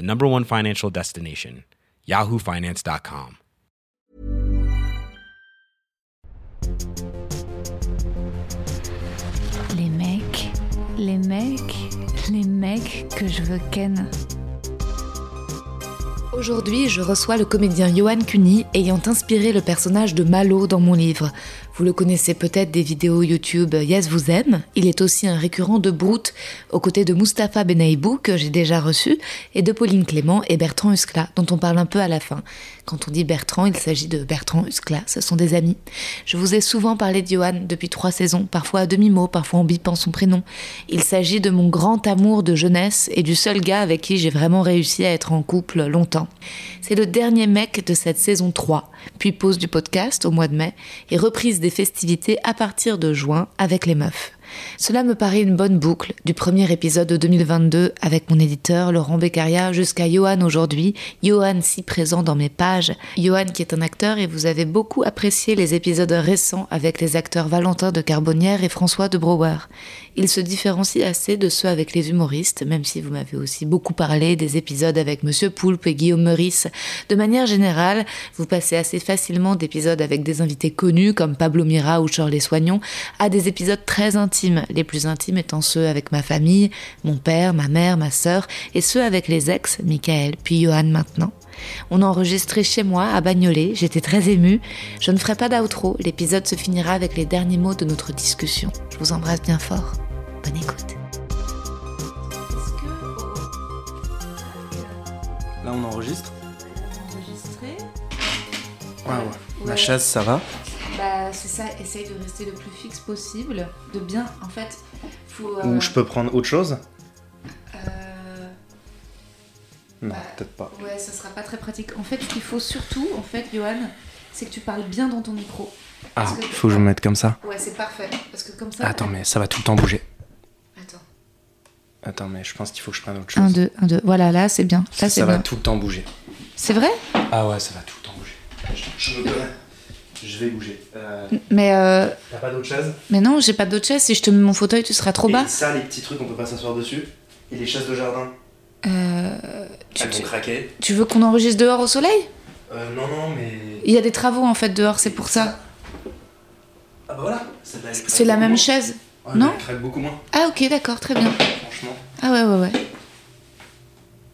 the number one financial destination, yahoofinance.com. Les mecs, les mecs, les mecs que je veux ken. Aujourd'hui, je reçois le comédien Johan Cuny ayant inspiré le personnage de Malo dans mon livre. Vous le connaissez peut-être des vidéos YouTube Yes vous aime. Il est aussi un récurrent de Brute aux côtés de Mustapha Benaibou que j'ai déjà reçu et de Pauline Clément et Bertrand Huskla dont on parle un peu à la fin. Quand on dit Bertrand, il s'agit de Bertrand Huskla, ce sont des amis. Je vous ai souvent parlé de depuis trois saisons, parfois à demi-mot, parfois en bipant son prénom. Il s'agit de mon grand amour de jeunesse et du seul gars avec qui j'ai vraiment réussi à être en couple longtemps. C'est le dernier mec de cette saison 3, puis pause du podcast au mois de mai et reprise des festivités à partir de juin avec les meufs. Cela me paraît une bonne boucle, du premier épisode de 2022 avec mon éditeur Laurent Beccaria jusqu'à Johan aujourd'hui, Johan si présent dans mes pages, Johan qui est un acteur et vous avez beaucoup apprécié les épisodes récents avec les acteurs Valentin de Carbonnière et François de Brouwer. Il se différencie assez de ceux avec les humoristes, même si vous m'avez aussi beaucoup parlé des épisodes avec Monsieur Poulpe et Guillaume Meurice. De manière générale, vous passez assez facilement d'épisodes avec des invités connus comme Pablo Mira ou Shirley Soignon à des épisodes très intimes, les plus intimes étant ceux avec ma famille, mon père, ma mère, ma sœur, et ceux avec les ex, Michael, puis Johan maintenant. On a enregistré chez moi, à Bagnolet, j'étais très émue. Je ne ferai pas d'outro, l'épisode se finira avec les derniers mots de notre discussion. Je vous embrasse bien fort. Bonne écoute. Là, on enregistre Enregistré Ouais, ouais. La Ouais. chaise, ça va Bah, c'est ça, essaye de rester le plus fixe possible, de bien, en fait, faut... euh, Ou je peux prendre autre chose Non, Bah, peut-être pas. Ouais, ça sera pas très pratique. En fait, ce qu'il faut surtout, en fait, Johan, c'est que tu parles bien dans ton micro. Ah, que- faut que je me mette comme ça Ouais, c'est parfait. Parce que comme ça. Attends, mais ça va tout le temps bouger. Attends. Attends, mais je pense qu'il faut que je prenne autre chose. 1, 2, 1, 2. Voilà, là, c'est bien. Ça, Là, c'est ça va tout le temps bouger. C'est vrai? Ah ouais, ça va tout le temps bouger. Je, je me connais. Je vais bouger. Euh, mais, euh, T'as pas d'autre chaise? mais non, j'ai pas d'autre chaise. Si je te mets mon fauteuil, tu seras trop bas. Et ça, les petits trucs, on peut pas s'asseoir dessus. Et les chaises de jardin Euh, tu, Elles tu- vont craquer. tu veux qu'on enregistre dehors au soleil? Euh, non, non, mais. Il y a des travaux en fait dehors, c'est pour ça. Ah bah voilà C'est la même moins. chaise. Ouais, non? Elle craque beaucoup moins, Ah, ok, d'accord, très bien. franchement. Ah, ouais, ouais, ouais.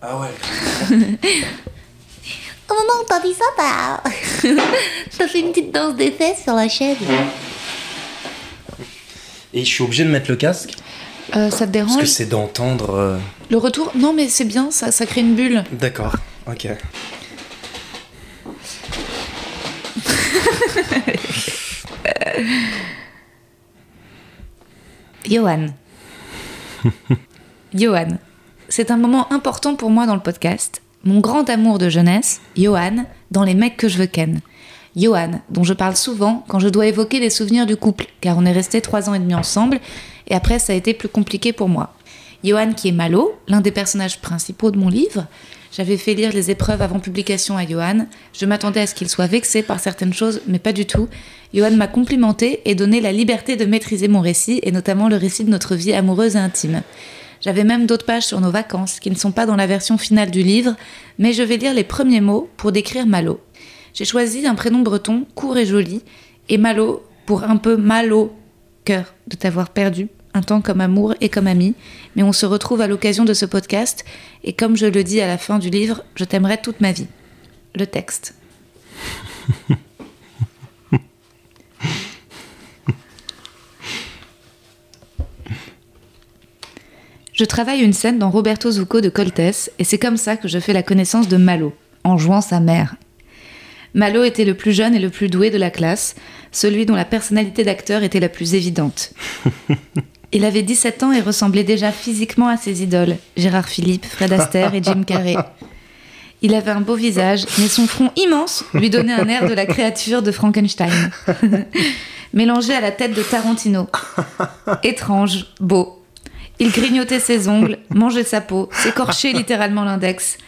Ah ouais, elle craque. Oh maman, t'as dit ça, t'as... t'as fait une petite danse des fesses sur la chaise. Et je suis obligé de mettre le casque? Euh, ça te Parce dérange? que c'est d'entendre. Le retour Non, mais c'est bien, ça, ça crée une bulle. D'accord, ok. Johan. Johan. C'est un moment important pour moi dans le podcast. Mon grand amour de jeunesse, Johan, dans Les mecs que je veux ken. Johan, dont je parle souvent quand je dois évoquer les souvenirs du couple, car on est restés trois ans et demi ensemble, et après ça a été plus compliqué pour moi. Johan qui est Malo, l'un des personnages principaux de mon livre. J'avais fait lire les épreuves avant publication à Johan. Je m'attendais à ce qu'il soit vexé par certaines choses, mais pas du tout. Johan m'a complimenté et donné la liberté de maîtriser mon récit, et notamment le récit de notre vie amoureuse et intime. J'avais même d'autres pages sur nos vacances, qui ne sont pas dans la version finale du livre, mais je vais lire les premiers mots pour décrire Malo. J'ai choisi un prénom breton court et joli, et Malo pour un peu Malo, cœur de t'avoir perdu, un temps comme amour et comme ami, mais on se retrouve à l'occasion de ce podcast, et comme je le dis à la fin du livre, je t'aimerai toute ma vie. Le texte. Je travaille une scène dans Roberto Zucco de Coltès, et c'est comme ça que je fais la connaissance de Malo, en jouant sa mère. Malo était le plus jeune et le plus doué de la classe, celui dont la personnalité d'acteur était la plus évidente. Il avait 17 ans et ressemblait déjà physiquement à ses idoles, Gérard Philippe, Fred Astaire et Jim Carrey. Il avait un beau visage, mais son front immense lui donnait un air de la créature de Frankenstein. Mélangé à la tête de Tarantino. Étrange, beau. Il grignotait ses ongles, mangeait sa peau, s'écorchait littéralement l'index.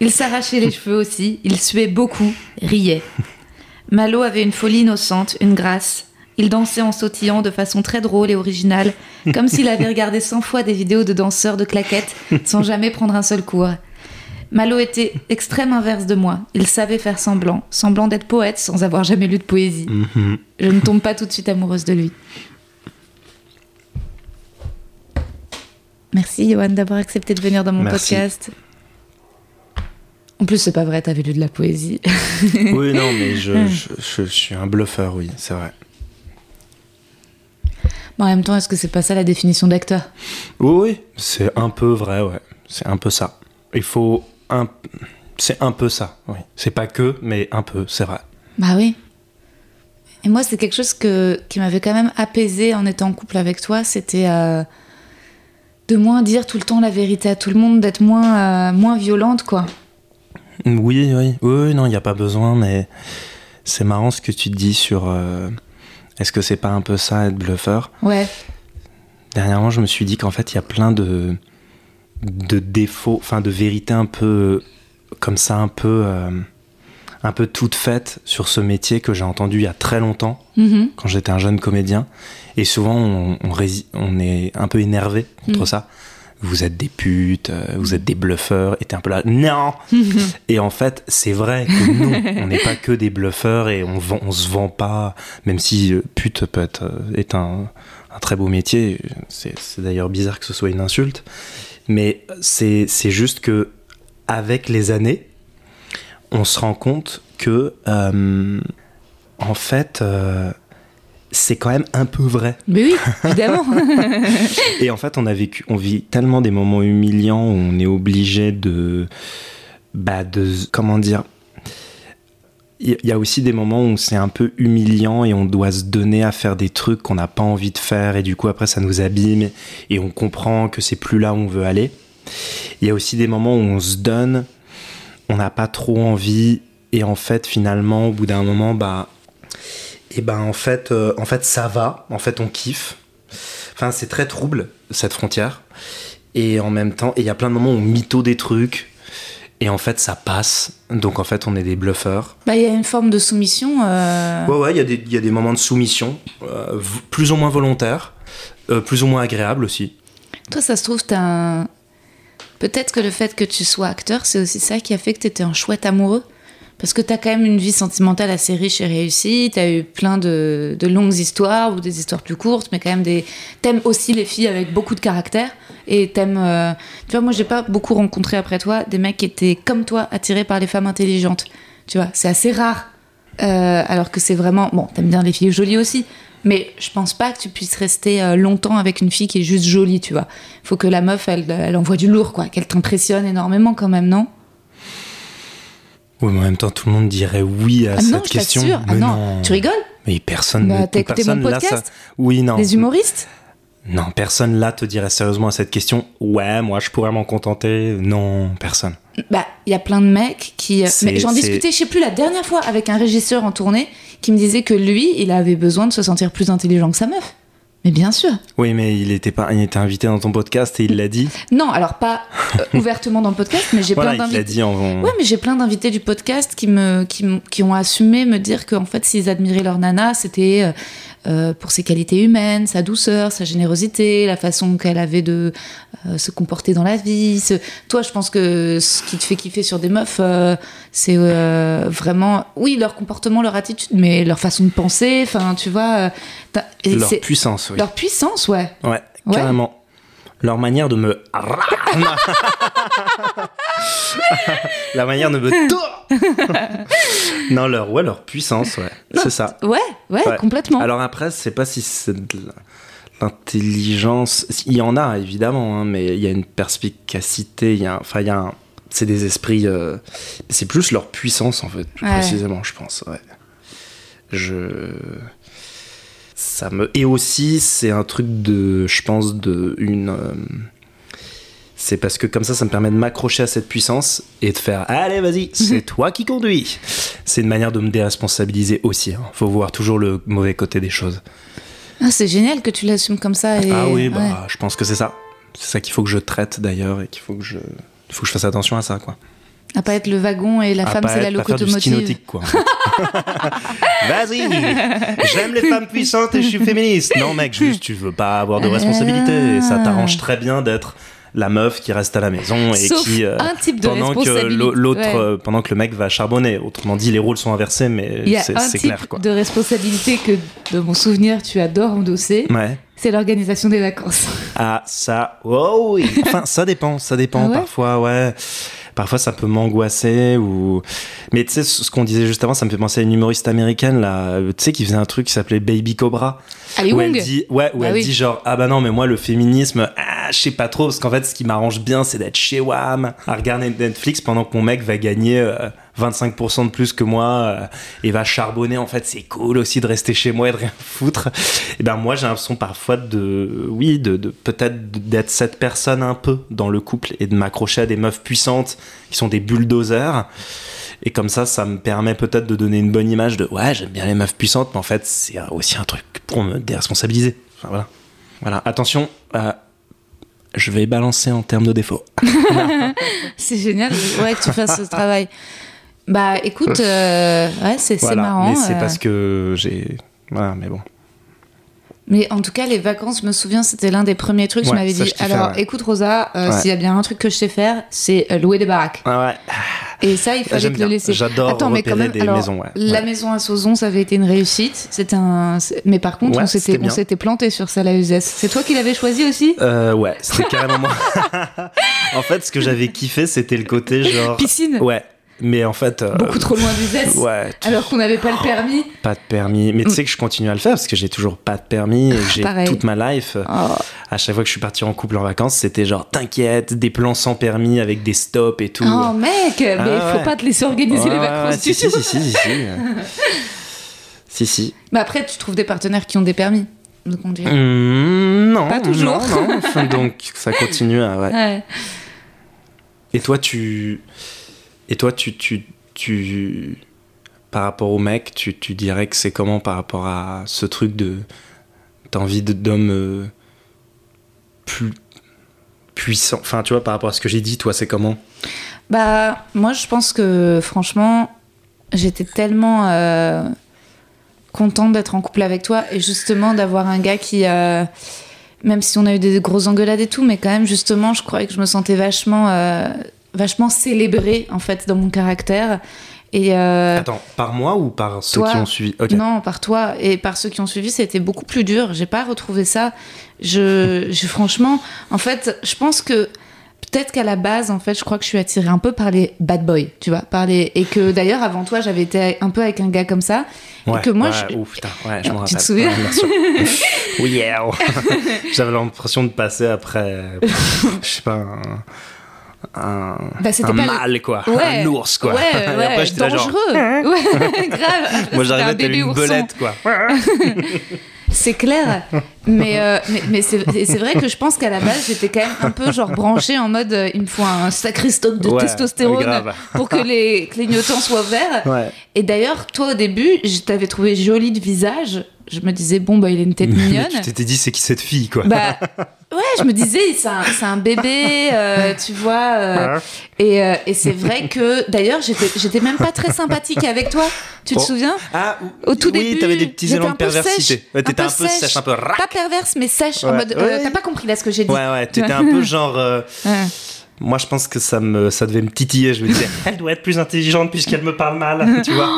Il s'arrachait les cheveux aussi, il suait beaucoup, riait. Malo avait une folie innocente, une grâce. Il dansait en sautillant de façon très drôle et originale, comme s'il avait regardé cent fois des vidéos de danseurs de claquettes sans jamais prendre un seul cours. Malo était extrême inverse de moi. Il savait faire semblant, semblant d'être poète sans avoir jamais lu de poésie. Mhm. Je ne tombe pas tout de suite amoureuse de lui. Merci Johan d'avoir accepté de venir dans mon Merci. podcast. En plus, c'est pas vrai, t'avais lu de la poésie. Oui, non, mais je, je, je- je suis un bluffeur, oui, c'est vrai. Mais en même temps, est-ce que c'est pas ça la définition d'acteur? Oui, oui, c'est un peu vrai, ouais. C'est un peu ça. Il faut un... C'est un peu ça, oui. C'est pas que, mais un peu, c'est vrai. Bah oui. Et moi, c'est quelque chose que, qui m'avait quand même apaisé en étant en couple avec toi. C'était euh, de moins dire tout le temps la vérité à tout le monde, d'être moins, euh, moins violente, quoi. Oui, oui, oui, oui, non, il n'y a pas besoin, mais c'est marrant ce que tu dis sur... euh, Est-ce que c'est pas un peu ça, être bluffeur? Ouais. Dernièrement, je me suis dit qu'en fait, il y a plein de, de défauts, enfin de vérités un peu comme ça, un peu, euh, un peu toutes faites sur ce métier que j'ai entendu il y a très longtemps, Mhm. quand j'étais un jeune comédien. Et souvent, on, on, rési- on est un peu énervé contre Mhm. ça. Vous êtes des putes, euh, vous êtes des bluffeurs, et t'es un peu là, non Et en fait, c'est vrai que non, on n'est pas que des bluffeurs et on, vend, on se vend pas, même si euh, pute peut être, euh, est un, un très beau métier. C'est d'ailleurs bizarre que ce soit une insulte. Mais c'est c'est juste que, avec les années, on se rend compte que, euh, en fait, euh, c'est quand même un peu vrai. Mais oui, évidemment. Et en fait, on a vécu, on vit tellement des moments humiliants où on est obligé de, bah, de, comment dire. Il y a aussi des moments où c'est un peu humiliant et on doit se donner à faire des trucs qu'on n'a pas envie de faire et du coup après ça nous abîme et on comprend que c'est plus là où on veut aller. Il y a aussi des moments où on se donne, on n'a pas trop envie et en fait finalement au bout d'un moment bah et ben en fait euh, en fait ça va, en fait on kiffe. Enfin, c'est très trouble, cette frontière. Et en même temps, il y a plein de moments où on mytho des trucs. Et en fait, ça passe. Donc, en fait, on est des bluffeurs. bah, il y a une forme de soumission. euh, Ouais, ouais, il y, a des- y a des moments de soumission, euh, plus ou moins volontaires, euh, plus ou moins agréables aussi. Toi, ça se trouve, t'as un. Peut-être que le fait que tu sois acteur, c'est aussi ça qui a fait que t'étais un chouette amoureux? Parce que t'as quand même une vie sentimentale assez riche et réussie. T'as eu plein de, de longues histoires ou des histoires plus courtes, mais quand même des. T'aimes aussi les filles avec beaucoup de caractère. Et t'aimes. euh, Tu vois, moi, j'ai pas beaucoup rencontré après toi des mecs qui étaient comme toi attirés par les femmes intelligentes. Tu vois, c'est assez rare. Euh, alors que c'est vraiment. Bon, t'aimes bien les filles jolies aussi. Mais je pense pas que tu puisses rester euh, longtemps avec une fille qui est juste jolie, tu vois. Faut que la meuf, elle, elle envoie du lourd, quoi. Qu'elle t'impressionne énormément quand même, non? Oui, mais en même temps, tout le monde dirait oui à Ah cette non, je question. t'assure. Ah non, tu rigoles Mais personne Bah, t'as écouté personne mon là, ça- podcast Oui, non. Les humoristes Non, personne là te dirait sérieusement à cette question. Ouais, moi, je pourrais m'en contenter. Non, personne. Bah, il y a plein de mecs qui. euh, Mais j'en discutais, je sais plus, la dernière fois avec un régisseur en tournée qui me disait que lui, il avait besoin de se sentir plus intelligent que sa meuf. Mais bien sûr. Oui, mais il était pas, il était invité dans ton podcast et il l'a dit. Non, alors pas euh, ouvertement dans le podcast, mais j'ai Voilà, plein d'invités. dit en. Ouais, mais j'ai plein d'invités du podcast qui, me, qui, qui ont assumé me dire qu'en fait, s'ils admiraient leur nana, c'était euh, pour ses qualités humaines, sa douceur, sa générosité, la façon qu'elle avait de euh, se comporter dans la vie. Ce- Toi, je pense que ce qui te fait kiffer sur des meufs, euh, c'est euh, vraiment, oui, leur comportement, leur attitude, mais leur façon de penser, enfin, tu vois. euh, et Leur puissance, oui. leur puissance, ouais. Ouais, Ouais. Leur manière de me. La manière de me. non, leur, ouais, leur puissance, ouais. C'est ça. Ouais, ouais, Ouais. complètement. Alors après, sais pas si c'est de l'intelligence, il y en a évidemment, hein, mais il y a une perspicacité, il y a, enfin, il y a un- c'est des esprits, euh, c'est plus leur puissance en fait, plus Ouais. précisément, je pense. Ouais. Je, ça me, et aussi c'est un truc de, je pense de une, euh, c'est parce que comme ça, ça me permet de m'accrocher à cette puissance et de faire allez vas-y, c'est toi qui conduis. C'est une manière de me déresponsabiliser aussi. Hein. Faut voir toujours le mauvais côté des choses. Ah, c'est génial que tu l'assumes comme ça. Et... Ah oui, bah, ouais. je pense que c'est ça. C'est ça qu'il faut que je traite d'ailleurs et qu'il faut que je, faut que je fasse attention à ça, quoi. À pas être le wagon et la À femme, c'est la locomotive. quoi. Vas-y, j'aime les femmes puissantes et je suis féministe. Non, mec, juste tu veux pas avoir de responsabilité. Et ça t'arrange très bien d'être la meuf qui reste à la maison et Sauf qui euh, un type de pendant que l'autre Ouais. euh, pendant que le mec va charbonner. Autrement dit, les rôles sont inversés, mais c'est clair, quoi. de responsabilité que, de mon souvenir, tu adores endosser. Ouais. C'est l'organisation des vacances. Ah, ça, oh oui. Enfin, ça dépend, ça dépend. Ah ouais? Parfois, ouais. Parfois, ça peut m'angoisser ou. Mais tu sais, ce qu'on disait juste avant, ça me fait penser à une humoriste américaine là, euh, tu sais, qui faisait un truc qui s'appelait Baby Cobra. Ali où elle dit, ouais, où Bah elle oui. dit genre, ah bah non, mais moi, le féminisme, ah, je sais pas trop, parce qu'en fait, ce qui m'arrange bien, c'est d'être chez WAM, à regarder Netflix pendant que mon mec va gagner euh, 25% de plus que moi euh, et va charbonner. En fait, c'est cool aussi de rester chez moi et de rien foutre. Et ben, moi, j'ai l'impression parfois de, oui, de, de peut-être d'être cette personne un peu dans le couple et de m'accrocher à des meufs puissantes qui sont des bulldozers. Et comme ça, ça me permet peut-être de donner une bonne image de ouais, j'aime bien les meufs puissantes, mais en fait, c'est aussi un truc pour me déresponsabiliser. Enfin, voilà. Voilà. Attention, euh, je vais balancer en termes de défauts. C'est génial ouais, que tu fasses ce travail. Bah écoute, euh, ouais, c'est Voilà. marrant. Mais c'est euh, parce que j'ai. Voilà, mais bon. Mais en tout cas, les vacances, je me souviens, c'était l'un des premiers trucs. je Ouais, m'avais ça, dit, je alors ouais. écoute Rosa, euh, s'il y a bien un truc que je sais faire, c'est louer des baraques. Ah ouais. Et ça, il fallait te le laisser. J'adore Attends, mais quand même, des alors, maisons, ouais. La Ouais. maison à Sauzon, ça avait été une réussite. C'était un. Mais par contre, Ouais, on s'était, planté sur ça, la UZS. C'est toi qui l'avais choisi aussi? Euh, ouais, c'était carrément moi. en fait, ce que j'avais kiffé, c'était le côté genre. Piscine? Ouais. Mais en fait. euh, Beaucoup trop loin d'UZS. Ouais, Alors qu'on n'avait pas le permis. pas de permis. Mais tu sais que je continue à le faire parce que j'ai toujours pas de permis et que j'ai toute ma life. Oh. À chaque fois que je suis parti en couple en vacances, c'était genre t'inquiète, des plans sans permis avec des stops et tout. Oh mec, mais il Ah faut ouais. pas te laisser organiser Ouais, les vacances ouais, du si, si, tout. si, si, si, si. Si, si. Mais après, tu trouves des partenaires qui ont des permis. Donc on dirait. Mmh, non. Pas toujours. Non, non. Enfin, donc ça continue à. Et toi, tu. Et toi, tu. tu, tu... Par rapport au mec, tu, tu dirais que c'est comment par rapport à ce truc de. T'as d'homme. euh, plus. puissant? Enfin, tu vois, par rapport à ce que j'ai dit, toi, c'est comment? Bah, moi, je pense que franchement, j'étais tellement euh, contente d'être en couple avec toi et justement d'avoir un gars qui, euh, même si on a eu des grosses engueulades et tout, mais quand même, justement, je croyais que je me sentais vachement, vachement célébrée en fait dans mon caractère. Et euh, Attends, par moi ou par ceux toi. qui ont suivi? Non, par toi et par ceux qui ont suivi, c'était beaucoup plus dur. J'ai pas retrouvé ça. Je, je- franchement, en fait, je pense que peut-être qu'à la base, en fait, je crois que je suis attirée un peu par les bad boys, tu vois, par les et que d'ailleurs avant toi, j'avais été un peu avec un gars comme ça. Ouais, que moi, ouais, je- ouf, putain, ouais, je me Tu te souviens? Ouais, oui, yeah. J'avais l'impression de passer après, je sais pas, un, un, Bah, un le- mâle, quoi. Ouais, Un ours, quoi. Ouais, Et ouais, après, j'étais là, genre, dangereux. Ouais, grave. moi, j'arrivais tel bébé une ourson. belette, quoi. C'est clair, mais, euh, mais, mais c'est vrai que je pense qu'à la base j'étais quand même un peu genre branchée en mode euh, il me faut un sacré stock de Ouais, testostérone pour que les clignotants soient verts. Ouais. Et d'ailleurs, toi au début, je t'avais trouvé jolie de visage. Je me disais bon bah il a une tête mignonne. tu t'étais dit, c'est qui cette fille, quoi. Bah ouais, je me disais c'est un, un bébé, euh, tu vois. euh, et euh, et c'est vrai que d'ailleurs j'étais même pas très sympathique avec toi. Tu te souviens Ah, Au tout oui, début, t'avais des petits élans de perversité. Ouais, t'étais un peu sèche, un peu rac. Pas perverse, mais sèche. en mode, Ouais. T'as pas compris là ce que j'ai dit. Ouais, ouais, t'étais un peu genre. Moi, je pense que ça, me, ça devait me titiller. Je me disais, elle doit être plus intelligente puisqu'elle me parle mal, tu vois.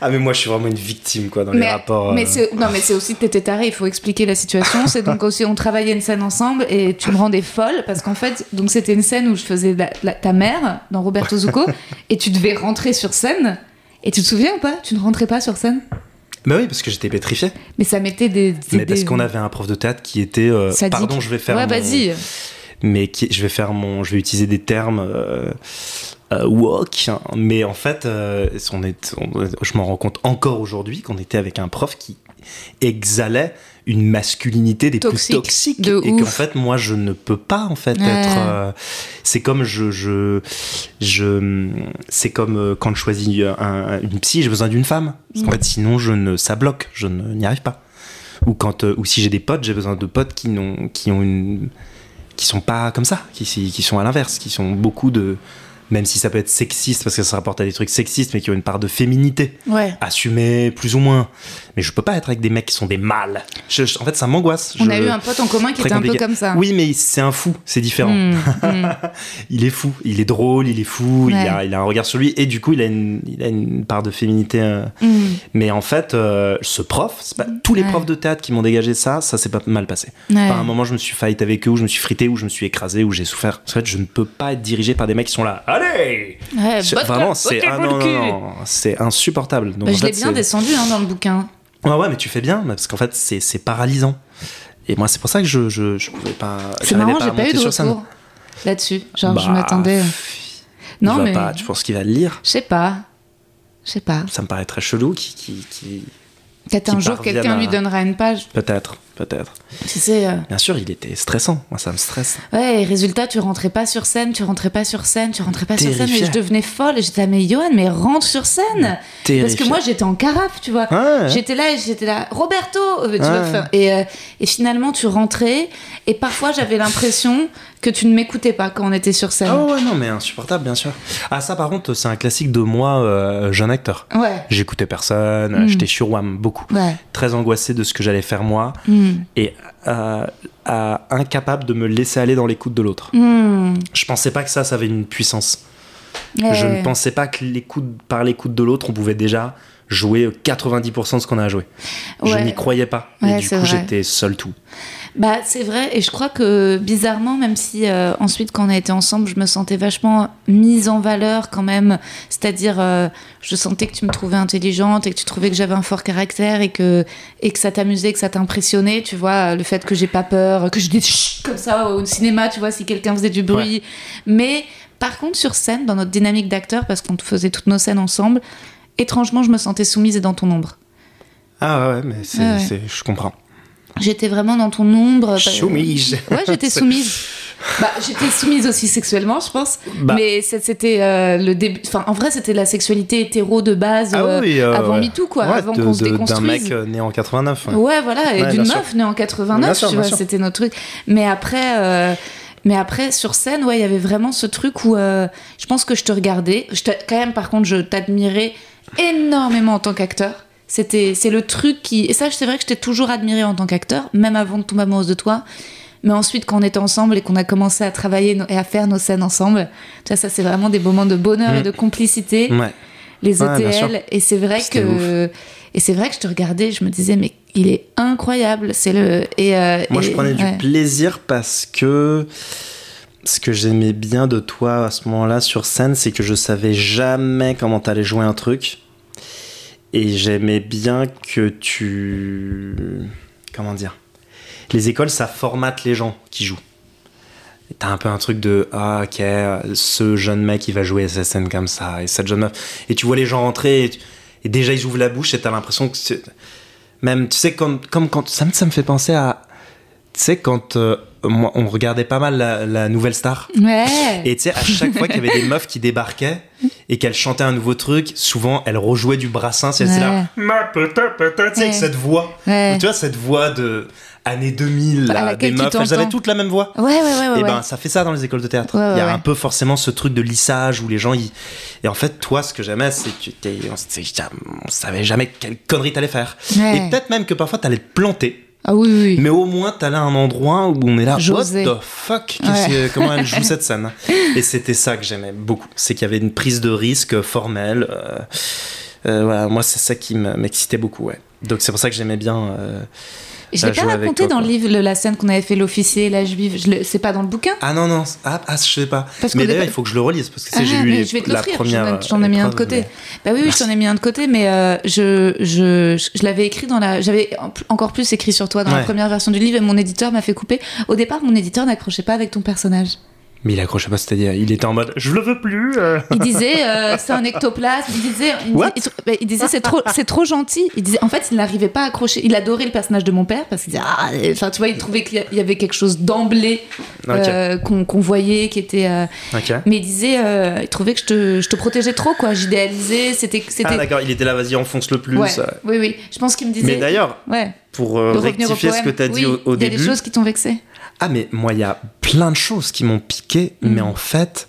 ah, mais moi, je suis vraiment une victime, quoi, dans les Mais, rapports. mais euh. non, mais c'est aussi que t'étais taré, il faut expliquer la situation. C'est donc aussi, on travaillait une scène ensemble et tu me rendais folle parce qu'en fait, donc c'était une scène où je faisais la- la- ta mère dans Roberto Zucco et tu devais rentrer sur scène. Et tu te souviens ou pas? Tu ne rentrais pas sur scène? Bah oui, parce que j'étais pétrifié. Mais ça mettait des. des- Mais parce des- qu'on avait un prof de théâtre qui était. euh, pardon, je vais faire. Ouais, mon- vas-y. Mais qui, je vais faire mon, je vais utiliser des termes euh, euh, woke, hein. mais en fait, euh, on est, on- je m'en rends compte encore aujourd'hui qu'on était avec un prof qui exhalait une masculinité des Toxique, plus toxiques de et qu'en fait moi je ne peux pas en fait Ouais. être euh, c'est comme je je je c'est comme euh, quand je choisis un- une psy j'ai besoin d'une femme qu'en Mm. fait sinon je ne ça bloque je n'y arrive pas ou quand euh, ou si j'ai des potes j'ai besoin de potes qui n'ont qui ont une qui sont pas comme ça, qui, qui sont à l'inverse, qui sont beaucoup de. Même si ça peut être sexiste, parce que ça se rapporte à des trucs sexistes, mais qui ont une part de féminité, Ouais. assumée plus ou moins. Mais je peux pas être avec des mecs qui sont des mâles. Je- je- en fait, ça m'angoisse. On Je- a eu un pote en commun qui était un peu comme ça. Oui, mais c'est un fou, c'est différent. Hmm, hmm. Il est fou, il est drôle, il est fou, il, a, il a un regard sur lui, et du coup, il a une, il a une part de féminité. euh, Hmm. Mais en fait, euh, ce prof, pas, tous les Ouais. profs de théâtre qui m'ont dégagé ça, ça s'est pas mal passé. Pas un moment, je me suis fight avec eux, où je me suis frité, où je me suis écrasé, où j'ai souffert. En fait, je ne peux pas être dirigé par des mecs qui sont là. Allez Ouais, Je- vodka, Vraiment, c'est ah, non, insupportable. Donc, Bah, en je l'ai bien descendu hein, dans le bouquin. Ouais, ouais, mais tu fais bien, parce qu'en fait, c'est c'est paralysant. Et moi, c'est pour ça que je, je, je pouvais pas. C'est marrant, pas j'ai pas eu de retour là-dessus. Genre, je Bah, m'attendais. il Non, mais. pas, tu penses qu'il va le lire Je sais pas. Je sais pas. Ça me paraît très chelou qui, qui, qui... Peut-être un jour, quelqu'un à- lui donnera une page. Peut-être, peut-être. Tu sais. euh, Bien sûr, il était stressant. Moi, ça me stresse. Ouais, et résultat, tu rentrais pas sur scène, tu rentrais pas sur scène, tu rentrais pas sur scène, Terrifiant. et je devenais folle. Et j'étais là, mais Johan, mais rentre sur scène Parce que Terrifiant. moi, j'étais en carafe, tu vois. Ouais. J'étais là, et j'étais là, Roberto euh, tu vois, Ouais. enfin, et, euh, et finalement, tu rentrais, et parfois, j'avais l'impression que tu ne m'écoutais pas quand on était sur scène. Ah ouais, non, mais insupportable, bien sûr. Ah, ça, par contre, c'est un classique de moi, euh, jeune acteur. Ouais. J'écoutais personne, Mm. j'étais sur WAM beaucoup. Ouais. Très angoissé de ce que j'allais faire moi Hmm. et euh, euh, incapable de me laisser aller dans l'écoute de l'autre. Hmm. Je pensais pas que ça, ça avait une puissance. Ouais. Je ne pensais pas que l'écoute, par l'écoute de l'autre, on pouvait déjà jouer 90% de ce qu'on a à jouer. Je n'y croyais pas. Et du coup, j'étais seul tout. Bah, c'est vrai, et je crois que bizarrement, même si euh, ensuite, quand on a été ensemble, je me sentais vachement mise en valeur quand même. C'est-à-dire, euh, je sentais que tu me trouvais intelligente et que tu trouvais que j'avais un fort caractère et que, et que ça t'amusait, que ça t'impressionnait, tu vois, le fait que j'ai pas peur, que je dis comme ça au cinéma, tu vois, si quelqu'un faisait du bruit. Mais par contre, sur scène, dans notre dynamique d'acteur, parce qu'on faisait toutes nos scènes ensemble, étrangement, je me sentais soumise et dans ton ombre. Ah ouais, mais c'est, ouais. c'est- je comprends. J'étais vraiment dans ton ombre. Soumise. Ouais, j'étais soumise. Bah, j'étais soumise aussi sexuellement, je pense. Bah. Mais c'était euh, le début. Enfin, en vrai, c'était la sexualité hétéro de base euh, Ah oui, euh, avant ouais. MeToo, quoi. Ouais, avant qu'on se de- D'un déconstruise. mec euh, né en 89. ouais. Ouais, voilà, et d'une meuf née en 89, Bien sûr, tu vois, c'était notre truc. Mais après, euh, mais après sur scène, ouais, il y avait vraiment ce truc où euh, je pense que je te regardais. Je quand même, par contre, je t'admirais énormément en tant qu'acteur. C'était, c'est le truc qui. Et ça, c'est vrai que je t'ai toujours admiré en tant qu'acteur, même avant de tomber amoureuse de toi. Mais ensuite, quand on était ensemble et qu'on a commencé à travailler et à faire nos scènes ensemble, tu vois, ça, c'est vraiment des moments de bonheur Mm. et de complicité Ouais. les Ouais. ETL et c'est vrai C'était que et c'est vrai que je te regardais je me disais mais il est incroyable c'est le et euh, Moi, je et- prenais ouais. du plaisir parce que ce que j'aimais bien de toi à ce moment-là sur scène, c'est que je savais jamais comment t'allais jouer un truc. Et j'aimais bien que tu. Comment dire Les écoles, ça formate les gens qui jouent. T'as un peu un truc de ah ok ce jeune mec il va jouer scène comme ça et cette jeune meuf et tu vois les gens rentrer et, déjà ils ouvrent la bouche et t'as l'impression que même tu sais comme comme quand ça me ça me fait penser à tu sais quand euh, moi, on regardait pas mal la, la nouvelle star ouais et tu sais à chaque fois qu'il y avait des meufs qui débarquaient et qu'elles chantaient un nouveau truc souvent elles rejouaient du brassin c'est Ouais. là ma tu sais avec cette voix ouais. tu vois cette voix de années 2000 À là, des meufs elles avaient toutes la même voix ouais ouais ouais ouais, et ouais. ben ça fait ça dans les écoles de théâtre. Ouais, ouais, Il y a ouais. un peu forcément ce truc de lissage où les gens ils... et en fait toi ce que j'aimais c'est que tu t'es- on, c'est- on savait jamais quelle connerie t'allais faire. Ouais. Et peut-être même que parfois t'allais te planter, ah oui oui, mais au moins t'allais à un endroit où on est là what J'osais. the fuck? Comment elle joue cette scène? Et c'était ça que j'aimais beaucoup, c'est qu'il y avait une prise de risque formelle. euh, euh, voilà, moi c'est ça qui me- m'excitait beaucoup ouais. Donc c'est pour ça que j'aimais bien. euh, Je l'ai pas raconté toi, dans le livre, le- la scène qu'on avait fait l'officier et la juive. C'est pas dans le bouquin? Ah non, non, ah, ah, je sais pas. Parce mais d'ailleurs, il faut que je le relise parce que Ah, j'ai lu les- je vais te la l'offrir, première. j'en ai- j'en ai mis un de côté. mais- Bah oui, oui, je t'en ai mis un de côté, mais euh, je, je, je, je l'avais écrit dans la. J'avais en- encore plus écrit sur toi dans la première version du livre et mon éditeur m'a fait couper. Au départ, mon éditeur n'accrochait pas avec ton personnage. Mais il accrochait pas, c'est-à-dire, il était en mode je le veux plus. euh. Il disait euh, c'est un ectoplasme. Il disait, il, disait- il disait c'est trop, c'est trop gentil. Il disait en fait il n'arrivait pas à accrocher. Il adorait le personnage de mon père parce qu'il disait ah, enfin tu vois il trouvait qu'il y avait quelque chose d'emblée euh, qu'on voyait qui était. euh, Ok. mais il disait il trouvait que je te, je te protégeais trop quoi. J'idéalisais. C'était c'était. Ah d'accord, il était là, vas-y, enfonce-le plus. Ouais, euh. oui oui. Je pense qu'il me disait. Mais d'ailleurs, ouais. pour rectifier ce que tu as dit au, au il y a début. des choses qui t'ont vexé. Ah, mais moi, il y a plein de choses qui m'ont piqué, Mm. mais en fait,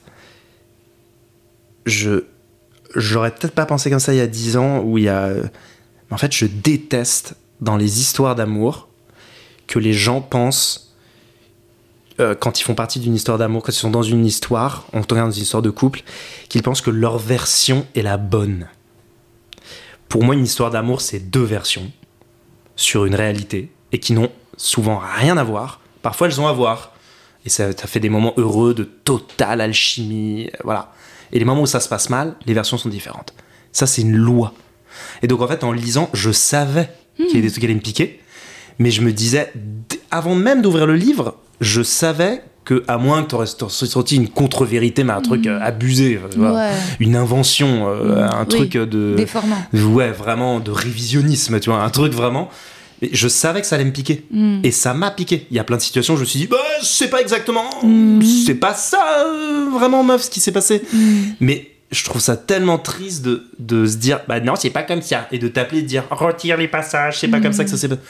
je. J'aurais peut-être pas pensé comme ça il y a 10 ans, où il y a. En fait, je déteste dans les histoires d'amour que les gens pensent, euh, quand ils font partie d'une histoire d'amour, quand ils sont dans une histoire, en tout cas dans une histoire de couple, qu'ils pensent que leur version est la bonne. Pour moi, une histoire d'amour, c'est deux versions sur une réalité et qui n'ont souvent rien à voir. Parfois, elles ont à voir. Et ça, ça fait des moments heureux de totale alchimie. euh, Voilà. Et les moments où ça se passe mal, les versions sont différentes. Ça, c'est une loi. Et donc, en fait, en lisant, je savais qu'il y avait des trucs qui allaient me piquer. Mais je me disais, avant même d'ouvrir le livre, je savais que, à moins que tu aurais sorti une contre-vérité, mais un truc euh, abusé, euh. Ouais. une invention, euh, un oui. truc de. Déformant. Ouais, vraiment de révisionnisme, tu vois, un truc vraiment. Mais je savais que ça allait me piquer. Mm. Et ça m'a piqué. Il y a plein de situations où je me suis dit, bah, c'est pas exactement. Mm. C'est pas ça, euh, vraiment, meuf, ce qui s'est passé. Mm. Mais je trouve ça tellement triste de, de se dire, bah non, c'est pas comme ça. Et de t'appeler et de dire, retire les passages, c'est pas comme ça que ça s'est passé.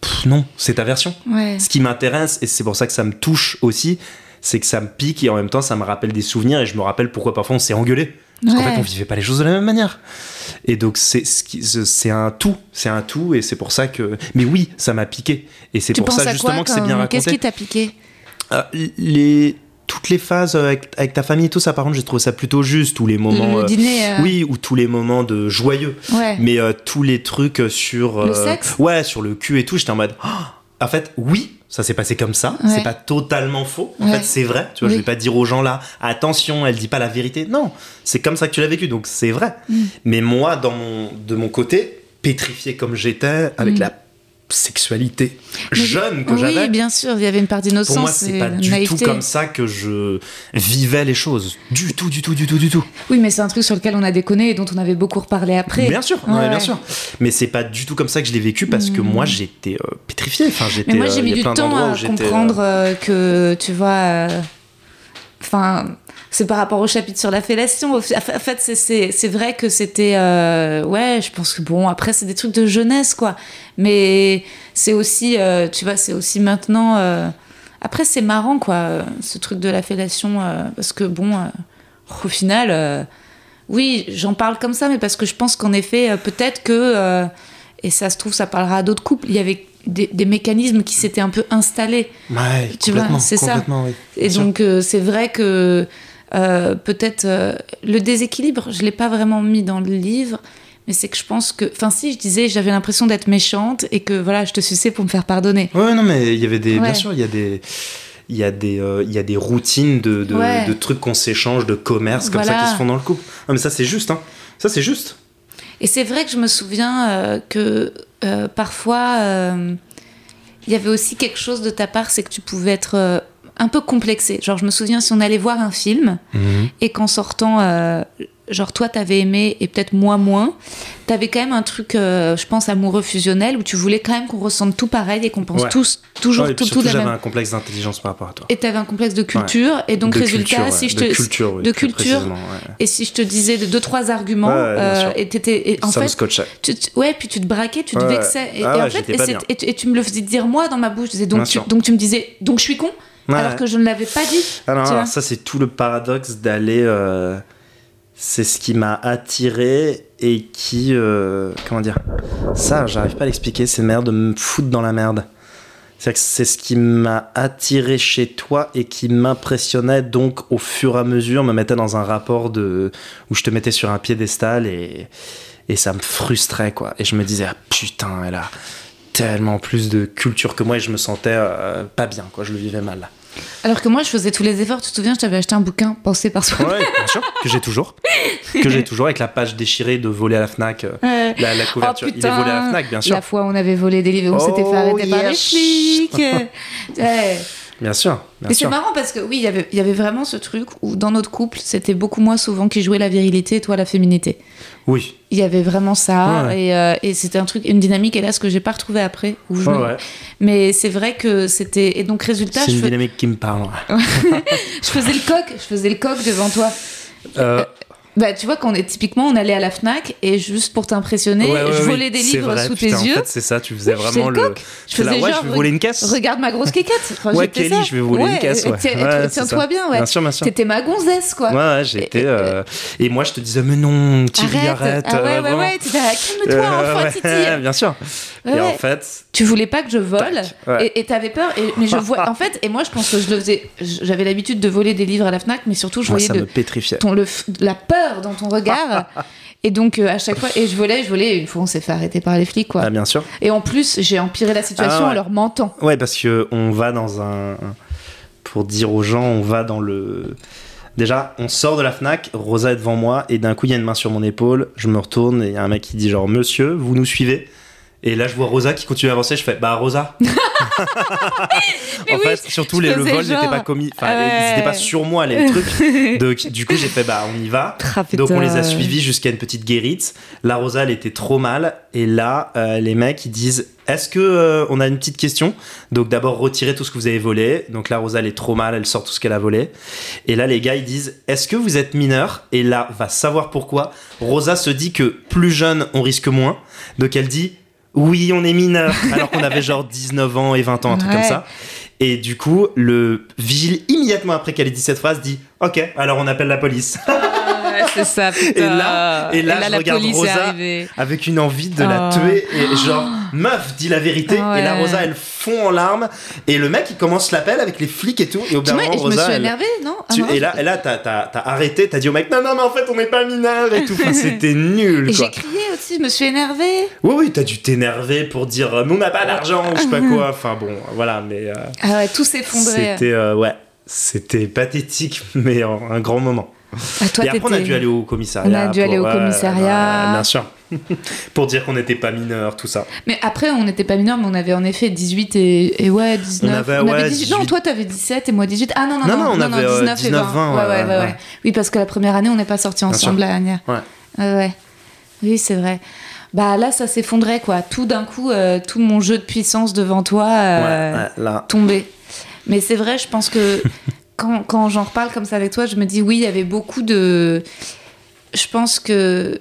Pff, Non, c'est ta version. Ouais. Ce qui m'intéresse, et c'est pour ça que ça me touche aussi, c'est que ça me pique et en même temps ça me rappelle des souvenirs et je me rappelle pourquoi parfois on s'est engueulé. Parce qu'en fait on vivait pas les choses de la même manière. Et donc c'est un tout, c'est un tout et c'est pour ça que. Mais oui, ça m'a piqué et c'est pour ça justement que c'est bien raconté. Qu'est-ce qui t'a piqué? Euh, les toutes les phases avec, avec ta famille et tout ça par contre j'ai trouvé ça plutôt juste tous les moments Le euh, dîner. euh, oui ou tous les moments de joyeux Ouais. mais euh, tous les trucs sur Le sexe? ouais sur le cul et tout j'étais en mode Ah en fait oui ça s'est passé comme ça Ouais. c'est pas totalement faux en Ouais. fait c'est vrai tu vois je vais pas dire aux gens là attention elle dit pas la vérité non c'est comme ça que tu l'as vécu donc c'est vrai Mm. mais moi dans mon de mon côté pétrifié comme j'étais avec Mm. la sexualité Mais- jeune que oui, j'avais bien sûr, il y avait une part d'innocence. pour moi, c'est pas du naïveté. tout comme ça que je vivais les choses. Du tout, du tout, du tout, du tout. Oui, mais c'est un truc sur lequel on a déconné et dont on avait beaucoup reparlé après. Bien sûr, Ouais. bien sûr. Mais c'est pas du tout comme ça que je l'ai vécu parce que Mm. moi, j'étais euh, pétrifié. Enfin, j'étais. Mais moi, euh, j'ai mis du temps à euh, comprendre euh, que, tu vois. Enfin. C'est par rapport au chapitre sur la fellation. En fait, c'est- vrai que c'était. euh, ouais, je pense que bon, après, c'est des trucs de jeunesse, quoi. Mais c'est aussi, euh, tu vois, c'est aussi maintenant. euh, Après, c'est marrant, quoi, ce truc de la fellation. parce que bon, au final. Oui, j'en parle comme ça, mais parce que je pense qu'en effet, peut-être que, et ça se trouve, ça parlera à d'autres couples, il y avait des, des mécanismes qui s'étaient un peu installés. Ouais, Tu vois, c'est ça. oui. Et donc, euh, c'est vrai que euh, peut-être euh, le déséquilibre, je l'ai pas vraiment mis dans le livre, mais c'est que je pense que. Enfin, si, je disais, j'avais l'impression d'être méchante et que voilà, je te suçais pour me faire pardonner. Ouais, non, mais il y avait des. Ouais. Bien sûr, il y a des. Il y, a des, euh, il y a des routines de, de, Ouais. de trucs qu'on s'échange, de commerce, comme ça qui se font dans le couple. Non, mais ça, c'est juste, hein. Ça, c'est juste. Et c'est vrai que je me souviens euh, que euh, parfois, il y avait aussi quelque chose de ta part, c'est que tu pouvais être un peu complexé. Genre, je me souviens si on allait voir un film et qu'en sortant, euh, genre toi t'avais aimé et peut-être moi moins, t'avais quand même un truc, euh, je pense, amoureux fusionnel où tu voulais quand même qu'on ressente tout pareil et qu'on pense Ouais. tous toujours Ouais, tout, tout surtout, de la j'avais même. un complexe d'intelligence par rapport à toi. Et t'avais un complexe de culture et donc De résultat, culture, si je de te culture, oui, de culture, précisément, ouais. et si je te disais de deux trois arguments euh, et t'étais et en ça me fait scotchait. tu, tu- ouais, puis tu te braquais, tu te vexais. Et, Ah et en fait, tu, me le faisais dire moi dans ma bouche. Je disais, donc, Bien tu, sûr. donc tu me disais, donc je suis con, Ouais, alors que je ne l'avais pas dit. Ah alors ça c'est tout le paradoxe d'aller. euh, c'est ce qui m'a attiré et qui. euh, comment dire Ça, j'arrive pas à l'expliquer. C'est merde de me foutre dans la merde. C'est que c'est ce qui m'a attiré chez toi et qui m'impressionnait donc au fur et à mesure me mettait dans un rapport de où je te mettais sur un piédestal et et ça me frustrait quoi et je me disais ah putain elle a tellement plus de culture que moi et je me sentais euh, pas bien, quoi. Je le vivais mal. Alors que moi, je faisais tous les efforts. Tu te souviens, je t'avais acheté un bouquin pensé par soi. Ouais, bien sûr, que j'ai toujours. Que j'ai toujours avec la page déchirée de voler à la Fnac. euh, Ouais. la, la couverture. Oh, Il est volé à la. Fnac, bien sûr. La fois où on avait volé des livres, on Oh, s'était fait arrêter par les yes. flics. Ouais. Bien sûr, bien Mais c'est marrant parce que oui, il y avait- il y avait vraiment ce truc où dans notre couple, c'était beaucoup moi souvent qui jouait la virilité et toi la féminité. Oui. Il y avait vraiment ça Ouais, et, euh, et c'était un truc, une dynamique hélas que j'ai pas retrouvée après. Où je Ouais, me- ouais. Mais c'est vrai que c'était et donc résultat, C'est je, une fais- dynamique qui me parle. je faisais le coq, je faisais le coq devant toi. Euh, Bah tu vois qu'on est typiquement on allait à la Fnac et juste pour t'impressionner, ouais, ouais, je oui, volais des livres vrai, sous putain, tes yeux. En fait, c'est ça, tu faisais Oui, vraiment le. Je là, faisais ouais, genre, je vais voler une caisse. Regarde ma grosse quéquette. Enfin, Ouais, Kelly, ça. je vais voler une caisse, Tiens-toi bien, ouais. Bien sûr, bien sûr. T'étais ma gonzesse, quoi. Ouais, j'étais. Et- euh, Et moi, je te disais, mais non, Thierry, arrête. Ah ouais, euh, ouais, ouais. Là, calme-toi, Euh, enfant, Titi. Bien sûr. Et en fait, Tu voulais pas que je vole et t'avais peur. Mais je vois, en fait, et moi, je pense que je le faisais. J'avais l'habitude de voler des livres à la Fnac, mais surtout, je voyais ça me pétrifiait. la peur dans ton regard. et donc, euh, à chaque fois, et je volais, je volais. Et une fois, on s'est fait arrêter par les flics, quoi. Ah, bien sûr. Et en plus, j'ai empiré la situation Ah ouais. en leur mentant. Ouais, parce que on va dans un. Pour dire aux gens, on va dans le. Déjà, on sort de la Fnac, Rosa est devant moi, et d'un coup, il y a une main sur mon épaule. Je me retourne et il y a un mec qui dit genre, Monsieur, vous nous suivez? Et là, je vois Rosa qui continue à avancer. Je fais, bah, Rosa. Mais en oui, fait, surtout, les, le vol n'était genre. pas commis. Enfin, Ouais. ils n'étaient pas sur moi, les trucs. Donc, du coup, j'ai fait, bah, on y va. Donc on les a suivis jusqu'à une petite guérite. La Rosa, elle était trop mal. Et là, euh, les mecs, ils disent Est-ce que euh, on a une petite question? Donc d'abord, retirez tout ce que vous avez volé. Donc la Rosa, elle est trop mal, elle sort tout ce qu'elle a volé. Et là, les gars, ils disent Est-ce que vous êtes mineur? Et là, va savoir pourquoi. Rosa se dit que plus jeune, on risque moins. Donc elle dit Oui, on est mineur. Alors qu'on avait genre 19 ans et 20 ans, un truc Ouais. comme ça. Et du coup, le vigile, immédiatement après qu'elle ait dit cette phrase, dit Ok, alors on appelle la police. Ouais, c'est ça, putain. Et là- et là, je la regarde police est Rosa. arrivée. avec une envie de la Oh. tuer et genre meuf dis la vérité Ah et la ouais. Rosa elle fond en larmes et le mec il commence l'appel avec les flics et tout et au bout Tu d'un moment et je me Rosa suis elle- énervée, non? Ah tu- non, et là, et là t'as, t'as- t'as arrêté t'as dit au mec non non mais en fait on n'est pas mineur et tout Enfin, c'était nul j'ai crié aussi, je me suis énervée. oui oui t'as dû t'énerver pour dire euh, non on n'a pas d'argent ou je sais pas quoi enfin bon voilà mais euh, Ah ouais, tout s'effondrait. c'était euh, ouais c'était pathétique mais en- un grand moment Ah, toi, et après on a dû aller au commissariat On a dû aller au commissariat. ouais, bien sûr pour dire qu'on n'était pas mineur tout ça Mais après, on n'était pas mineurs, mais on avait en effet 18 et, et ouais, 19. On avait, ouais, 18. Non, 18. toi, t'avais 17 et moi 18. Ah non, non, Non, non, non, on avait, euh, 19 et 20. 19, 20, ouais, ouais, ouais. Oui, parce que la première année, on n'est pas sortis ensemble la dernière. Ouais. Oui, c'est vrai. Bah là, ça s'effondrait, quoi. Tout d'un coup, euh, tout mon jeu de puissance devant toi euh, Ouais, ouais, tombé. Mais c'est vrai, je pense que quand, j'en reparle comme ça avec toi, je me dis oui, il y avait beaucoup de. Je pense que,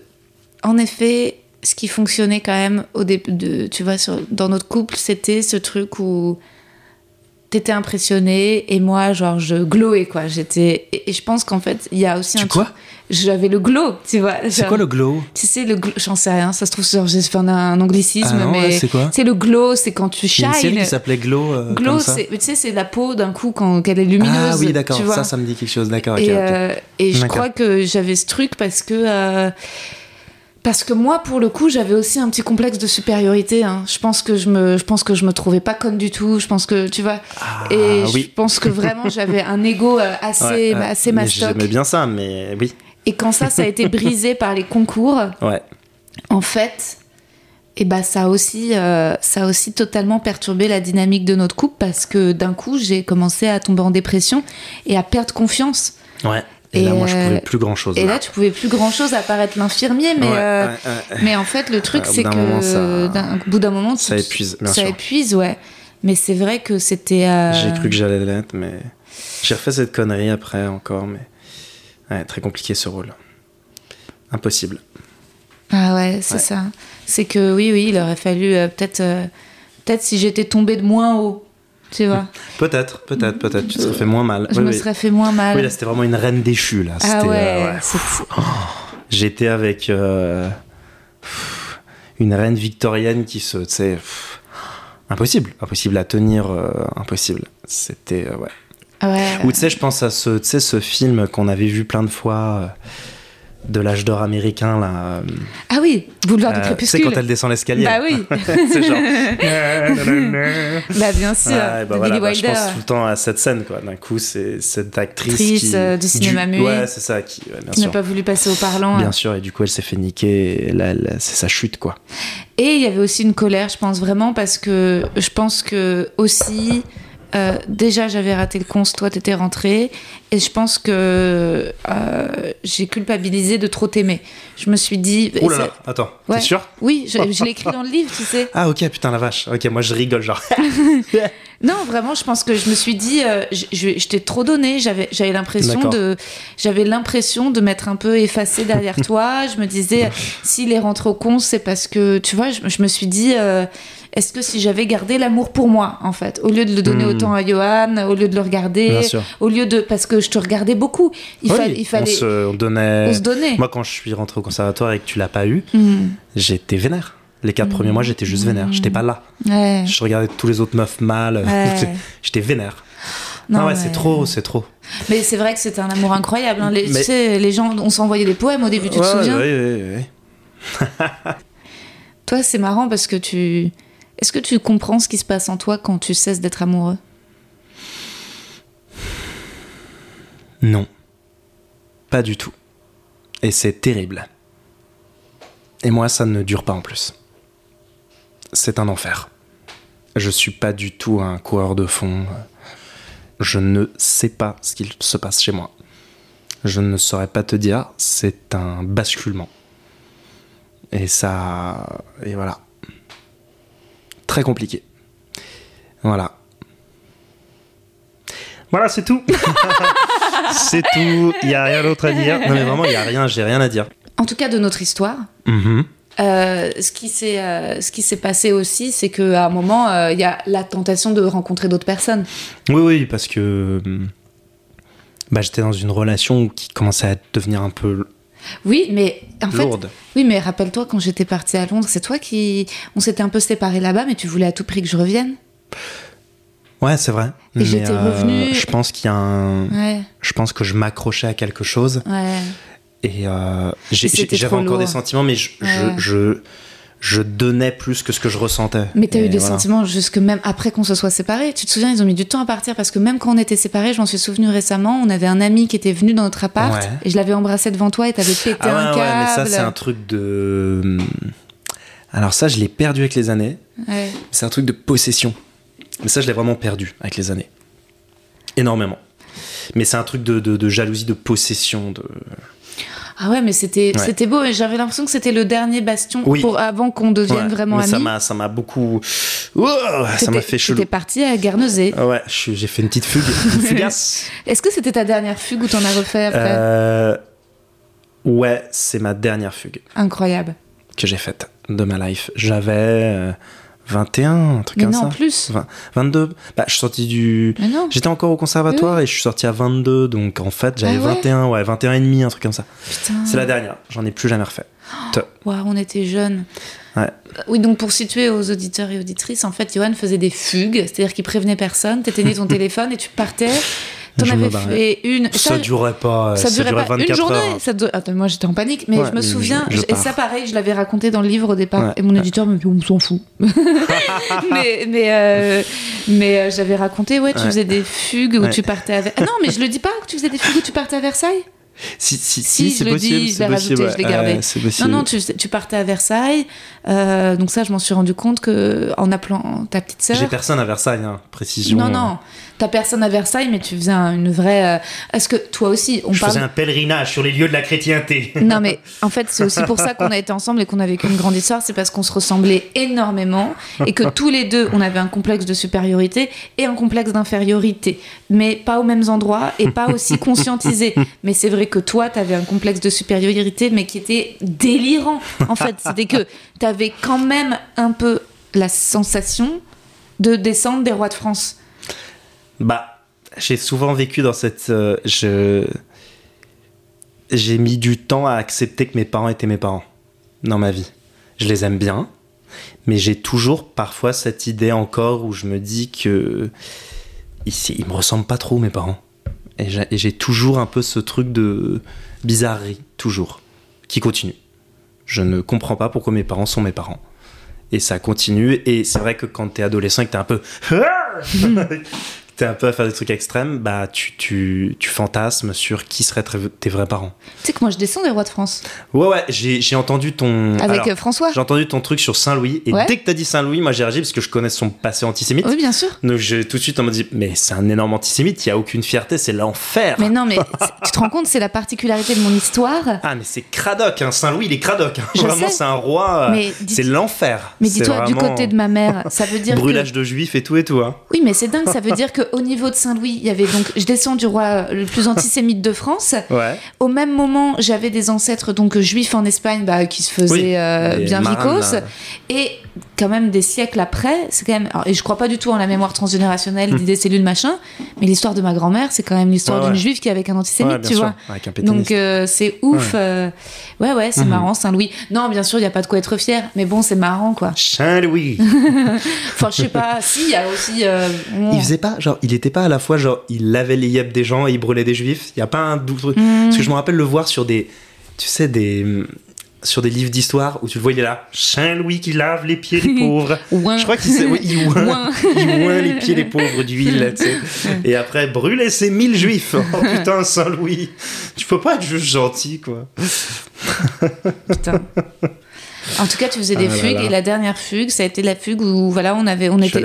en effet, ce qui fonctionnait quand même au début de, tu vois, dans notre couple, c'était ce truc où t'étais impressionné et moi, genre, je glowais, quoi. J'étais. Et, et je pense qu'en fait, il y a aussi Tu un. quoi J'avais le glow, tu vois. C'est quoi le glow? tu sais, le glow, j'en sais rien, ça se trouve, genre, j'ai fait un, un anglicisme, Ah non, mais. c'est quoi? C'est le glow, c'est quand tu Il y a une série shines. qui s'appelait Glow. euh, Glow, c'est, tu sais, c'est la peau d'un coup quand qu'elle est lumineuse. Ah oui, d'accord. Ça, ça me dit quelque chose. D'accord, et, ok. euh, et je crois que j'avais ce truc parce que. euh, parce que moi, pour le coup, j'avais aussi un petit complexe de supériorité. hein. Je pense que je me, je pense que je me trouvais pas conne du tout. Je pense que, tu vois. Ah, et je pense que vraiment, j'avais un ego euh, assez, Ouais, assez mastoc. J'aimais bien ça, mais oui. Et quand ça, ça a été brisé par les concours, Ouais. en fait, et bah ça a aussi, euh, ça a aussi totalement perturbé la dynamique de notre couple parce que d'un coup, j'ai commencé à tomber en dépression et à perdre confiance. Ouais. Et, Et là, moi, je euh, pouvais plus grand chose. Et là, tu pouvais plus grand chose à part être l'infirmier, mais, Ouais, euh, ouais, ouais. mais en fait, le truc, au c'est que moment, ça- au bout d'un moment, Ça tu- épuise, bien ça sûr. épuise, ouais. Mais c'est vrai que c'était. euh, J'ai cru que j'allais l'être, mais j'ai refait cette connerie après encore, mais très compliqué ce rôle. Impossible. Ah ouais, c'est ça. C'est que oui, oui, il aurait fallu euh, peut-être, euh, peut-être si j'étais tombée de moins haut, tu vois, Peut-être, peut-être, peut-être. Tu te serais fait moins mal. je Oui, me oui. serais fait moins mal. Oui, là, c'était vraiment une reine déchue, là. ah ouais, euh, ouais. c'est- J'étais avec euh, une reine victorienne qui se. tu sais, Impossible, impossible à tenir, euh, impossible. C'était. euh, ouais. ouais. Ou tu sais, je pense à ce, ce film qu'on avait vu plein de fois. De l'âge d'or américain, là. euh, Ah oui, Boulevard du euh, Crépuscule. quand elle descend l'escalier. Bah oui, c'est genre. bah bien sûr. Ouais, bah voilà, bah, je pense tout le temps à cette scène, quoi. D'un coup, c'est cette actrice. Actrice, qui, euh, du cinéma muet. Ouais, c'est ça, qui, ouais, bien qui n'a pas voulu passer au parlant. Bien sûr, et du coup, elle s'est fait niquer, et là, elle- c'est sa chute, quoi. Et il y avait aussi une colère, je pense vraiment, parce que je pense que aussi, euh, déjà j'avais raté le cons, toi t'étais rentré, et je pense que euh, j'ai culpabilisé de trop t'aimer. Je me suis dit. Oh là là, attends, Ouais. t'es sûr? Oui, je, je l'ai écrit dans le livre, tu sais. Ah, ok, putain, la vache. Ok, moi, je rigole, genre. Non, vraiment, je pense que je me suis dit, euh, je, je- je t'ai trop donné. J'avais, l'impression de, j'avais l'impression de m'être un peu effacée derrière toi. Je me disais, s'il est rentré au con, c'est parce que, tu vois, je, me suis dit, est-ce que si j'avais gardé l'amour pour moi, en fait, au lieu de le donner Hmm. autant à Johan, au lieu de le regarder, au lieu de, parce que je te regardais beaucoup, il, Oui, fallait, il fallait, On se on donnait. on se donnait. Moi, quand je suis rentré au conservatoire et que tu l'as pas eu, Hmm. j'étais vénère. Les quatre premiers mois, j'étais juste vénère. J'étais pas là. Ouais. Je regardais tous les autres meufs mal. Ouais. J'étais vénère. Non, ah ouais, mais- c'est trop, c'est trop. Mais c'est vrai que c'était un amour incroyable. hein. Les, Mais- Tu sais, les gens, on s'envoyait des poèmes au début, tu te Ouais, souviens? ouais, ouais, ouais. Toi, c'est marrant parce que tu. Est-ce que tu comprends ce qui se passe en toi quand tu cesses d'être amoureux? Non. Pas du tout. Et c'est terrible. Et moi, ça ne dure pas en plus. C'est un enfer. Je suis pas du tout un coureur de fond. Je ne sais pas ce qu'il se passe chez moi. Je ne saurais pas te dire. C'est un basculement. Et ça. Et voilà. Très compliqué. Voilà. Voilà, c'est tout. c'est tout. Il n'y a rien d'autre à dire. Non, mais vraiment, il n'y a rien. J'ai rien à dire. En tout cas, de notre histoire, Mhm. euh, ce qui s'est euh, ce qui s'est passé aussi, c'est qu'à un moment, euh, il y a la tentation de rencontrer d'autres personnes. Oui, oui, parce que. hum, Bah, j'étais dans une relation qui commençait à devenir un peu Oui, mais en fait, lourde. oui, mais rappelle-toi quand j'étais partie à Londres, c'est toi qui, on s'était un peu séparés là-bas, mais tu voulais à tout prix que je revienne. Ouais, c'est vrai. Et Mais, j'étais euh, revenue- Je pense qu'il y a un. Ouais, Je pense que je m'accrochais à quelque chose ouais. et euh, j'avais encore des sentiments, mais je, je, Ouais. je, je donnais plus que ce que je ressentais. Mais t'as eu des voilà. sentiments jusque même après qu'on se soit séparés. Tu te souviens, ils ont mis du temps à partir parce que même quand on était séparés, je m'en suis souvenu récemment, on avait un ami qui était venu dans notre appart Ouais. et je l'avais embrassé devant toi et t'avais pété Ah ouais, un ouais, mais câble. ça, c'est un truc de. Alors, ça, je l'ai perdu avec les années. Ouais. C'est un truc de possession. Mais ça, je l'ai vraiment perdu avec les années. Énormément. Mais c'est un truc de, de- de jalousie, de possession. De... Ah ouais, mais c'était Ouais. c'était beau et j'avais l'impression que c'était le dernier bastion Oui. pour avant qu'on devienne Ouais, vraiment mais ça amis. m'a, ça m'a beaucoup. Ouah, ça m'a fait chelou. T'étais parti à Guernesey. Ouais, j'ai fait une petite fugue. Fugace. Est-ce que c'était ta dernière fugue ou t'en as refait après Euh, Ouais, c'est ma dernière fugue Incroyable. que j'ai faite de ma life. J'avais euh, 21, un truc Mais comme non, ça. plus. 20 22. Bah, je suis sorti du. J'étais encore au conservatoire et je suis sorti à 22, donc en fait j'avais Ah ouais 21, ouais, 21 et demi, un truc comme ça. Putain. C'est la dernière, j'en ai plus jamais refait. Te- Waouh, on était jeunes. Ouais. Euh, Oui, donc pour situer aux auditeurs et auditrices, en fait, Johan faisait des fugues, c'est-à-dire qu'il prévenait personne, t'éteignais ton téléphone et tu partais. T'en avais barrais. fait une. Ça, durait pas, ça durait pas 24 une journée. heures. Ça dur- Attends, moi j'étais en panique, mais Ouais, je me je- souviens, je et ça pareil, je l'avais raconté dans le livre au départ, Ouais, et mon éditeur me dit on s'en fout. mais mais, euh, mais euh, j'avais raconté, ouais, tu Ouais. faisais des fugues où tu partais à. Ah non, mais je le dis pas que tu faisais des fugues où tu partais à Versailles. Si, si, Si, si, je c'est le possible. dis, je l'ai rajouté, je l'ai gardé. Non, non, tu, tu partais à Versailles. euh, donc ça, je m'en suis rendu compte que en appelant ta petite sœur. J'ai personne à Versailles, hein, précision. Non, non, t'as personne à Versailles, mais tu faisais un- une vraie. euh, Est-ce que toi aussi, on Je parle. faisais un pèlerinage sur les lieux de la chrétienté. Non, mais en fait, c'est aussi pour ça qu'on a été ensemble et qu'on a vécu une grande histoire. C'est parce qu'on se ressemblait énormément et que tous les deux, on avait un complexe de supériorité et un complexe d'infériorité. Mais pas aux mêmes endroits et pas aussi conscientisé. Mais c'est vrai que toi, t'avais un complexe de supériorité, mais qui était délirant. En fait, c'était que t'avais quand même un peu la sensation de descendre des rois de France. Bah, j'ai souvent vécu dans cette. euh, je. J'ai mis du temps à accepter que mes parents étaient mes parents dans ma vie. Je les aime bien, mais j'ai toujours parfois cette idée encore où je me dis que. Ils, ils me ressemblent pas trop, mes parents. Et j'ai toujours un peu ce truc de bizarrerie, toujours. qui continue. Je ne comprends pas pourquoi mes parents sont mes parents. Et ça continue. Et c'est vrai que quand t'es adolescent et que t'es un peu. t'es un peu à faire des trucs extrêmes, bah tu, tu, tu fantasmes sur qui seraient tes- vrais parents. Tu sais que moi je descends des rois de France. Ouais, ouais, j'ai entendu ton. Avec alors, euh, François. J'ai entendu ton truc sur Saint-Louis. Et Ouais. dès que t'as dit Saint-Louis, moi j'ai réagi parce que je connais son passé antisémite. Oui, bien sûr. Donc j'ai tout de suite on m'a dit, mais c'est un énorme antisémite, il n'y a aucune fierté, c'est l'enfer. Mais non, mais tu te rends compte, c'est la particularité de mon histoire. Ah, mais c'est cradoc, hein. Saint-Louis, il est cradoc. hein. Je Vraiment, c'est un roi. euh, c'est l'enfer. Mais dis-toi, du côté de ma mère, ça veut dire Brûlage que... de juifs et tout et tout. Hein. Oui, mais c'est dingue, ça veut dire qu'au niveau de Saint-Louis, il y avait donc... Je descends du roi le plus antisémite de France. Ouais. Au même moment, j'avais des ancêtres donc juifs en Espagne bah, qui se faisaient Oui, euh, bien vicos. là. Et quand même des siècles après, c'est quand même. alors, et je crois pas du tout en la mémoire transgénérationnelle, des cellules machin, mais l'histoire de ma grand-mère, c'est quand même l'histoire Hmm. Ouais, d'une ouais. juive qui est avec un antisémite, Ouais, tu sûr, vois. Avec un. Donc euh, c'est ouf. euh, Ouais, ouais, c'est Mhm. marrant, Saint-Louis. Non, bien sûr, il y a pas de quoi être fier, mais bon, c'est marrant, quoi. Saint-Louis. Enfin, je sais pas. si, il y a aussi. euh, il faisait pas, genre, il était pas à la fois, genre, il lavait les yeux des gens et il brûlait des juifs. Il y a pas un doux truc. Hmm. Parce que je me rappelle le voir sur des, tu sais, des, sur des livres d'histoire où tu le vois, il est là. Saint-Louis qui lave les pieds des pauvres. Ouin. Je crois qu'il oui, il Ouin. il oint les pieds des pauvres d'huile, tu sais. Et après, brûler ces mille juifs. Oh putain, Saint-Louis. Tu peux pas être juste gentil, quoi. Putain. En tout cas, tu faisais des Ah là fugues là. et la dernière fugue, ça a été la fugue où voilà, on avait, on Je était,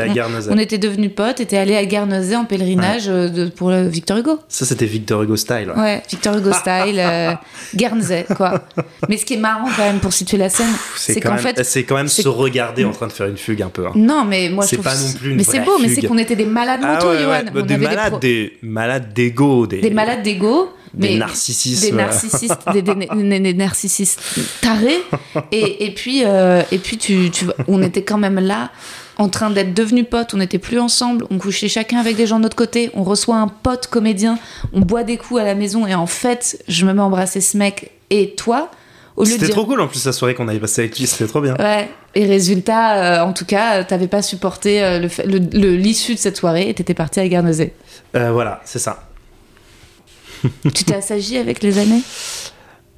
on, était devenus potes, était allé à Guernesey en pèlerinage euh, de- pour le Victor Hugo. Ça, c'était Victor Hugo style. ouais. Ouais, Victor Hugo style, euh, Guernesey, quoi. Mais ce qui est marrant quand même pour situer la scène, C'est qu'en fait, c'est quand même se regarder en train de faire une fugue un peu. hein. non, mais moi je C'est trouve pas non plus une mais c'est beau, mais c'est qu'on était des malades Ah mentaux, ouais, Johan. ouais, bah, On des malades, des malades d'ego, des, des malades d'ego, des mais narcissistes. des narcissistes, des, des- des- des narcissistes tarés. Et, et puis, euh, et puis tu, tu, on était quand même là, en train d'être devenus potes. On n'était plus ensemble. On couchait chacun avec des gens de notre côté. On reçoit un pote comédien. On boit des coups à la maison. Et en fait, je me mets à embrasser ce mec. Et toi, au lieu de C'était dire. trop cool en plus la soirée qu'on avait passée avec lui, c'était trop bien. Ouais. Et résultat, euh, en tout cas, euh, t'avais pas supporté euh, le fait- le- le- l'issue de cette soirée et t'étais parti à Guernesey. Euh, voilà, c'est ça. tu t'es assagi avec les années?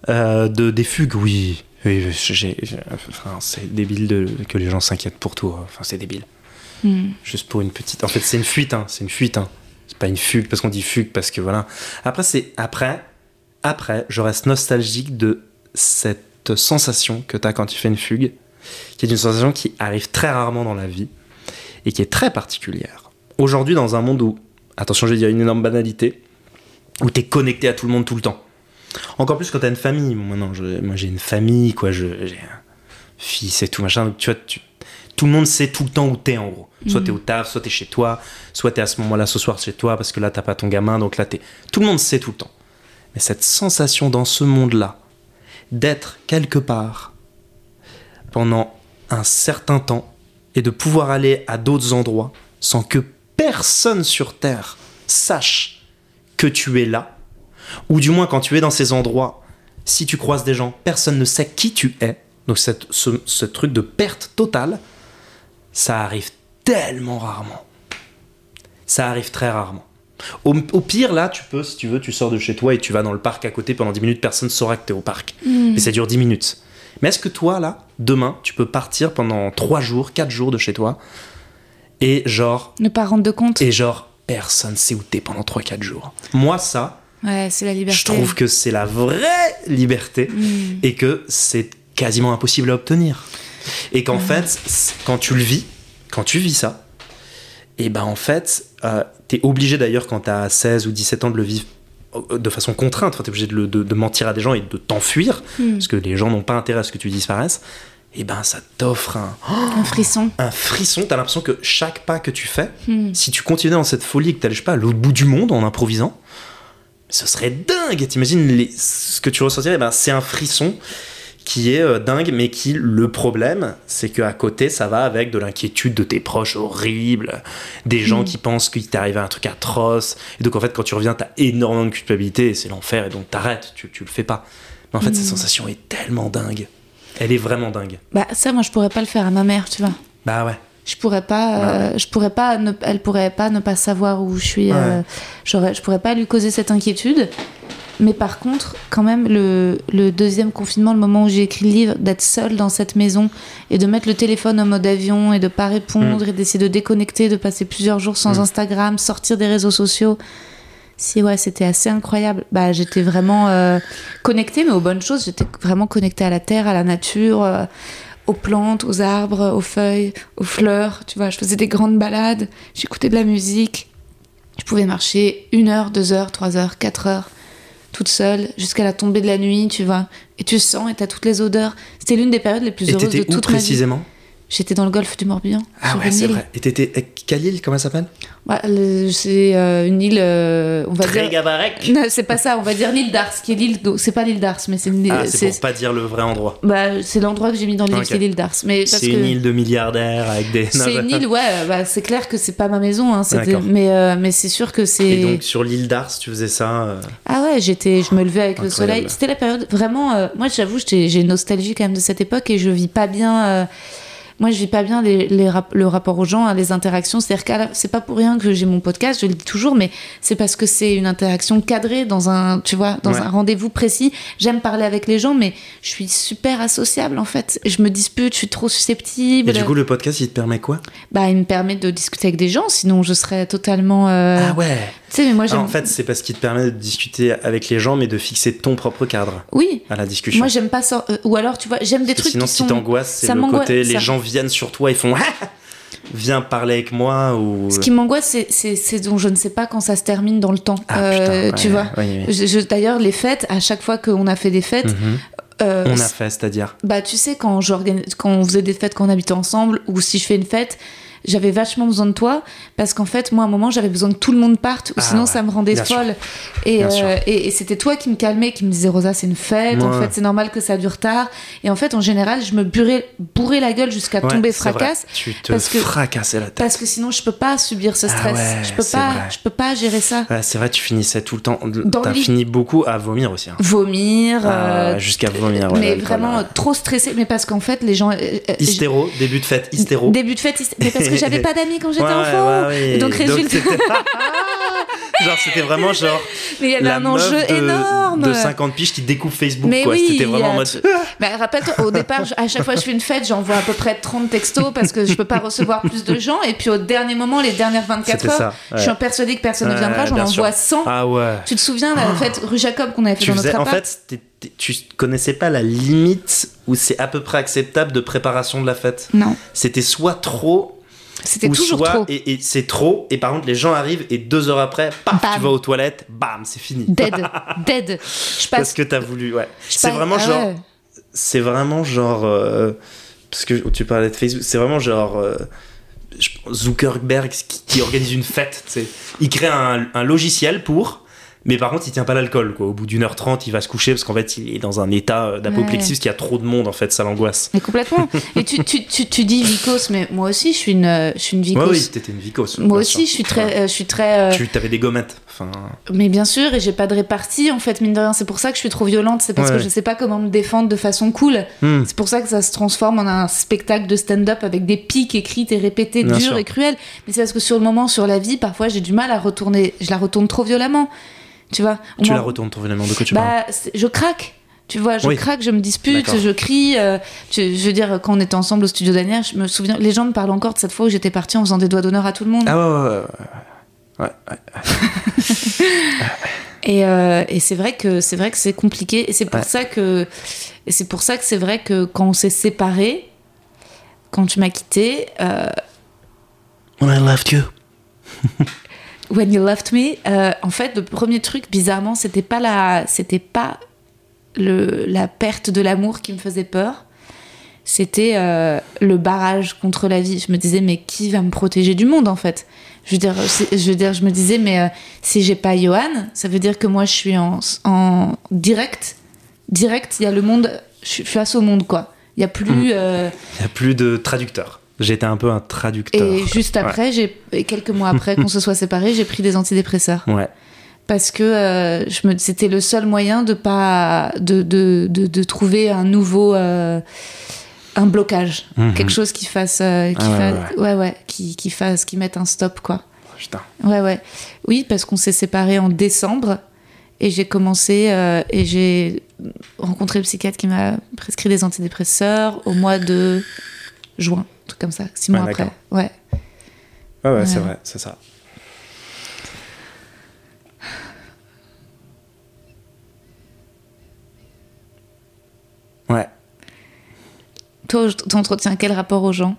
Euh, de, des fugues, oui. Oui, j'ai- enfin, c'est débile de, que les gens s'inquiètent pour tout. Enfin, c'est débile. Hmm. Juste pour une petite. En fait, c'est une fuite, hein. C'est une fuite, hein. C'est pas une fugue parce qu'on dit fugue parce que voilà. Après, c'est après, après, je reste nostalgique de cette sensation que t'as quand tu fais une fugue, qui est une sensation qui arrive très rarement dans la vie et qui est très particulière. Aujourd'hui, dans un monde où, attention, je vais dire une énorme banalité, où t'es connecté à tout le monde tout le temps. Encore plus quand t'as une famille. Bon, maintenant, je- moi j'ai une famille, quoi. J'ai un fils et tout machin. Donc, tu vois, tu- tout le monde sait tout le temps où t'es en gros. Soit t'es au taf, soit t'es chez toi, soit t'es à ce moment-là ce soir chez toi parce que là t'as pas ton gamin, donc là t'es. Tout le monde sait tout le temps. Mais cette sensation dans ce monde-là d'être quelque part pendant un certain temps et de pouvoir aller à d'autres endroits sans que personne sur Terre sache que tu es là, ou du moins quand tu es dans ces endroits, si tu croises des gens, personne ne sait qui tu es. Donc cette- ce, ce truc de perte totale, ça arrive tellement rarement. Ça arrive très rarement. Au, au pire, là, tu peux, si tu veux, tu sors de chez toi et tu vas dans le parc à côté pendant 10 minutes, personne ne saura que tu es au parc. Mais ça dure 10 minutes. Mais est-ce que toi, là, demain, tu peux partir pendant 3 jours, 4 jours de chez toi et genre, Ne pas rendre de compte. et genre, personne sait où t'es pendant 3-4 jours Moi, ça, Ouais, c'est la liberté. je trouve que c'est la vraie liberté Mm. et que c'est quasiment impossible à obtenir. Et qu'en fait, c- quand tu le vis, quand tu vis ça, et ben en fait, euh, t'es obligé d'ailleurs quand t'as 16 ou 17 ans de le vivre euh, de façon contrainte, enfin, t'es obligé de, le- de- de mentir à des gens et de t'enfuir, Mm. parce que les gens n'ont pas intérêt à ce que tu disparaisses, et ben ça t'offre un, Un frisson. un frisson, t'as l'impression que chaque pas que tu fais, Hmm. si tu continuais dans cette folie et que t'allais, je sais pas, à l'autre bout du monde en improvisant, ce serait dingue. T'imagines les- ce que tu ressentirais? Ben, C'est un frisson qui est euh, dingue, mais qui, le problème, c'est qu'à côté, ça va avec de l'inquiétude de tes proches horribles, des gens qui pensent qu'il t'est arrivé un truc atroce. Et donc, en fait, quand tu reviens, t'as énormément de culpabilité et c'est l'enfer, et donc t'arrêtes, tu, tu le fais pas. Mais en fait, cette sensation est tellement dingue. Elle est vraiment dingue. Bah ça, moi, je pourrais pas le faire à ma mère, tu vois. Bah ouais. Je pourrais pas, euh, je pourrais pas, ne- elle pourrait pas ne pas savoir où je suis. euh, j'aurais, je pourrais pas lui causer cette inquiétude. Mais par contre, quand même, le, le deuxième confinement, le moment où j'ai écrit le livre, d'être seule dans cette maison et de mettre le téléphone en mode avion et de pas répondre et d'essayer de déconnecter, de passer plusieurs jours sans Mm. Instagram, sortir des réseaux sociaux. Si, ouais, c'était assez incroyable. Bah, j'étais vraiment euh, connectée, mais aux bonnes choses. J'étais vraiment connectée à la terre, à la nature, euh, aux plantes, aux arbres, aux feuilles, aux fleurs. Tu vois, je faisais des grandes balades, j'écoutais de la musique. Je pouvais marcher une heure, deux heures, trois heures, quatre heures, toute seule, jusqu'à la tombée de la nuit, tu vois. Et tu sens et t'as toutes les odeurs. C'était l'une des périodes les plus Et heureuses de t'étais où toute ma vie. précisément? J'étais dans le golfe du Morbihan. Ah ouais, c'est vrai. Et t'étais. eh, Quelle île Comment elle s'appelle? Ouais, le- c'est euh, une île, euh, on va dire. Gabarek. Non, c'est pas ça, on va dire l'île d'Ars, qui est l'île. C'est pas l'île d'Ars, mais c'est une île. Ah, c'est pour pas dire le vrai endroit. bah, c'est l'endroit que j'ai mis dans le livre, Ok. c'est l'île d'Ars. Mais C'est que une île de milliardaires avec des. c'est une île, ouais, bah, c'est clair que c'est pas ma maison, hein, mais, euh, mais c'est sûr que c'est. Et donc sur l'île d'Ars, tu faisais ça. euh, Ah ouais, j'étais, je me levais avec le Incroyable. soleil. C'était la période vraiment. euh, moi, j'avoue, j'ai une nostalgie quand même de cette époque et je vis pas bien. Moi, je vis pas bien les, les rap- le rapport aux gens, hein, les interactions. C'est-à-dire que c'est pas pour rien que j'ai mon podcast, je le dis toujours, mais c'est parce que c'est une interaction cadrée dans un, tu vois, dans Ouais. un rendez-vous précis. J'aime parler avec les gens, mais je suis super associable en fait. Je me dispute, je suis trop susceptible. Et du coup, le podcast, il te permet quoi? Bah, il me permet de discuter avec des gens, sinon je serais totalement. euh, Ah ouais sais, mais moi Ah. En fait, c'est parce qu'il te permet de discuter avec les gens, mais de fixer ton propre cadre oui. à la discussion. Moi, j'aime pas ça. euh, ou alors, tu vois, j'aime des Parce trucs sinon, qui si sont. t'angoisses, c'est ça le côté, les ça. gens viennent sur toi, ils font Viens parler avec moi ou. Ce qui m'angoisse, c'est- c'est c'est dont je ne sais pas quand ça se termine dans le temps. Ah, Euh, putain, tu ouais, vois. Je- je- D'ailleurs, les fêtes, à chaque fois qu'on a fait des fêtes, Mhm. euh, On a fait, c'est-à-dire. bah tu sais quand j'organise, quand on faisait des fêtes quand on habitait ensemble, ou si je fais une fête, j'avais vachement besoin de toi parce qu'en fait moi à un moment j'avais besoin que tout le monde parte ou Ah sinon ça me rendait folle et, euh, et, et c'était toi qui me calmais qui me disais Rosa c'est une fête en fait c'est normal que ça dure tard et en fait en général je me burais, bourrais la gueule jusqu'à Ouais, tomber fracasse Tu te parce que- fracassais la tête. parce que sinon je peux pas subir ce Ah stress ouais, je peux pas vrai. je peux pas gérer ça c'est vrai, tu finissais tout le temps. T'as fini beaucoup à vomir aussi. hein. vomir Ah, euh, jusqu'à vomir. mais vraiment trop stressé mais parce qu'en fait les gens euh, Hystéro, début de fête, hystéro. Début de fête, hyst- mais parce que j'avais pas d'amis quand j'étais Ouais, enfant. ouais, ouais. Et donc, résultat. c'était- genre, c'était vraiment genre. mais il y avait la un enjeu de, énorme. De 50 piges qui découpe Facebook, mais quoi. oui, C'était vraiment en mode. Bah, rappelle-toi, au départ, à chaque fois que je fais une fête, j'envoie à peu près 30 textos parce que je peux pas recevoir plus de gens. Et puis au dernier moment, les dernières 24 C'était heures, ça, je suis persuadée que personne ne viendra, j'en envoie 100. Ah ouais. Tu te souviens la fête rue Jacob qu'on avait fait Tu dans notre faisais, en appart fait, tu connaissais pas la limite où c'est à peu près acceptable de préparation de la fête? Non, C'était soit trop, c'était ou toujours soit trop. et, et c'est trop. Et par contre, les gens arrivent et deux heures après, paf, Bam. tu vas aux toilettes, bam, c'est fini. Dead, dead. Je Parce passe. que t'as voulu, ouais. je C'est vraiment ah genre, ouais. c'est vraiment genre, euh, parce que tu parlais de Facebook, c'est vraiment genre. euh, Zuckerberg qui, qui organise une fête, tu sais. Il crée un, un logiciel pour, mais par contre, il tient pas l'alcool, quoi. Au bout d'une heure trente, il va se coucher parce qu'en fait, il est dans un état d'apoplexie Ouais. parce qu'il y a trop de monde, en fait, ça l'angoisse. Mais complètement. Et tu, tu, tu, tu dis vicose, mais moi aussi, je suis une, euh, je suis une Ouais, vicose. oui, t'étais une vicose. moi aussi, sûr. je suis très, Ouais. euh, je suis très. euh, Tu avais des gommettes. Enfin, Mais bien sûr, et j'ai pas de répartie en fait, mine de rien. C'est pour ça que je suis trop violente, c'est parce Ouais. que je sais pas comment me défendre de façon cool. hmm. C'est pour ça que ça se transforme en un spectacle de stand-up avec des pics écrites et répétées, dures et cruelles. Mais c'est parce que sur le moment, sur la vie, parfois j'ai du mal à retourner. Je la retourne trop violemment. Tu vois tu la retournes trop violemment de quoi tu Bah, je craque. Tu vois, je Oui. craque, je me dispute, je crie. euh, tu- je veux dire, quand on était ensemble au studio d'Anière, je me souviens, les gens me parlent encore de cette fois où j'étais partie en faisant des doigts d'honneur à tout le monde. Ah ouais, ouais, ouais. Et, euh, et c'est vrai que c'est vrai que c'est compliqué et c'est pour Ouais. ça que c'est pour ça que c'est vrai que quand on s'est séparés, quand tu m'as quitté, euh, When I left you. when you left me, euh, en fait le premier truc bizarrement c'était pas la c'était pas le la perte de l'amour qui me faisait peur, c'était euh, le barrage contre la vie. Je me disais mais qui va me protéger du monde en fait? Je veux dire, je veux dire, je me disais, mais euh, si j'ai pas Johan, ça veut dire que moi je suis en, en direct. Direct, il y a le monde, je suis face au monde, quoi. Il y a plus. Mm. euh, Il n'y a plus de traducteur. J'étais un peu un traducteur. et juste après, j'ai quelques mois après qu'on se soit séparés, j'ai pris des antidépresseurs. Ouais. Parce que euh, je me, c'était le seul moyen de pas. de, de, de, de trouver un nouveau. euh, un blocage. Mhm. Quelque chose qui fasse. euh, qui Ah fasse ouais, ouais, qui, qui fasse. qui mette un stop, quoi. Putain. Ouais, ouais. Oui, parce qu'on s'est séparés en décembre. Et j'ai commencé euh, et j'ai rencontré le psychiatre qui m'a prescrit des antidépresseurs au mois de juin, truc comme ça, six mois Ouais, après. d'accord. Ouais. Ouais, ouais, Ouais. c'est vrai, c'est ça. Ouais. Toi, t'entretiens quel rapport aux gens?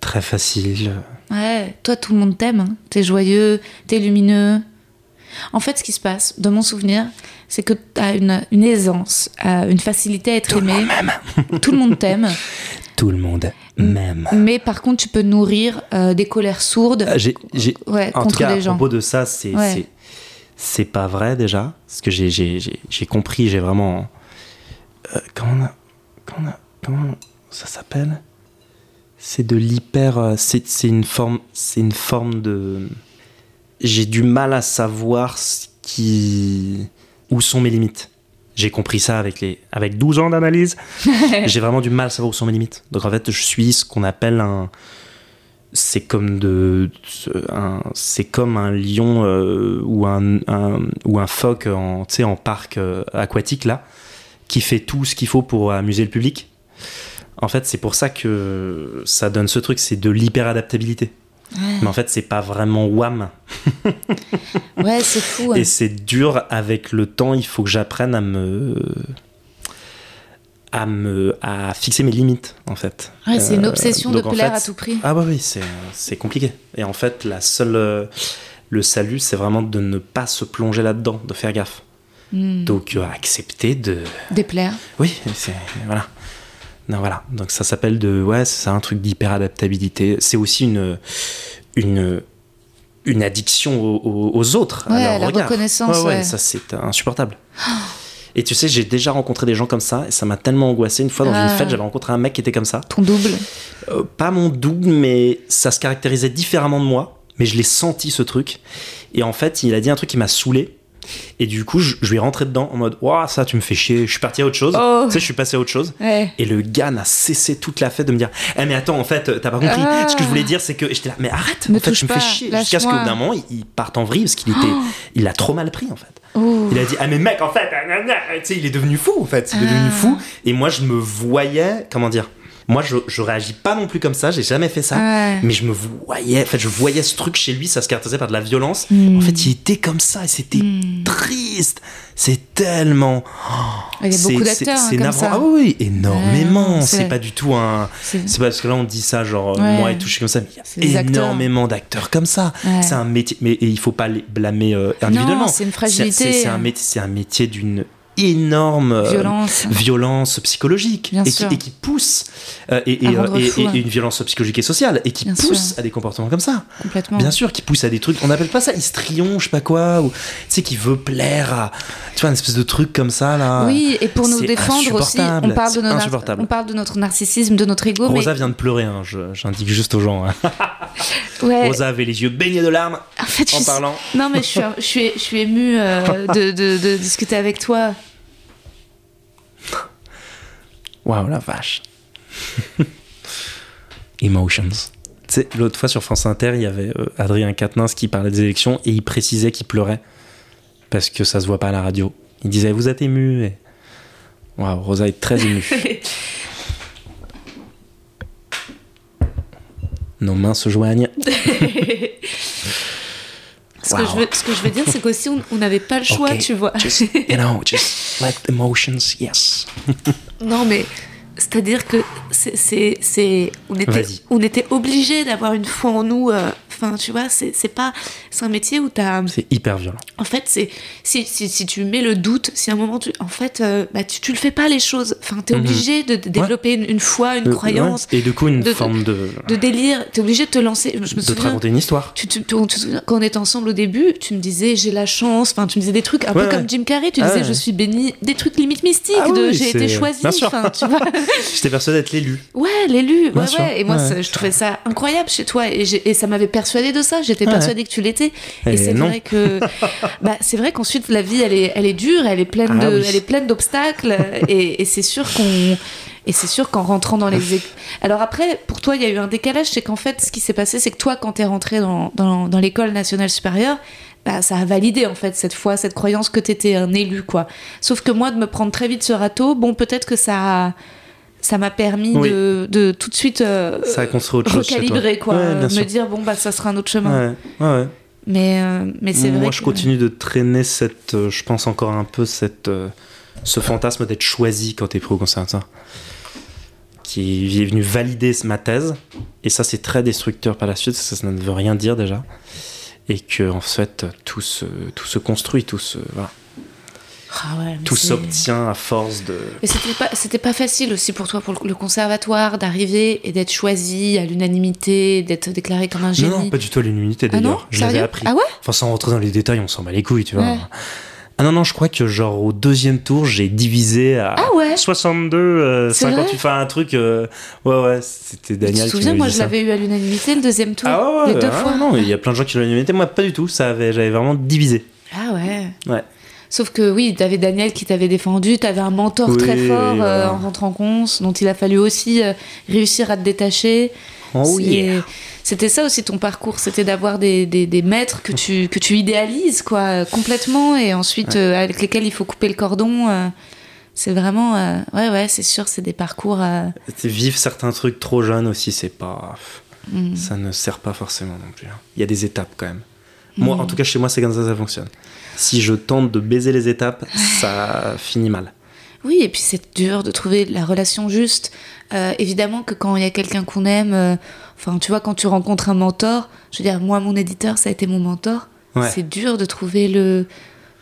Très facile. Ouais, toi, tout le monde t'aime. hein. T'es joyeux, t'es lumineux. En fait, ce qui se passe, de mon souvenir, c'est que t'as une, une aisance, euh, une facilité à être aimé. Tout le monde t'aime. Tout le monde m'aime. Mais par contre, tu peux nourrir euh, des colères sourdes Euh, J'ai, j'ai- ouais, en contre tout cas, les à gens. propos de ça, c'est, Ouais. c'est, c'est pas vrai déjà. Parce que j'ai, compris, j'ai vraiment. euh, comment, on a- comment, on a- comment ça s'appelle? C'est de l'hyper. C'est, c'est une forme. C'est une forme de. J'ai du mal à savoir ce qui. Où sont mes limites J'ai compris ça avec, les, avec 12 ans d'analyse. j'ai vraiment du mal à savoir où sont mes limites. Donc en fait, je suis ce qu'on appelle un. C'est comme de, un, c'est comme un lion euh, ou un, un- ou un phoque en, en parc euh, aquatique là, qui fait tout ce qu'il faut pour amuser le public. En fait, c'est pour ça que ça donne ce truc, c'est de l'hyperadaptabilité. Mais en fait, c'est pas vraiment wham. Ouais, c'est fou. hein. Et c'est dur avec le temps, il faut que j'apprenne à me à me à fixer mes limites en fait. Ouais, c'est une Euh, obsession de plaire fait, à tout prix. Ah bah oui, c'est compliqué. Et en fait, la seule le salut, c'est vraiment de ne pas se plonger là-dedans, de faire gaffe. Hmm. Donc euh, accepter de Déplaire. oui, c'est voilà. Non voilà. Donc ça s'appelle de ouais, c'est un truc d'hyperadaptabilité. C'est aussi une une une addiction aux, autres. Ouais, à leur la regard. reconnaissance, Ouais, ouais, ouais. ça c'est insupportable. Et tu sais, j'ai déjà rencontré des gens comme ça et ça m'a tellement angoissé. Une fois dans Ah. une fête, j'avais rencontré un mec qui était comme ça. Ton double. Euh, pas mon double, mais ça se caractérisait différemment de moi. Mais je l'ai senti ce truc. Et en fait, il a dit un truc qui m'a saoulé. Et du coup, je, je lui ai rentré dedans en mode Waouh, ça, tu me fais chier. Je suis parti à autre chose. Oh. Tu sais, je suis passé à autre chose. Ouais. Et le gars n'a cessé toute la fête de me dire Eh, mais attends, en fait, t'as pas compris. Ah. Ce que je voulais dire, c'est que. J'étais là, mais arrête, Me en fait, tu me fais chier. Jusqu'à ce bout d'un moment, il, il parte en vrille parce qu'il était. Il a trop mal pris, en fait. Oh. Il a dit Ah, mais mec, en fait, nan, nan. tu sais, il est devenu fou, en fait. Il est Ah. devenu fou. Et moi, je me voyais. Comment dire Moi, je, je réagis pas non plus comme ça. J'ai jamais fait ça. Ouais. Mais je me voyais. En fait, je voyais ce truc chez lui. Ça se caractérisait par de la violence. Hmm. En fait, il était comme ça. Et c'était Hmm. triste. C'est tellement. Il y a beaucoup d'acteurs hein, C'est ça. Ah oui, énormément. Ouais, c'est pas du tout un. C'est- parce que là on dit ça, genre Ouais. moi et suis comme ça, mais il y a énormément d'acteurs comme ça. C'est un métier, mais et il faut pas les blâmer euh, individuellement. C'est une fragilité. C'est un métier, c'est un métier d'une énorme euh, Violence. violence psychologique et, qui, et qui pousse euh, et, À et, euh, et- une violence psychologique et sociale et qui Bien pousse sûr. à des comportements comme ça. Complètement. Bien sûr, qui pousse à des trucs. On appelle pas ça histrion, je sais pas quoi, ou tu sais qui veut plaire à, tu vois, une espèce de truc comme ça là. Oui, et pour nous défendre aussi, on parle, de notre, insupportable. on parle de notre narcissisme, de notre ego. Rosa vient de pleurer, hein, j'indique juste aux gens. hein. ouais, Rosa avait les yeux baignés de larmes en fait, suis- parlant. Non, mais je suis, je suis, je suis émue euh, de, de, de discuter avec toi. Waouh, la vache. Emotions. Tu sais, l'autre fois sur France Inter, il y avait euh, Adrien Quatennens qui parlait des élections et il précisait qu'il pleurait parce que ça se voit pas à la radio. Il disait Vous êtes ému et... Waouh, Rosa est très émue. Nos mains se joignent. Ce, que Wow. je veux, ce que je veux dire, c'est qu'aussi, on n'avait pas le choix, Ok, tu vois. Just, you know, just let the emotions, yes. Non, mais c'est-à-dire que c'est, c'est, c'est- on était, on était obligé d'avoir une foi en nous. euh, Enfin, tu vois, c'est, c'est pas, c'est un métier où t'as, C'est hyper violent. en fait, c'est si, si, si tu mets le doute, si à un moment, tu, en fait, euh, bah, tu, tu le fais pas les choses. Enfin, t'es Mhm. obligé de, de développer une, une foi, une Euh, croyance, ouais. Et du coup, une de- forme de, de délire. T'es obligé de te lancer. Je me de te souviens. raconter une histoire. Tu, souviens, quand on était ensemble au début, tu me disais j'ai la chance, enfin tu me disais des trucs un Ouais, peu comme. Jim Carrey, tu Ah disais je suis béni, des trucs limite mystiques, Ah de oui, j'ai été choisi, enfin tu vois. J'étais persuadé d'être l'élu. Ouais, l'élu, ouais, ouais. Et moi Ouais, je trouvais ça incroyable chez toi et, ça m'avait persuadé de ça, j'étais persuadée que tu l'étais. Et, Et c'est vrai que bah, c'est vrai qu'ensuite la vie elle est, elle est dure, elle est pleine Ah de, oui. elle est pleine d'obstacles et, et c'est sûr qu'on et c'est sûr qu'en rentrant dans les... Alors après, pour toi, il y a eu un décalage, c'est qu'en fait, ce qui s'est passé, c'est que toi, quand t'es rentré dans, dans, dans l'école nationale supérieure, bah, ça a validé en fait cette fois cette croyance que t'étais un élu quoi. Sauf que moi de me prendre très vite ce râteau, bon peut-être que ça a- ça m'a permis Oui. de, de tout de suite euh, Ça a construit autre chose recalibrer quoi, Ouais, me sûr. dire bon bah ça sera un autre chemin. Ouais, ouais, ouais. Mais euh, mais c'est vrai. Moi, je continue de traîner cette. euh, je pense encore un peu cette, euh, ce fantasme d'être choisi quand t'es pro conservateur. Qui est venu valider ma thèse. Et ça, c'est très destructeur par la suite. Ça, ça ne veut rien dire déjà. Et que, en fait, tout se, tout se construit, tout se. voilà. Ah ouais, Tout s'obtient à force de. Mais c'était pas, c'était pas facile aussi pour toi, pour le conservatoire, d'arriver et d'être choisi à l'unanimité, d'être déclaré comme un génie. Non, non, pas du tout à l'unanimité Ah non d'ailleurs. je l'avais appris. Ah ouais Enfin, sans rentrer dans les détails, on s'en bat les couilles, tu vois. Ouais. Ah non, non, je crois que genre au deuxième tour, j'ai divisé à Ah ouais 62, euh, C'est 58, vrai enfin un truc. euh, ouais, ouais, c'était Tu Daniel te qui souviens, moi je l'avais eu à l'unanimité le deuxième tour, Ah ouais, ouais, les deux ah fois. non, il y a plein de gens qui l'ont unanimité. Moi, pas du tout. Ça avait, j'avais vraiment divisé. Ah ouais. Ouais. Sauf que oui, t'avais Daniel qui t'avait défendu, t'avais un mentor Oui, très fort oui, euh, voilà. en rentrant compte, dont il a fallu aussi euh, réussir à te détacher. Oh yeah. C'était ça aussi ton parcours, c'était d'avoir des, des, des maîtres que tu, que tu idéalises quoi, complètement et ensuite euh, avec lesquels il faut couper le cordon. euh, c'est vraiment. ouais, ouais, c'est sûr, c'est des parcours. Vivre certains trucs trop jeunes aussi, c'est pas. mm. Ça ne sert pas forcément non plus. hein. Il y a des étapes quand même. Moi, Mm. en tout cas, chez moi, c'est comme ça que ça fonctionne. Si je tente de baiser les étapes, ça finit mal. Oui, et puis c'est dur de trouver la relation juste. Euh, évidemment que quand il y a quelqu'un qu'on aime, euh, enfin, tu vois, quand tu rencontres un mentor, je veux dire, moi, mon éditeur, ça a été mon mentor. Ouais. C'est dur de trouver le.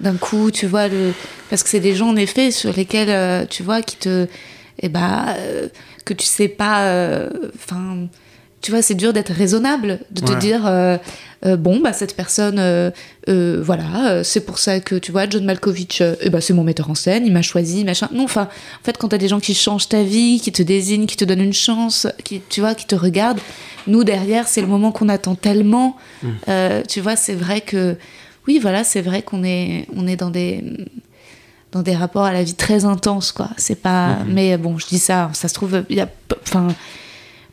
D'un coup, tu vois, le. Parce que c'est des gens, en effet, sur lesquels, euh, tu vois, qui te. Eh ben, que tu sais pas. Enfin. Tu vois, c'est dur d'être raisonnable, de te dire euh, euh, bon, bah cette personne, euh, voilà, c'est pour ça que tu vois, John Malkovich, eh ben, c'est mon metteur en scène, il m'a choisi, machin. Non, enfin, en fait, quand t'as des gens qui changent ta vie, qui te désignent, qui te donnent une chance, qui, tu vois, qui te regardent, nous derrière, c'est le moment qu'on attend tellement. Euh, tu vois, c'est vrai que, oui, voilà, c'est vrai qu'on est, on est dans des dans des rapports à la vie très intenses, quoi. C'est pas. Mais bon, je dis ça, ça se trouve, il y a. Enfin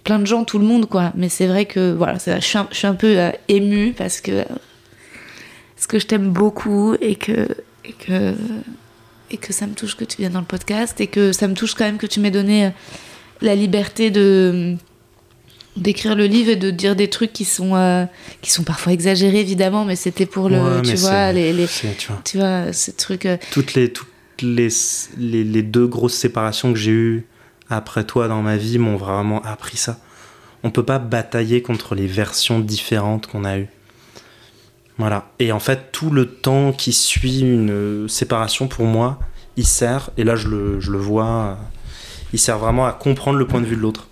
plein de gens, tout le monde, quoi. Mais c'est vrai que, voilà, je suis un, je suis un peu euh, émue parce que. Parce que je t'aime beaucoup et que. Et que et que ça me touche que tu viennes dans le podcast et que ça me touche quand même que tu m'aies donné euh, la liberté de d'écrire le livre et de dire des trucs qui sont euh, qui sont parfois exagérés évidemment mais c'était pour le Ouais, tu vois les, les tu vois. tu vois ces trucs euh, toutes les, toutes les, les, les deux grosses séparations que j'ai eues après toi dans ma vie m'ont vraiment appris ça. On peut pas batailler contre les versions différentes qu'on a eues. Voilà. Et en fait, tout le temps qui suit une séparation, pour moi, il sert, et là je le, je le vois, euh, il sert vraiment à comprendre le point de vue de l'autre.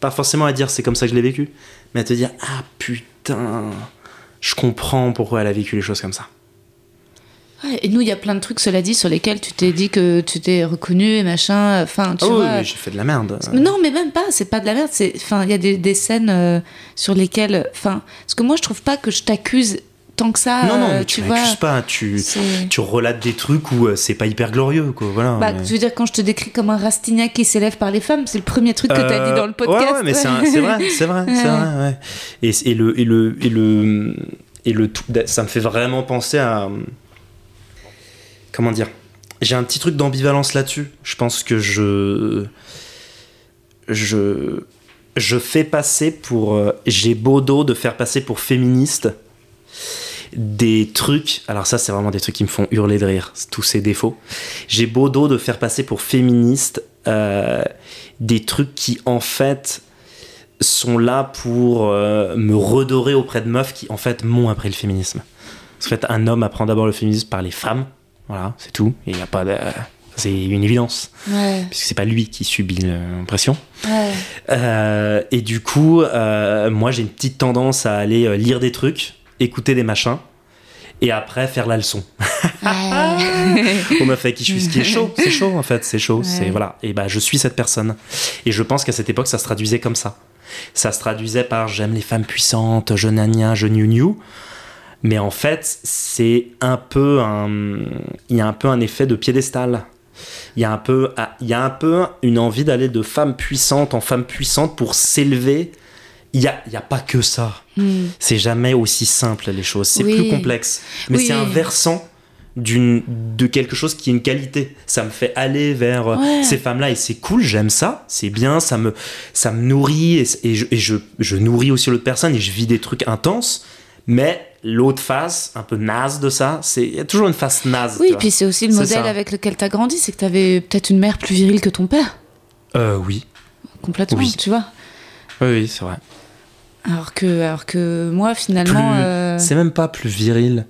Pas forcément à dire c'est comme ça que je l'ai vécu, mais à te dire ah putain, je comprends pourquoi elle a vécu les choses comme ça. Ouais, et nous il y a plein de trucs cela dit sur lesquels tu t'es dit que tu t'es reconnu et machin enfin tu vois mais j'ai fait de la merde. Non, mais même pas, c'est pas de la merde. c'est- Enfin, il y a des, des scènes euh, sur lesquelles. Enfin, parce que moi, je trouve pas que je t'accuse tant que ça. Non, non, euh, mais tu, tu vois. m'accuses pas. Tu, tu relates des trucs où euh, c'est pas hyper glorieux, quoi. Voilà. Bah, mais- je veux dire, quand je te décris comme un Rastignac qui s'élève par les femmes, c'est le premier truc que t'as Euh, dit dans le podcast. Ouais, ouais, mais c'est vrai, c'est vrai, c'est vrai. Et, et le, et le, et le, et le tout, ça me fait vraiment penser à. Comment dire? J'ai un petit truc d'ambivalence là-dessus. Je pense que je. Je. Je fais passer pour. euh, J'ai beau dos de faire passer pour féministe des trucs. Alors, ça, c'est vraiment des trucs qui me font hurler de rire, tous ces défauts. J'ai beau dos de faire passer pour féministe euh, des trucs qui, en fait, sont là pour euh, me redorer auprès de meufs qui, en fait, m'ont appris le féminisme. En fait, un homme apprend d'abord le féminisme par les femmes. Voilà, c'est tout. Il n'y a pas de. C'est une évidence, Ouais, puisque c'est pas lui qui subit l'impression. ouais. Euh, et du coup, euh, moi j'ai une petite tendance à aller euh, lire des trucs, écouter des machins, et après faire la leçon. Ouais. Au meuf avec qui je suis, ce qui est chaud, c'est chaud en fait, c'est chaud. C'est voilà. Et bah je suis cette personne. Et je pense qu'à cette époque, ça se traduisait comme ça. Ça se traduisait par j'aime les femmes puissantes, je nania, je new new. Mais en fait, c'est un peu un, il y a un peu un effet de piédestal. Il y a un peu, ah, il y a un peu une envie d'aller de femme puissante en femme puissante pour s'élever il y a, y a pas que ça. Hmm. C'est jamais aussi simple les choses. C'est Oui. plus complexe. Mais Oui. c'est un versant d'une de quelque chose qui est une qualité. Ça me fait aller vers euh, Ouais. ces femmes-là et c'est cool. J'aime ça. C'est bien. Ça me ça me nourrit et, et je, et je, je nourris aussi l'autre personne et je vis des trucs intenses. Mais l'autre face, un peu naze de ça, c'est il y a toujours une face naze. Oui, tu puis c'est aussi le modèle ça. avec lequel t'as grandi, c'est que t'avais peut-être une mère plus virile que ton père, Euh, oui, complètement, Oui. tu vois. oui, oui, c'est vrai. Alors que, alors que moi, finalement, Plus- euh, C'est même pas plus viril.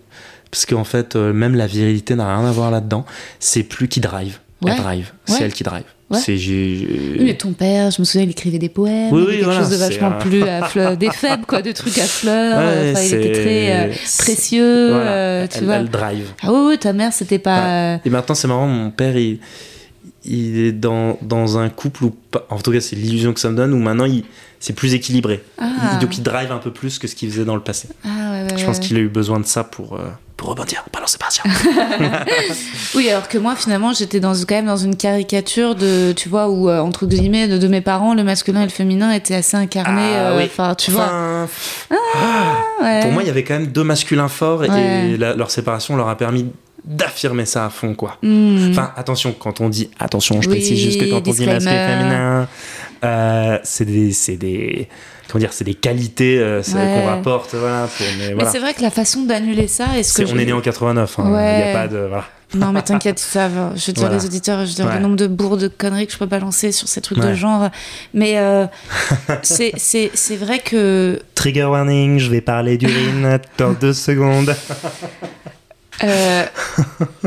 Parce qu'en fait, euh, même la virilité n'a rien à voir là-dedans. C'est plus qui drive. Ouais. Elle drive. Ouais. C'est elle qui drive. Ouais. C'est j'ai- mais ton père, je me souviens, il écrivait des poèmes, Oui, oui, quelque voilà, chose de vachement un- plus à fleur, des faibles, quoi, de trucs à fleurs. Ouais, enfin, il était très euh, précieux, Voilà. euh, tu elle, vois. elle drive. Ah oui, oui, ta mère, c'était pas. Et maintenant, c'est marrant, mon père, il, il est dans, dans un couple où, pas- en tout cas, c'est l'illusion que ça me donne, où maintenant, il, c'est plus équilibré. Ah. Il- donc, il drive un peu plus que ce qu'il faisait dans le passé. Ah, ouais, ouais, Je pense ouais. qu'il a eu besoin de ça pour, euh, pour rebondir. Balancer patient. Oui, alors que moi, finalement, j'étais dans, quand même dans une caricature de, tu vois, où, euh, entre guillemets, de, de mes parents, le masculin et le féminin étaient assez incarnés. Ah euh, oui. Enfin, tu vois. Ouais. Pour moi, il y avait quand même deux masculins forts et Ouais. la- leur séparation leur a permis d'affirmer ça à fond, quoi. Hmm. Enfin, attention, quand on dit, attention, je Oui, précise juste que quand on dit masculin féminin, euh, c'est des, c'est des, comment dire, c'est des qualités euh, Ouais. qu'on rapporte, voilà. Pour, mais Mais c'est vrai que la façon d'annuler ça, est-ce que C'est- on je- est né en 89, hein. il n'y a pas de, voilà. Non, mais t'inquiète, ça va. Je veux dire, Voilà. les auditeurs, je veux dire, Ouais. le nombre de bourres de conneries que je peux balancer sur ces trucs de genre. Mais euh, c'est- c'est c'est vrai que. Trigger warning, je vais parler d'urine dans deux secondes. Euh,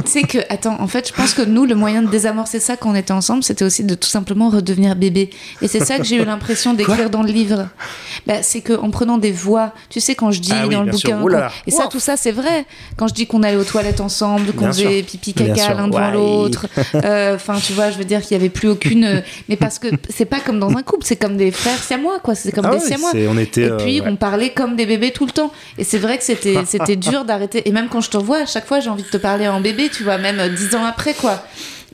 tu sais que, attends, en fait, je pense que nous, le moyen de désamorcer ça quand on était ensemble, c'était aussi de tout simplement redevenir bébé. Et c'est ça que j'ai eu l'impression d'écrire dans le livre. Bah, c'est que en prenant des voix, tu sais, quand je dis Ah oui, dans le bouquin. Et ça, tout ça, c'est vrai. Quand je dis qu'on allait aux toilettes ensemble, qu'on faisait pipi caca l'un devant l'autre. Euh, Enfin, tu vois, je veux dire qu'il y avait plus aucune. Mais parce que c'est pas comme dans un couple, c'est comme des frères siamois, quoi. C'est comme Ah des ouais, siamois. on était, Et euh, puis, ouais. on parlait comme des bébés tout le temps. Et c'est vrai que c'était dur d'arrêter. Et même quand je te vois, à chaque fois, j'ai envie de te parler en bébé, tu vois, même euh, dix ans après, quoi.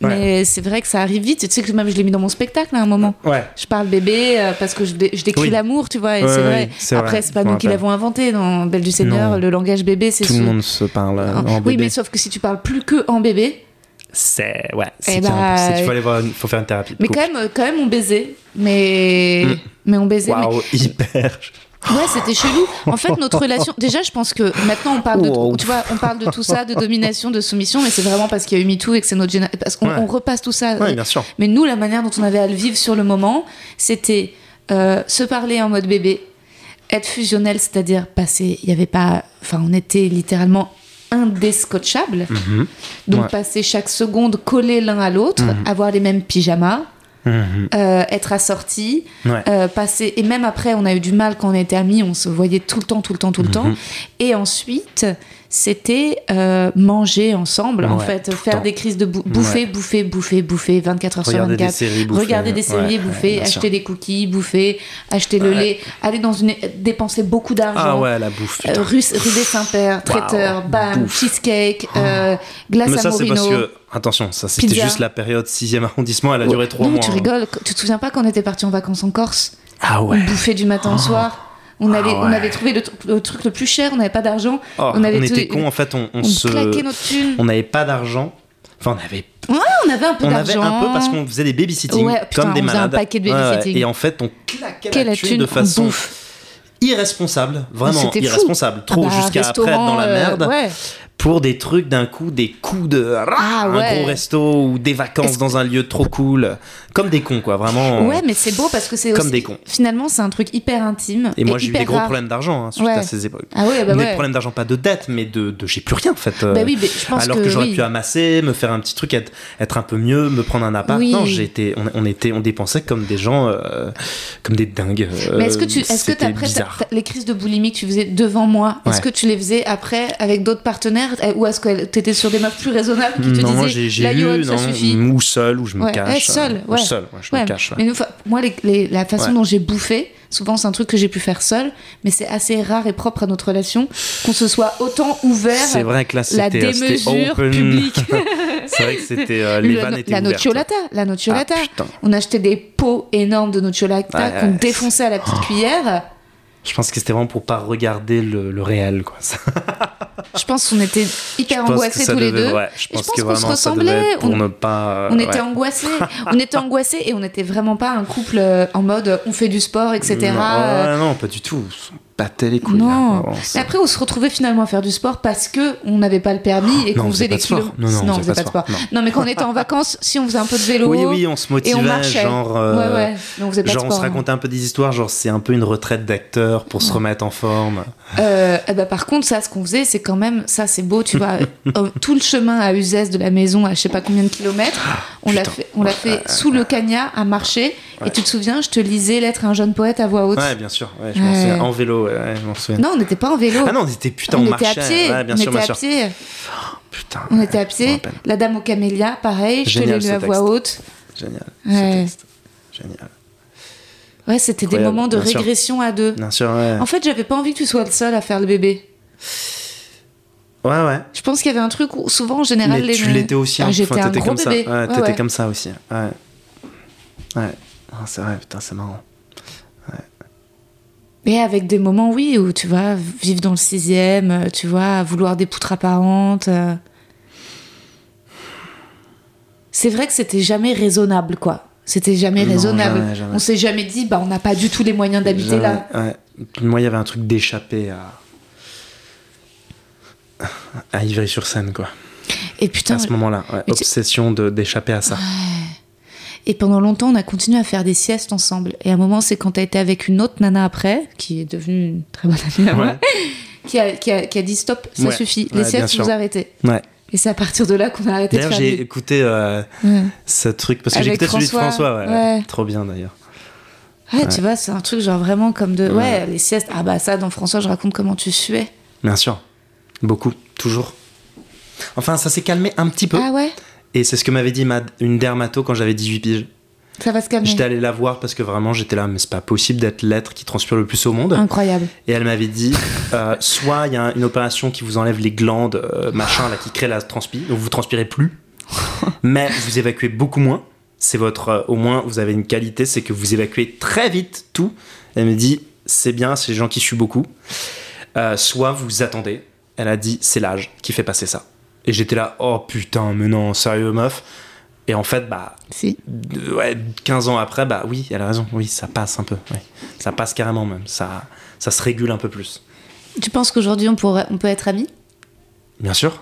Mais c'est vrai que ça arrive vite. Tu sais que même je l'ai mis dans mon spectacle à un moment. Ouais. Je parle bébé euh, parce que je, dé- je décris Oui. l'amour, tu vois, et Ouais, c'est vrai. Après, c'est pas nous qui l'avons inventé dans Belle du Seigneur, Non. le langage bébé, c'est Tout le monde se parle euh, en Oui, bébé. mais sauf que si tu parles plus que en bébé, C'est ouais, c'est Eh bah, c'est qu'il faut aller voir, une- faut faire une thérapie. mais quand même, quand même, on baisait. Mais, mais on baisait. mais- Waouh, hyper. Ouais, c'était chelou. En fait, notre relation. Déjà, je pense que maintenant, on parle de. Wow. Tu vois, on parle de tout ça, de domination, de soumission, mais c'est vraiment parce qu'il y a eu MeToo et que c'est notre génération. Parce qu'on Ouais. on repasse tout ça. Ouais, bien sûr. Mais nous, la manière dont on avait à le vivre sur le moment, c'était euh, se parler en mode bébé, être fusionnel, c'est-à-dire passer. Il y avait pas. Enfin, on était littéralement indescotchables. Mhm. Donc, Ouais. passer chaque seconde collés l'un à l'autre, avoir les mêmes pyjamas. Mhm. euh, être assortis, Ouais. euh, passer et même après on a eu du mal quand on était amis, on se voyait tout le temps, tout le temps, tout le Mhm. temps. Et ensuite c'était euh, manger ensemble, en fait, faire des crises de bou- bouffer, Ouais. bouffer, bouffer, bouffer, 24 heures sur Regarder 24. des séries, bouffer. Regarder des séries, Ouais, bouffer, acheter des cookies, bouffer, acheter le lait, aller dans une dépenser beaucoup d'argent. Ah ouais, la bouffe. Euh, rue, rue des Saint-Père, traiteur, bam, bouffe. cheesecake, euh, glace Mais à ça, c'est Morino. parce que. Attention, ça c'était juste la période 6ème arrondissement, elle a duré 3 non, mois. tu hein. rigoles. Tu te souviens pas quand on était parti en vacances en Corse? Ah On ouais. bouffait du matin au soir. On, Ah on ouais. avait trouvé le, tr- le truc le plus cher, on n'avait pas d'argent. Oh, on avait on était cons, en fait, on, on On, se. claquait notre thune. On n'avait pas d'argent. Enfin, on avait, On avait un peu on avait d'argent. un peu parce qu'on faisait des babysitting Ouais, putain, comme des on faisait un malades. paquet de ouais. Et en fait, on claquait Quelle la thune, thune, de on façon irresponsable, vraiment irresponsable. Trop Ah bah, jusqu'à après être dans la euh, merde. ouais. Pour des trucs d'un coup, des coups de. Ah, un gros resto ou des vacances dans un lieu trop cool. Comme des cons, quoi, vraiment. Ouais, mais c'est beau parce que c'est Comme aussi. des cons. Finalement, c'est un truc hyper intime. Et moi, j'ai eu des gros rare. problèmes d'argent hein, suite Ouais. à ces époques. Ah ouais, bah des ouais. problèmes d'argent, pas de dette, mais de, de j'ai plus rien en fait. euh, Bah oui, mais je pense alors que, que, j'aurais oui. pu amasser, me faire un petit truc, être, être un peu mieux, me prendre un appart. Oui. Non, été, on, on était, on dépensait comme des gens, euh, comme des dingues. euh, Mais est-ce que tu, est-ce que après les crises de boulimie que tu faisais devant moi, est-ce que tu les faisais après avec d'autres partenaires euh, ou est-ce que t'étais sur des meufs plus raisonnables qui te non, disaient j'ai, la eu, ça non, suffit. ou seul, ou je me Ouais, cache. ouais, seul, euh, ouais. seul, ouais, je me cache. Mais moi, les- les- la façon dont j'ai bouffé, souvent c'est un truc que j'ai pu faire seul, mais c'est assez rare et propre à notre relation qu'on se soit autant ouvert. C'est vrai que là, la euh, démesure open. publique. C'est vrai que c'était, euh, les Le- vannes étaient la nocciolata, la nocciolata. Ah, on achetait des pots énormes de nocciolata qu'on défonçait à la petite cuillère. Je pense que c'était vraiment pour pas regarder le, le réel, quoi. Je pense qu'on était hyper angoissés tous les deux. ouais, je pense qu'on se ressemblait, pour on- ne pas. euh, On était angoissés, on était angoissés et on n'était vraiment pas un couple euh, en mode on fait du sport, etc. Non, pas du tout. Battait les couilles. non. ça- Mais après, on se retrouvait finalement à faire du sport parce que on n'avait pas le permis et Non, qu'on on faisait pas des kilomètres. Non, non, on on faisait pas pas de sport. sport, Non. mais quand on était en vacances, si on faisait un peu de vélo. Oui, oui, on se et motivait, on marchait. genre. euh, Ouais, ouais. Mais on faisait pas Genre, de on se hein. racontait un peu des histoires, genre, c'est un peu une retraite d'acteur pour se remettre en forme. Euh, eh ben, par contre, ça, ce qu'on faisait, c'est quand même, ça, c'est beau, tu vois, euh, tout le chemin à Uzès de la maison, à je sais pas combien de kilomètres, on l'a fait, on l'a fait sous le cagnat à marcher. Et tu te souviens, je te lisais L'être un jeune poète à voix haute. Ouais, bien sûr. Ouais, je m'en Ouais. souviens. En vélo, ouais, ouais, je m'en souviens. Non, on n'était pas en vélo. Ah non, on était putain, on, on, était marchait. à pied. Ouais, bien on sûr, était bien à sûr. pied. Putain. On était à je pied. La dame aux camélias, pareil, je Génial, te l'ai lu à voix haute. Génial. Ouais. Ce texte. Génial. Ouais, c'était des moments de bien sûr. régression à deux. Bien sûr, ouais. En fait, j'avais pas envie que tu sois le seul à faire le bébé. Ouais, ouais. Je pense qu'il y avait un truc où souvent en général Mais les tu l'étais aussi. Ah, hein. J'étais Enfin, un gros comme ça. bébé. Ouais, Ouais, t'étais ouais. comme ça aussi. Ouais. Ouais. Ah, c'est vrai, putain, c'est marrant. Mais avec des moments, oui, où tu vois, vivre dans le sixième, euh, tu vois, vouloir des poutres apparentes. euh. C'est vrai que c'était jamais raisonnable, quoi. C'était jamais Non, raisonnable. jamais, jamais. On s'est jamais dit, bah, on n'a pas du tout les moyens d'habiter là. Ouais. Moi, il y avait un truc d'échapper à. à Ivry-sur-Seine, quoi. Et putain, à ce moment-là, ouais. tu- obsession d'échapper à ça. Et pendant longtemps, on a continué à faire des siestes ensemble. Et à un moment, c'est quand t'as été avec une autre nana après, qui est devenue une très bonne amie à moi, Ouais. qui, a, qui, a, qui a dit stop, ça Ouais. suffit. Les siestes, vous arrêtez. Ouais. Et c'est à partir de là qu'on a arrêté de D'ailleurs, faire j'ai des- écouté euh, ce truc parce que j'ai écouté celui de François. Trop bien d'ailleurs. Ouais, tu vois, c'est un truc genre vraiment comme de. Ouais. Ouais. les siestes. Ah bah ça, dans François, je raconte comment tu suais. Bien sûr. Beaucoup. Toujours. Enfin, ça s'est calmé un petit peu. Ah ouais? Et c'est ce que m'avait dit ma, une dermato quand j'avais 18 piges. Ça va se calmer. J'étais allé la voir parce que vraiment j'étais là, mais c'est pas possible d'être l'être qui transpire le plus au monde. Incroyable. Et elle m'avait dit, euh, soit il y a une opération qui vous enlève les glandes, euh, machin, là, qui crée la transpi, donc vous transpirez plus, mais vous évacuez beaucoup moins. C'est votre, euh, au moins, vous avez une qualité, c'est que vous évacuez très vite tout. Elle me dit, c'est bien, c'est les gens qui suent beaucoup. Soit vous attendez. Elle a dit, c'est l'âge qui fait passer ça. Et j'étais là, oh putain, mais non, sérieux meuf. Et en fait, bah, Si. ouais, 15 ans après, bah oui, elle a raison. Oui, ça passe un peu. ouais. Ça passe carrément même. Ça, ça se régule un peu plus. Tu penses qu'aujourd'hui, on, pourrait, on peut être amis? Bien sûr.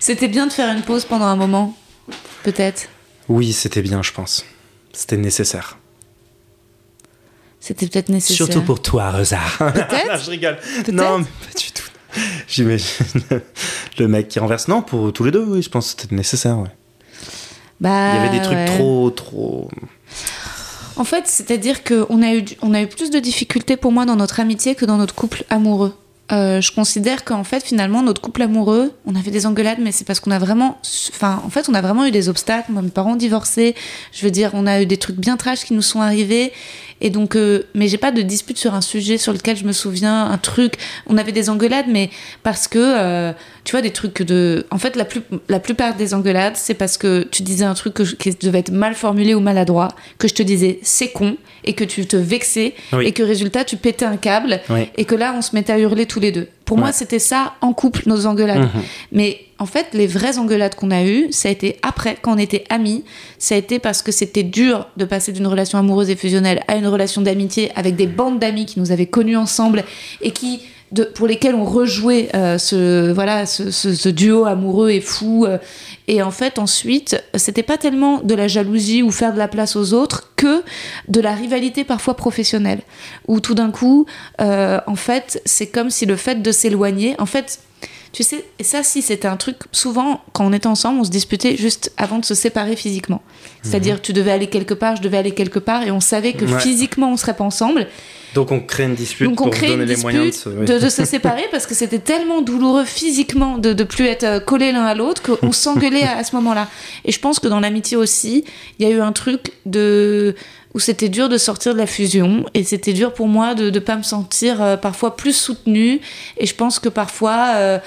C'était bien de faire une pause pendant un moment, peut-être? Oui, c'était bien, je pense. C'était nécessaire. C'était peut-être nécessaire. Surtout pour toi, Rosa. Peut-être? je rigole. Non, mais pas du tout. J'imagine le mec qui renverse. Non, pour tous les deux, oui, je pense que c'était nécessaire. Ouais. Bah, Il y avait des trucs ouais. trop, trop. En fait, c'est-à-dire qu'on a, eu, on a eu plus de difficultés pour moi dans notre amitié que dans notre couple amoureux. Euh, je considère qu'en fait, finalement, notre couple amoureux, on avait des engueulades, mais c'est parce qu'on a vraiment. Enfin, en fait, on a vraiment eu des obstacles. Moi, mes parents ont divorcé. Je veux dire, on a eu des trucs bien trash qui nous sont arrivés. Et donc, euh, mais j'ai pas de dispute sur un sujet sur lequel je me souviens, un truc. On avait des engueulades, mais parce que, euh, tu vois, des trucs de. En fait, la, plus, la plupart des engueulades, c'est parce que tu disais un truc que je- qui devait être mal formulé ou maladroit, que je te disais c'est con, et que tu te vexais, Oui. et que résultat, tu pétais un câble, Oui. et que là, on se mettait à hurler tous les deux. Pour moi, c'était ça en couple, nos engueulades. Mhm. Mais en fait, les vraies engueulades qu'on a eues, ça a été après, quand on était amis, ça a été parce que c'était dur de passer d'une relation amoureuse et fusionnelle à une relation d'amitié avec des bandes d'amis qui nous avaient connus ensemble et qui, de, pour lesquels on rejouait euh, ce, voilà, ce, ce- ce duo amoureux et fou. euh. et en fait, ensuite, c'était pas tellement de la jalousie ou faire de la place aux autres que de la rivalité parfois professionnelle. Où tout d'un coup, euh, en fait, c'est comme si le fait de s'éloigner, en fait, Tu sais, et ça, si c'était un truc, souvent, quand on était ensemble, on se disputait juste avant de se séparer physiquement. C'est-à-dire, tu devais aller quelque part, je devais aller quelque part, et on savait que Mhm. Ouais. physiquement, on serait pas ensemble. Donc on crée une dispute Donc on pour crée donner une les moyens de se. oui. de, de se séparer parce que c'était tellement douloureux physiquement de ne plus être euh, collés l'un à l'autre qu'on s'engueulait à, à ce moment-là. Et je pense que dans l'amitié aussi, il y a eu un truc de où c'était dur de sortir de la fusion et c'était dur pour moi de ne pas me sentir euh, parfois plus soutenue. Et je pense que parfois... euh,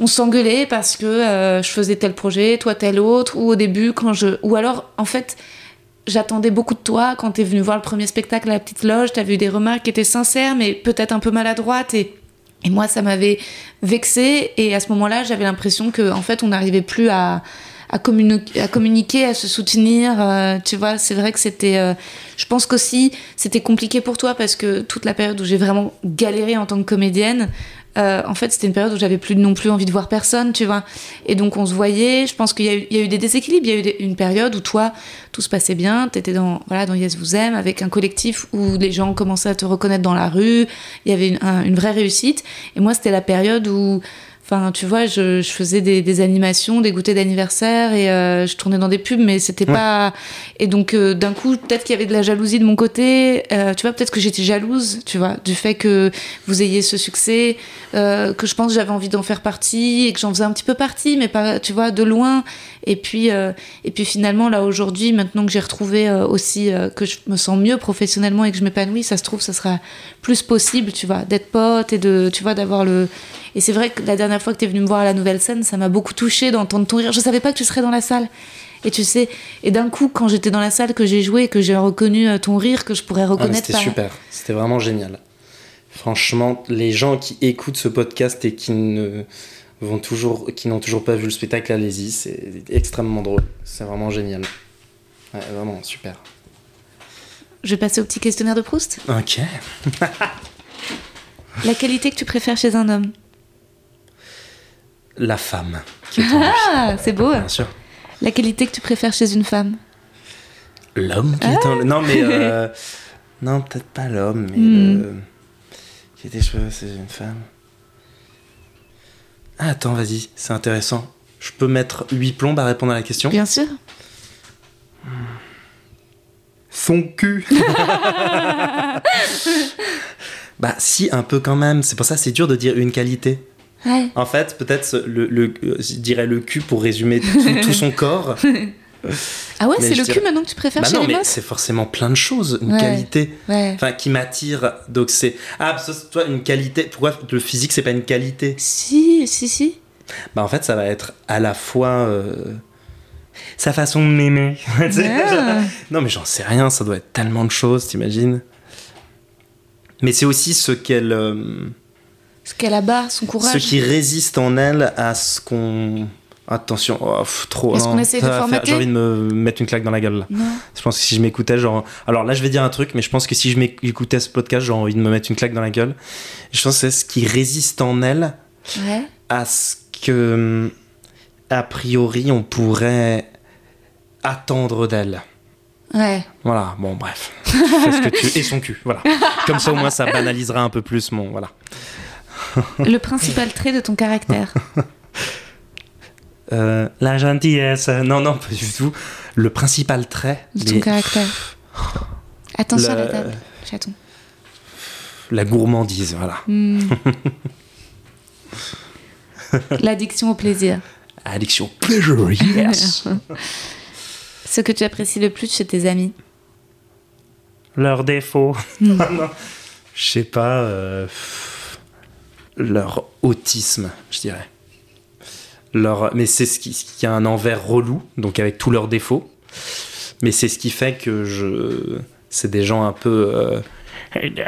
on s'engueulait parce que euh, je faisais tel projet, toi tel autre, ou au début quand je... Ou alors, en fait, j'attendais beaucoup de toi quand t'es venu voir le premier spectacle à la petite loge, t'avais eu des remarques qui étaient sincères, mais peut-être un peu maladroites, et, et moi, ça m'avait vexée, et à ce moment-là, j'avais l'impression que, en fait, on n'arrivait plus à, à, communi- à communiquer, à se soutenir, euh, tu vois, c'est vrai que c'était... euh, je pense qu'aussi, c'était compliqué pour toi, parce que toute la période où j'ai vraiment galéré en tant que comédienne, euh, en fait, c'était une période où j'avais plus non plus envie de voir personne, tu vois. Et donc, on se voyait. Je pense qu'il y, a eu- des déséquilibres. Il y a eu une période où toi, tout se passait bien. T'étais dans, voilà, dans Yes Vous Aime, avec un collectif où les gens commençaient à te reconnaître dans la rue. Il y avait une, un- une vraie réussite. Et moi, c'était la période où, enfin, tu vois, je, je faisais des, des animations, des goûters d'anniversaire et euh, je tournais dans des pubs, mais c'était pas. Et donc, euh, d'un coup, peut-être qu'il y avait de la jalousie de mon côté. Euh, tu vois, peut-être que j'étais jalouse, tu vois, du fait que vous ayez ce succès, euh, que je pense que j'avais envie d'en faire partie et que j'en faisais un petit peu partie, mais pas, tu vois, de loin. Et puis, euh, et puis finalement, là, aujourd'hui, maintenant que j'ai retrouvé euh, aussi euh, que je me sens mieux professionnellement et que je m'épanouis, ça se trouve, ça sera plus possible, tu vois, d'être pote et de, tu vois, d'avoir le. Et c'est vrai que la dernière fois que tu es venu me voir à la nouvelle scène, ça m'a beaucoup touché d'entendre ton rire. Je savais pas que tu serais dans la salle. Et tu sais, et d'un coup, quand j'étais dans la salle, que j'ai joué, que j'ai reconnu ton rire, que je pourrais Ah, reconnaître c'était par- super, c'était vraiment génial. Franchement, les gens qui écoutent ce podcast et qui ne vont toujours, qui n'ont toujours pas vu le spectacle, allez-y, c'est extrêmement drôle. C'est vraiment génial. Ouais, vraiment super. Je vais passer au petit questionnaire de Proust. Ok. La qualité que tu préfères chez un homme? La femme. Qui est. Ah, c'est beau. Bien sûr. La qualité que tu préfères chez une femme? L'homme qui est en. Non, mais. euh, Non, peut-être pas l'homme, mais. Hmm. le- Qui était cheveux, c'est une femme. Ah, attends, vas-y, c'est intéressant. Je peux mettre 8 plombes à répondre à la question? Bien sûr. Son cul Bah si, un peu quand même. C'est pour ça que c'est dur de dire une qualité. Ouais. En fait, peut-être le, le- euh, je dirais le cul pour résumer tout, tout son corps. Ah ouais, c'est le dirais- cul maintenant que tu préfères Bah chez non, les mais c'est forcément plein de choses. Une Ouais. qualité, Ouais. qui m'attire. Donc c'est ah, toi une qualité. Pourquoi le physique c'est pas une qualité? Si, si, si. Bah en fait, ça va être à la fois euh, sa façon de m'aimer. Ah. non mais j'en sais rien. Ça doit être tellement de choses, t'imagines? Mais c'est aussi ce qu'elle. euh, Ce qu'elle abat, son ce courage. qui résiste en elle à ce qu'on. Attention, oh, pff, trop. Est-ce non, qu'on essaie de formater J'ai envie de me mettre une claque dans la gueule là. Non. Je pense que si je m'écoutais, genre. Alors là, je vais dire un truc, mais je pense que si je m'écoutais ce podcast, j'aurais envie de me mettre une claque dans la gueule. Je pense que c'est ce qui résiste en elle Ouais. à ce que, a priori, on pourrait attendre d'elle. Ouais. Voilà, bon, bref. Fais ce que tu... Et son cul, voilà. Comme ça, au moins, ça banalisera un peu plus mon. Voilà. Le principal trait de ton caractère. Euh, la gentillesse. Non, non, pas du tout. Le principal trait. De ton caractère. Attention à la Le- table, chaton. La gourmandise, voilà. Hmm. L'addiction au plaisir. Addiction pleasure, yes. Ce que tu apprécies le plus chez tes amis. Leurs défauts. Non. Je sais pas. euh, leur autisme, je dirais. Leur, mais c'est ce qui, ce qui a un envers relou, donc avec tous leurs défauts. Mais c'est ce qui fait que je. C'est des gens un peu. euh,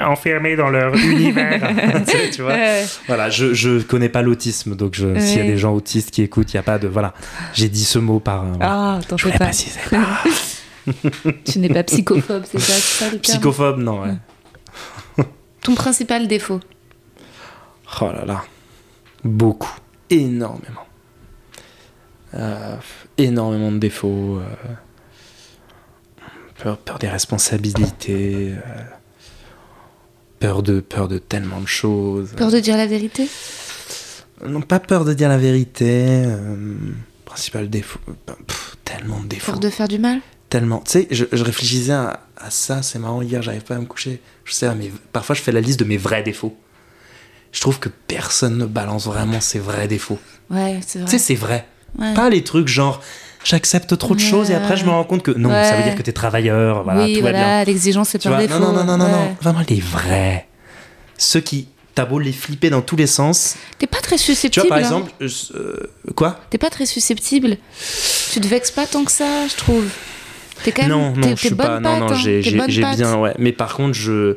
enfermés dans leur univers. tu, vois Ouais. Voilà, je, je connais pas l'autisme, donc je- s'il y a des gens autistes qui écoutent, il n'y a pas de. Voilà. J'ai dit ce mot par. euh. Ah, je fais voulais pas. préciser. Tu n'es pas psychophobe, c'est ça, ça le Psychophobe, non, ouais. Ton principal défaut? Oh là là. Beaucoup. Énormément. Euh, énormément de défauts. euh, peur, peur des responsabilités. euh, peur, de, peur de tellement de choses. Peur de dire la vérité? Non, pas peur de dire la vérité. euh, principal défaut. Pff, tellement de défauts. Peur de faire du mal? Tellement. Tu sais, je, je réfléchissais à, à ça, c'est marrant, hier, j'arrive pas à me coucher. Je sais, mais parfois, je fais la liste de mes vrais défauts. Je trouve que personne ne balance vraiment ses vrais défauts. Ouais, c'est Tu vrai. sais, c'est vrai. Ouais. Pas les trucs genre, j'accepte trop de choses et après, je me rends compte que non, ça veut dire que t'es travailleur, voilà, oui, tout va bien. voilà, l'exigence c'est Tu vois, défaut. non, non, non, non, non, vraiment les vrais. Ceux qui, t'as beau les flipper dans tous les sens. T'es pas très Tu susceptible. vois, par hein. exemple, euh, euh, quoi? T'es pas très susceptible. Tu te vexes pas tant que ça, je trouve. T'es quand même. Non, non, je suis pas. Non, non, hein. j'ai bien, ouais. Mais par contre, je,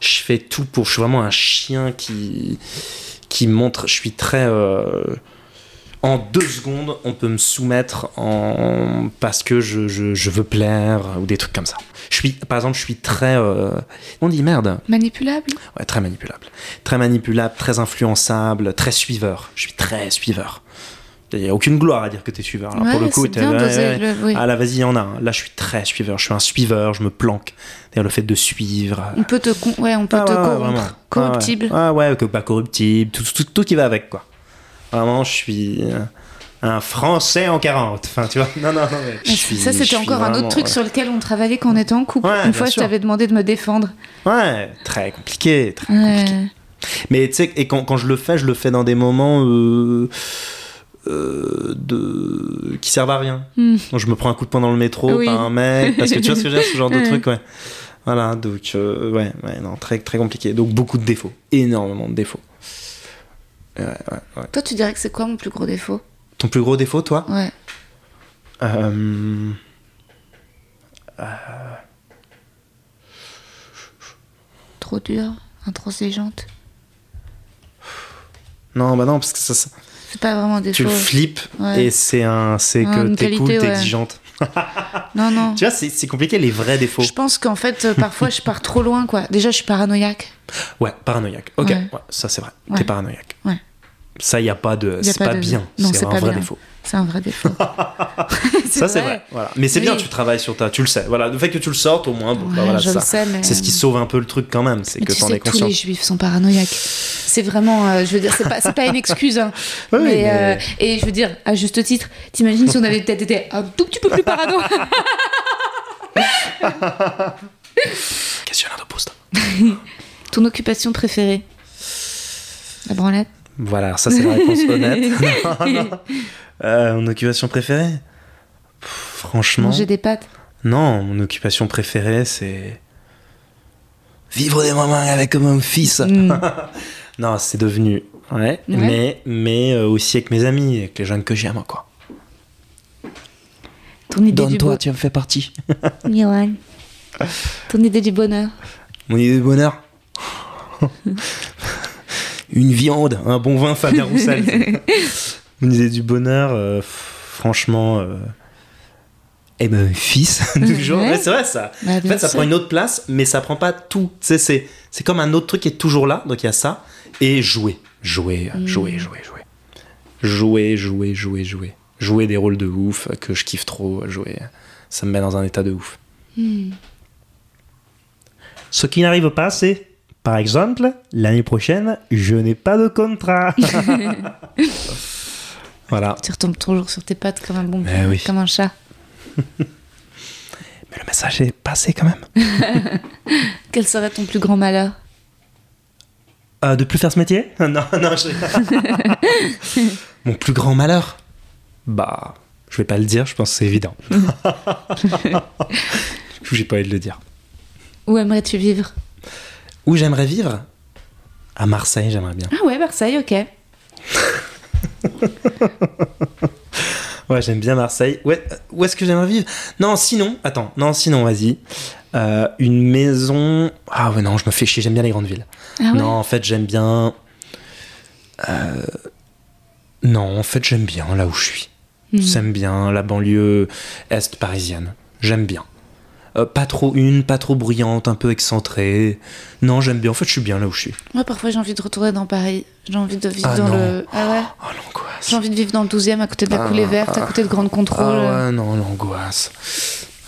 je fais tout pour. Je suis vraiment un chien qui, qui montre. Je suis très. euh, en deux secondes, on peut me soumettre en parce que je, je, je veux plaire ou des trucs comme ça. Je suis, par exemple, je suis très. euh, on dit merde. Manipulable Ouais, très manipulable. Très manipulable, très influençable, très suiveur. Je suis très suiveur. Il n'y a aucune gloire à dire que t'es suiveur. Alors pour le coup, bien ouais, dosé, ouais. le- oui. Ah là, vas-y, il y en a. un. Là, je suis très suiveur. Je suis un suiveur, je me planque. D'ailleurs, le fait de suivre. On peut te, on peut Ah te corrompre. Corruptible. Ah ouais, ouais, que pas corruptible. Tout, tout, tout qui va avec, quoi. Vraiment, je suis euh, un Français en 40. Enfin, tu vois. Non, non, non. mais je suis- ça, c'était encore un autre truc ouais. sur lequel on travaillait quand on était en couple. Ouais, Une fois, je t'avais demandé de me défendre. Ouais, très compliqué. Très Ouais. compliqué. Mais tu sais, et quand, quand je le fais, je le fais dans des moments euh, euh, de... qui servent à rien. Hmm. Donc, je me prends un coup de poing dans le métro Oui. par un mec, parce que tu vois ce que dire, ce genre de truc, ouais. Voilà, donc, euh, ouais, ouais, non, très, très compliqué. Donc, beaucoup de défauts, énormément de défauts. Ouais, ouais, ouais. Toi, tu dirais que c'est quoi mon plus gros défaut? Ton plus gros défaut, toi? Ouais. Euh, Trop dur, intransigeante. Non, bah non, parce que ça, ça- C'est pas vraiment tu le flippes Ouais. et c'est un, c'est que t'es cool, t'es ouais. exigeante. Non, non. Tu vois, c'est c'est compliqué les vrais défauts. Je pense qu'en fait, euh, parfois, je pars trop loin, quoi. Déjà, je suis paranoïaque. Ouais, paranoïaque. Ok, Ouais. ouais, ça c'est vrai. Ouais. T'es paranoïaque. Ouais. Ça, il y a pas de. C'est pas, de- bien. C'est un vrai défaut. C'est un vrai défaut. Ça, c'est vrai. Voilà. Mais c'est Oui. bien, tu travailles sur ta. Tu le sais. Voilà. Le fait que tu le sortes, au moins, bon, bah voilà, ça. mais- C'est ce qui sauve un peu le truc quand même. C'est que tu t'en sais es que tous conscient. les juifs sont paranoïaques. C'est vraiment, euh, je veux dire, c'est pas, pas une excuse. hein. Ouais, mais, mais- euh, et je veux dire, à juste titre, t'imagines si on avait peut-être été un tout petit peu plus parano? Questionnaire de poste. Ton occupation préférée? La branlette? Voilà, ça c'est la réponse honnête. non, non. Euh, mon occupation préférée? Pff, Franchement. Manger des pâtes Non, mon occupation préférée, c'est. Vivre des moments avec mon fils. Mm. non, c'est devenu. Ouais, Ouais. mais, mais euh, aussi avec mes amis, avec les jeunes que j'aime, quoi. Ton idée du Donne-toi, tu en fais partie. Johan. Ton idée du bonheur Mon idée de bonheur? Une viande, un bon vin Fabien Roussel. Mon idée du bonheur, euh, franchement. Euh... Eh ben, fils, toujours. Ouais. Ouais, c'est vrai ça. Bah, En fait, ça sûr. prend une autre place, mais ça prend pas tout. Tu sais, c'est, c'est comme un autre truc qui est toujours là, donc il y a ça. Et jouer. Jouer, Mm. jouer, jouer, jouer. Jouer, jouer, jouer, jouer. Jouer des rôles de ouf que je kiffe trop. Jouer, ça me met dans un état de ouf. Mm. Ce qui n'arrive pas, c'est, par exemple, l'année prochaine, je n'ai pas de contrat. voilà. Tu retombes toujours sur tes pattes comme un bon Mais oui. comme un chat. Mais le message est passé quand même. Quel serait ton plus grand malheur? Euh, de plus faire ce métier? Non, non, je... Mon plus grand malheur? Bah, je vais pas le dire, je pense que c'est évident. J'ai pas envie de le dire. Où aimerais-tu vivre? Où j'aimerais vivre? À Marseille, j'aimerais bien. Ah ouais, Marseille, ok. Ouais, j'aime bien Marseille. Ouais, euh, où est-ce que j'aimerais vivre? Non, sinon, attends, non, sinon, vas-y. Euh, une maison. Ah ouais, non, je me fais chier, j'aime bien les grandes villes. Ah ouais? Non, en fait, j'aime bien. Euh, Non, en fait, j'aime bien là où je suis. Hmm. J'aime bien la banlieue est parisienne. J'aime bien. Euh, pas trop une, pas trop bruyante, un peu excentrée. Non, j'aime bien. En fait, je suis bien là où je suis. Moi, parfois, j'ai envie de retourner dans Paris. J'ai envie de vivre Ah dans non. le. Ah ouais Oh, l'angoisse. J'ai envie de vivre dans le 12e, à côté de la coulée verte, à côté de Grande Contrôle. Ah ouais, non, l'angoisse.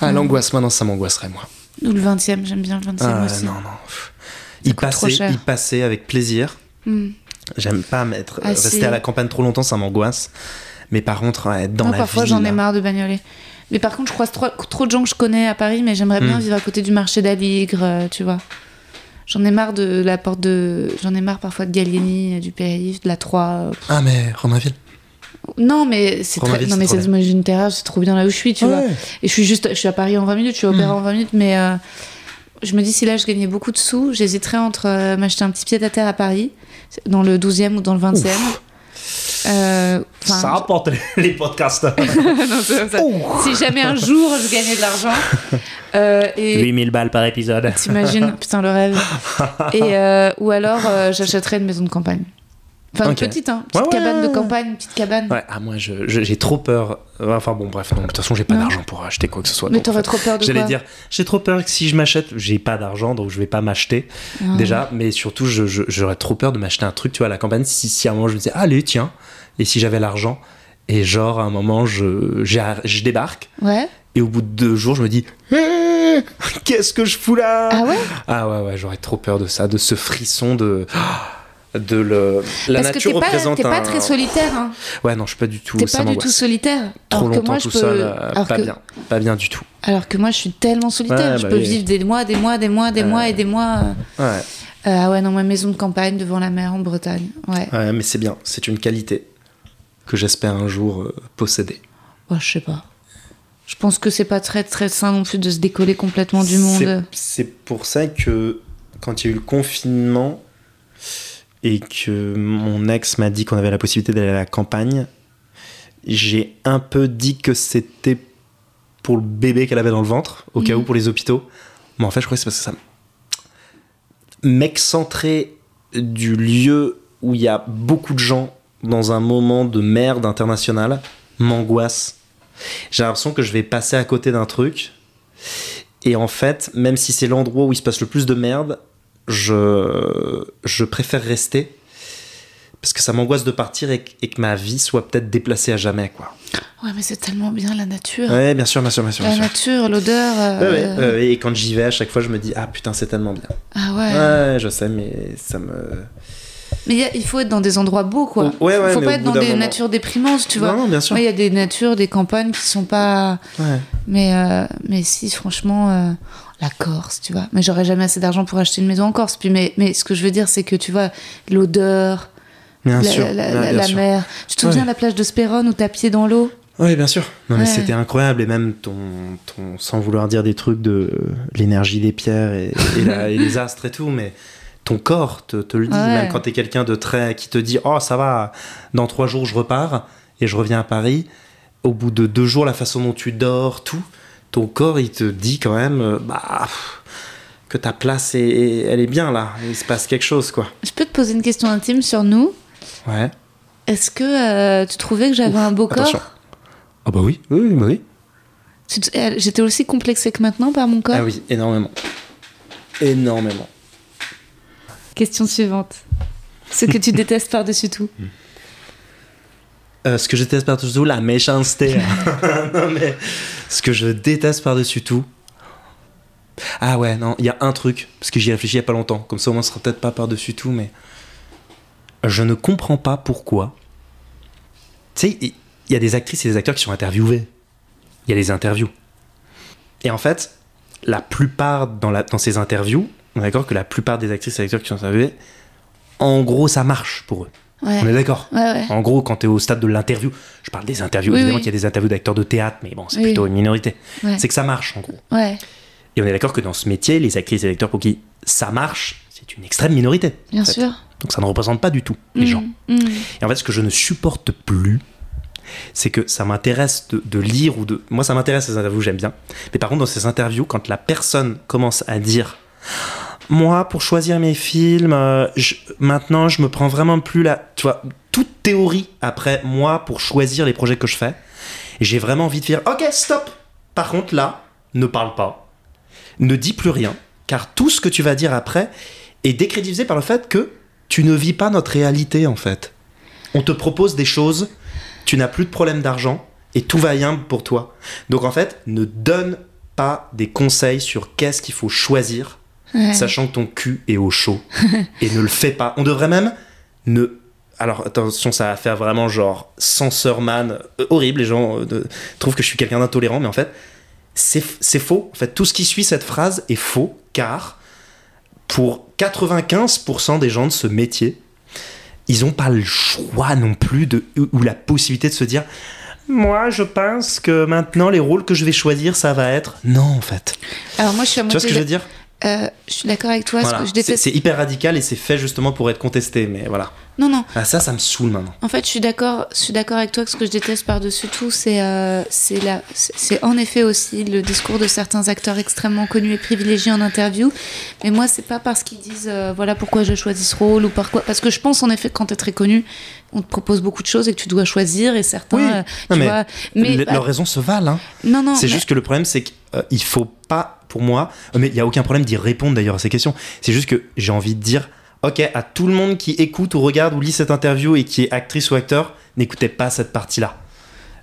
Ah, Hmm. l'angoisse, maintenant, ça m'angoisserait, moi. Ou le 20e, j'aime bien le 20e Ah, aussi. non, non. Passer, cher. y passer avec plaisir. Hmm. J'aime pas mettre, Ah, rester si. à la campagne trop longtemps, ça m'angoisse. Mais par contre, être dans Moi, la parfois, ville. j'en ai marre de bagnoler. Mais par contre, je croise trop, trop de gens que je connais à Paris, mais j'aimerais bien Hmm. vivre à côté du marché d'Aligre, euh, tu vois. J'en ai marre de la porte de. J'en ai marre parfois de Gallieni, du Périph, de la 3. euh. Ah, mais Romainville. Non, mais c'est très. Non, mais c'est une terrasse, c'est trop bien là où je suis, tu vois. Et je suis juste. Je suis à Paris en 20 minutes, je suis à Opéra Hmm. en 20 minutes, mais. euh, je me dis, si là je gagnais beaucoup de sous, j'hésiterais entre euh, m'acheter un petit pied à terre à Paris, dans le 12e ou dans le 20e. Euh, enfin, Ça rapporte les ça. Si jamais un jour je gagnais de l'argent. euh, et 8000 balles par épisode. t'imagines, putain le rêve. Et euh, ou alors euh, j'achèterais une maison de campagne. Enfin Ok. une petite, hein, petite Ouais, ouais, cabane de campagne, une petite cabane. Ouais, ah, moi, je- je- j'ai trop peur. Enfin, bon, bref, non, de toute façon, j'ai pas d'argent pour acheter quoi que ce soit. Mais t'aurais trop peur de J'allais quoi dire, j'ai trop peur que si je m'achète, j'ai pas d'argent, donc je vais pas m'acheter. Ah. Déjà, mais surtout, j'aurais trop peur de m'acheter un truc, tu vois, à la campagne, si, si à un moment je me disais, allez, tiens, et si j'avais l'argent, et genre, à un moment, je, je débarque, Ouais. et au bout de deux jours, je me dis, Eh, qu'est-ce que je fous là? Ah ouais? Ah ouais, ouais, j'aurais trop peur de ça, de ce frisson de. De le... La Parce que nature pas, représente pas un- très solitaire. Hein. Ouais, non, je suis pas du tout. T'es pas du tout solitaire. Trop alors que longtemps moi je tout peux. seul, euh, alors pas que- bien. Pas bien du tout. Alors que moi je suis tellement solitaire. Ouais, je bah peux oui. vivre des mois, des mois, des mois, des mois et des mois. euh. Ouais. Euh, Ah ouais, non, ma maison de campagne devant la mer en Bretagne. Ouais. Ouais, mais c'est bien. C'est une qualité que j'espère un jour euh, posséder. Ouais, je sais pas. Je pense que c'est pas très très sain non plus de se décoller complètement du monde. C'est pour ça que quand il y a eu le confinement et que mon ex m'a dit qu'on avait la possibilité d'aller à la campagne, j'ai un peu dit que c'était pour le bébé qu'elle avait dans le ventre, au cas où pour les hôpitaux. Mais en fait, je crois que c'est parce que ça m'excentrer du lieu où il y a beaucoup de gens dans un moment de merde internationale m'angoisse. J'ai l'impression que je vais passer à côté d'un truc. Et en fait, même si c'est l'endroit où il se passe le plus de merde, je, je préfère rester. Parce que ça m'angoisse de partir et, que- et que ma vie soit peut-être déplacée à jamais, quoi. Ouais, mais c'est tellement bien la nature. Ouais, bien sûr, bien sûr, bien sûr. la bien sûr. nature, l'odeur. euh, Ouais, ouais, et quand j'y vais, à chaque fois, je me dis, ah putain, c'est tellement bien. Ah ouais. Ouais, je sais, mais ça me. Mais il a- il faut être dans des endroits beaux, quoi. Ouais, ouais, faut mais pas au être dans des moment- natures déprimantes, tu vois. Non, non, bien sûr. Il y a des natures, des campagnes qui sont pas. Ouais. Mais, euh, mais si, franchement, euh, la Corse, tu vois. Mais j'aurais jamais assez d'argent pour acheter une maison en Corse. Puis, mais, mais ce que je veux dire, c'est que tu vois, l'odeur, la, sûr. la- la- ouais, bien la sûr. mer. Tu te souviens Ouais. de la plage de Spérone où t'as pied dans l'eau? Oui, bien sûr. Non, mais Ouais. c'était incroyable. Et même ton, ton. Sans vouloir dire des trucs de l'énergie des pierres et, et la- et les astres et tout, mais ton corps te, te le dit. Ouais. Même quand t'es quelqu'un de très. qui te dit Oh, ça va, dans trois jours, je repars et je reviens à Paris. Au bout de deux jours, la façon dont tu dors, tout, ton corps, il te dit quand même euh, Bah. que ta place, est, elle est bien là. Il se passe quelque chose, quoi. Je peux te poser une question intime sur nous Ouais. Est-ce que euh, tu trouvais que j'avais un beau Attention. corps Ah, bah oui, oui, oui, bah oui. Euh, J'étais aussi complexée que maintenant par mon corps? Ah oui, énormément. Énormément. Question suivante. Ce que tu détestes par-dessus tout. Euh, ce que je déteste par-dessus tout, la méchanceté. non, mais ce que je déteste par-dessus tout. Ah ouais, non, il y a un truc, parce que j'y réfléchis il y a pas longtemps. Comme ça, au moins, ce sera peut-être pas par-dessus tout, mais. Je ne comprends pas pourquoi. Tu sais, il y a des actrices et des acteurs qui sont interviewés. Il y a des interviews. Et en fait, la plupart dans ces interviews, on est d'accord que la plupart des actrices et acteurs qui sont interviewés, en gros, ça marche pour eux. Ouais. On est d'accord Ouais, ouais. en gros, quand tu es au stade de l'interview, je parle des interviews, Oui, évidemment oui. qu'il y a des interviews d'acteurs de théâtre, mais bon, c'est Oui. plutôt une minorité. C'est que ça marche, en gros. Et on est d'accord que dans ce métier, les actrices et les acteurs pour qui ça marche, c'est une extrême minorité. bien en fait. sûr. Donc ça ne représente pas du tout les Mm, gens. mm. Et en fait, ce que je ne supporte plus, c'est que ça m'intéresse de, de lire ou de. Moi, ça m'intéresse ces interviews, j'aime bien. Mais par contre, dans ces interviews, quand la personne commence à dire. Moi, pour choisir mes films, euh, maintenant, je me prends vraiment plus la. Tu vois, toute théorie après moi pour choisir les projets que je fais. J'ai vraiment envie de dire Ok, stop Par contre, là, ne parle pas. Ne dis plus rien. Car tout ce que tu vas dire après est décrédibilisé par le fait que tu ne vis pas notre réalité, en fait. On te propose des choses, tu n'as plus de problème d'argent et tout va bien pour toi. Donc en fait, ne donne pas des conseils sur qu'est-ce qu'il faut choisir, Ouais. sachant que ton cul est au chaud. et ne le fais pas. On devrait même ne alors attention, ça va faire vraiment genre censorman euh, horrible. Les gens euh, de- trouvent que je suis quelqu'un d'intolérant, mais en fait, c'est faux. En fait, tout ce qui suit cette phrase est faux, car pour 95% des gens de ce métier, ils n'ont pas le choix non plus de, ou- ou la possibilité de se dire moi je pense que maintenant les rôles que je vais choisir ça va être non en fait Alors moi, je suis à tu vois ce que je veux dire? Euh, je suis d'accord avec toi. ce que je c'est déteste. c'est hyper radical et c'est fait justement pour être contesté mais voilà Non, non. ah, ça ça me saoule maintenant En fait, je suis d'accord. Je suis d'accord avec toi. que Ce que je déteste par-dessus tout, c'est euh, c'est en effet aussi le discours de certains acteurs extrêmement connus et privilégiés en interview. Mais moi, c'est pas parce qu'ils disent euh, voilà pourquoi je choisis ce rôle ou par quoi. Parce que je pense en effet que quand t'es très connu, on te propose beaucoup de choses et que tu dois choisir et certains. Oui. euh, tu mais vois. Mais Le- bah, leurs raisons se valent hein. non, non. c'est mais- juste que le problème c'est qu'il faut pas pour moi euh, mais il y a aucun problème d'y répondre d'ailleurs à ces questions c'est juste que j'ai envie de dire ok à tout le monde qui écoute ou regarde ou lit cette interview et qui est actrice ou acteur n'écoutez pas cette partie là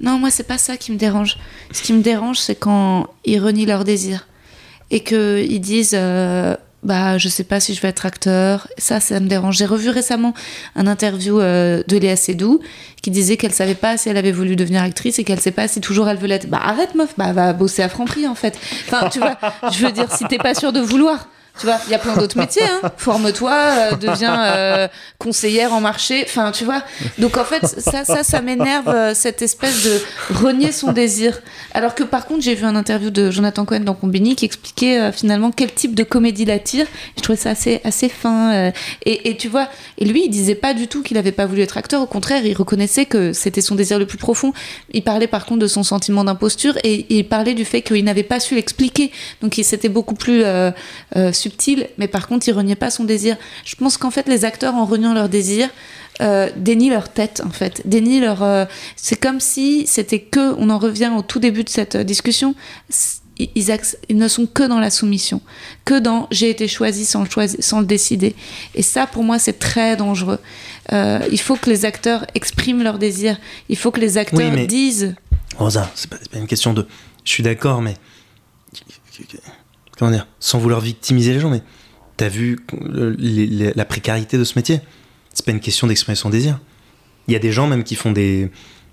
Non, moi, c'est pas ça qui me dérange. Ce qui me dérange, c'est quand ils renient leurs désirs. Et qu'ils disent, euh, bah, je sais pas si je vais être acteur. Ça, ça me dérange. J'ai revu récemment un interview euh, de Léa Seydoux qui disait qu'elle savait pas si elle avait voulu devenir actrice et qu'elle sait pas si toujours elle veut l'être. Bah, arrête, meuf, bah, va bosser à Franprix, en fait. Enfin, tu vois, je veux dire, si t'es pas sûr de vouloir. Tu vois, il y a plein d'autres métiers. Hein. Forme-toi, euh, deviens euh, conseillère en marché. Enfin, tu vois. Donc en fait, ça, ça, ça m'énerve euh, cette espèce de renier son désir. Alors que par contre, j'ai vu un interview de Jonathan Cohen dans Combini qui expliquait euh, finalement quel type de comédie l'attire. Je trouvais ça assez, assez fin. et, et tu vois, et lui, il disait pas du tout qu'il avait pas voulu être acteur. Au contraire, il reconnaissait que c'était son désir le plus profond. Il parlait par contre de son sentiment d'imposture et il parlait du fait qu'il n'avait pas su l'expliquer. Donc il c'était beaucoup plus subtil, mais par contre, il reniait pas son désir. Je pense qu'en fait, les acteurs, en reniant leur désir, euh, dénient leur tête, en fait. Dénient leur. euh, c'est comme si c'était que. On en revient au tout début de cette euh, discussion. Ils, ne sont que dans la soumission, que dans j'ai été choisi sans le, choisi- sans le décider. Et ça, pour moi, c'est très dangereux. Euh, il faut que les acteurs expriment leur désir. Il faut que les acteurs mais- disent. Rosa, c'est pas, c'est pas une question de. Je suis d'accord, mais. Comment dire Sans vouloir victimiser les gens, mais. T'as vu la précarité de ce métier? C'est pas une question d'exprimer son désir. Il y a des gens même qui font des.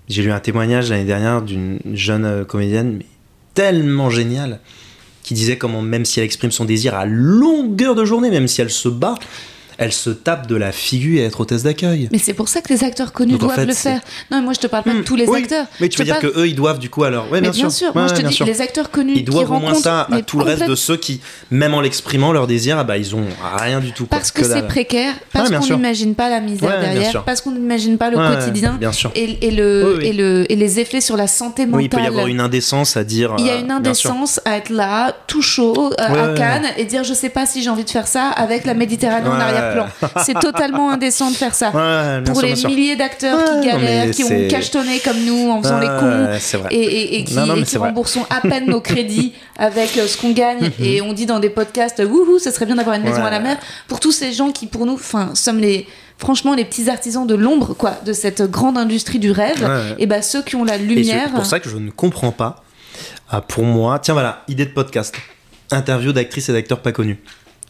J'ai lu un témoignage l'année dernière d'une jeune euh, comédienne, mais tellement géniale, qui disait comment, même si elle exprime son désir à longueur de journée, même si elle se bat, elle se tape de la figure et être hôtesse d'accueil. Mais c'est pour ça que les acteurs connus Donc, en doivent fait, le faire. Non, mais moi je te parle pas de Hmm, tous les oui, acteurs. Mais tu Je veux dire parle- que eux, ils doivent du coup alors. Ouais, Mais bien, sûr. Moi Ouais, je te dis, sûr. les acteurs connus Ils doivent qui au moins ça à tout le reste de ceux qui, même en l'exprimant leur désir, ah bah ils ont rien du tout. quoi, Parce que c'est précaire, parce qu'on n'imagine pas la misère Ouais, derrière, parce qu'on n'imagine pas le quotidien bien sûr. Et, les effets sur la santé mentale. Oui, il peut y avoir une indécence à dire. Il y a euh, une sûr. indécence à être là, tout chaud, euh, à Cannes, et dire je sais pas si j'ai envie de faire ça avec la Méditerranée en Ouais. Arrière-plan. C'est totalement indécent de faire ça. Ouais, Pour sûr, les milliers d'acteurs Ouais, qui galèrent, qui ont cachetonné comme nous en faisant les Ouais, cons, et, et- et qui, Non, non, et mais qui c'est vrai. remboursons à peine nos crédits avec euh, ce qu'on gagne. Mhm. et on dit dans des podcasts, wouhou, ça serait bien d'avoir une maison à la mer. Pour tous ces gens qui, pour nous, enfin, sommes les franchement les petits artisans de l'ombre, quoi, de cette grande industrie du rêve. Ouais. Et bah ceux qui ont la lumière. c'est pour ça que je ne comprends pas. ah, pour moi, tiens voilà, idée de podcast. Interview d'actrices et d'acteurs pas connus.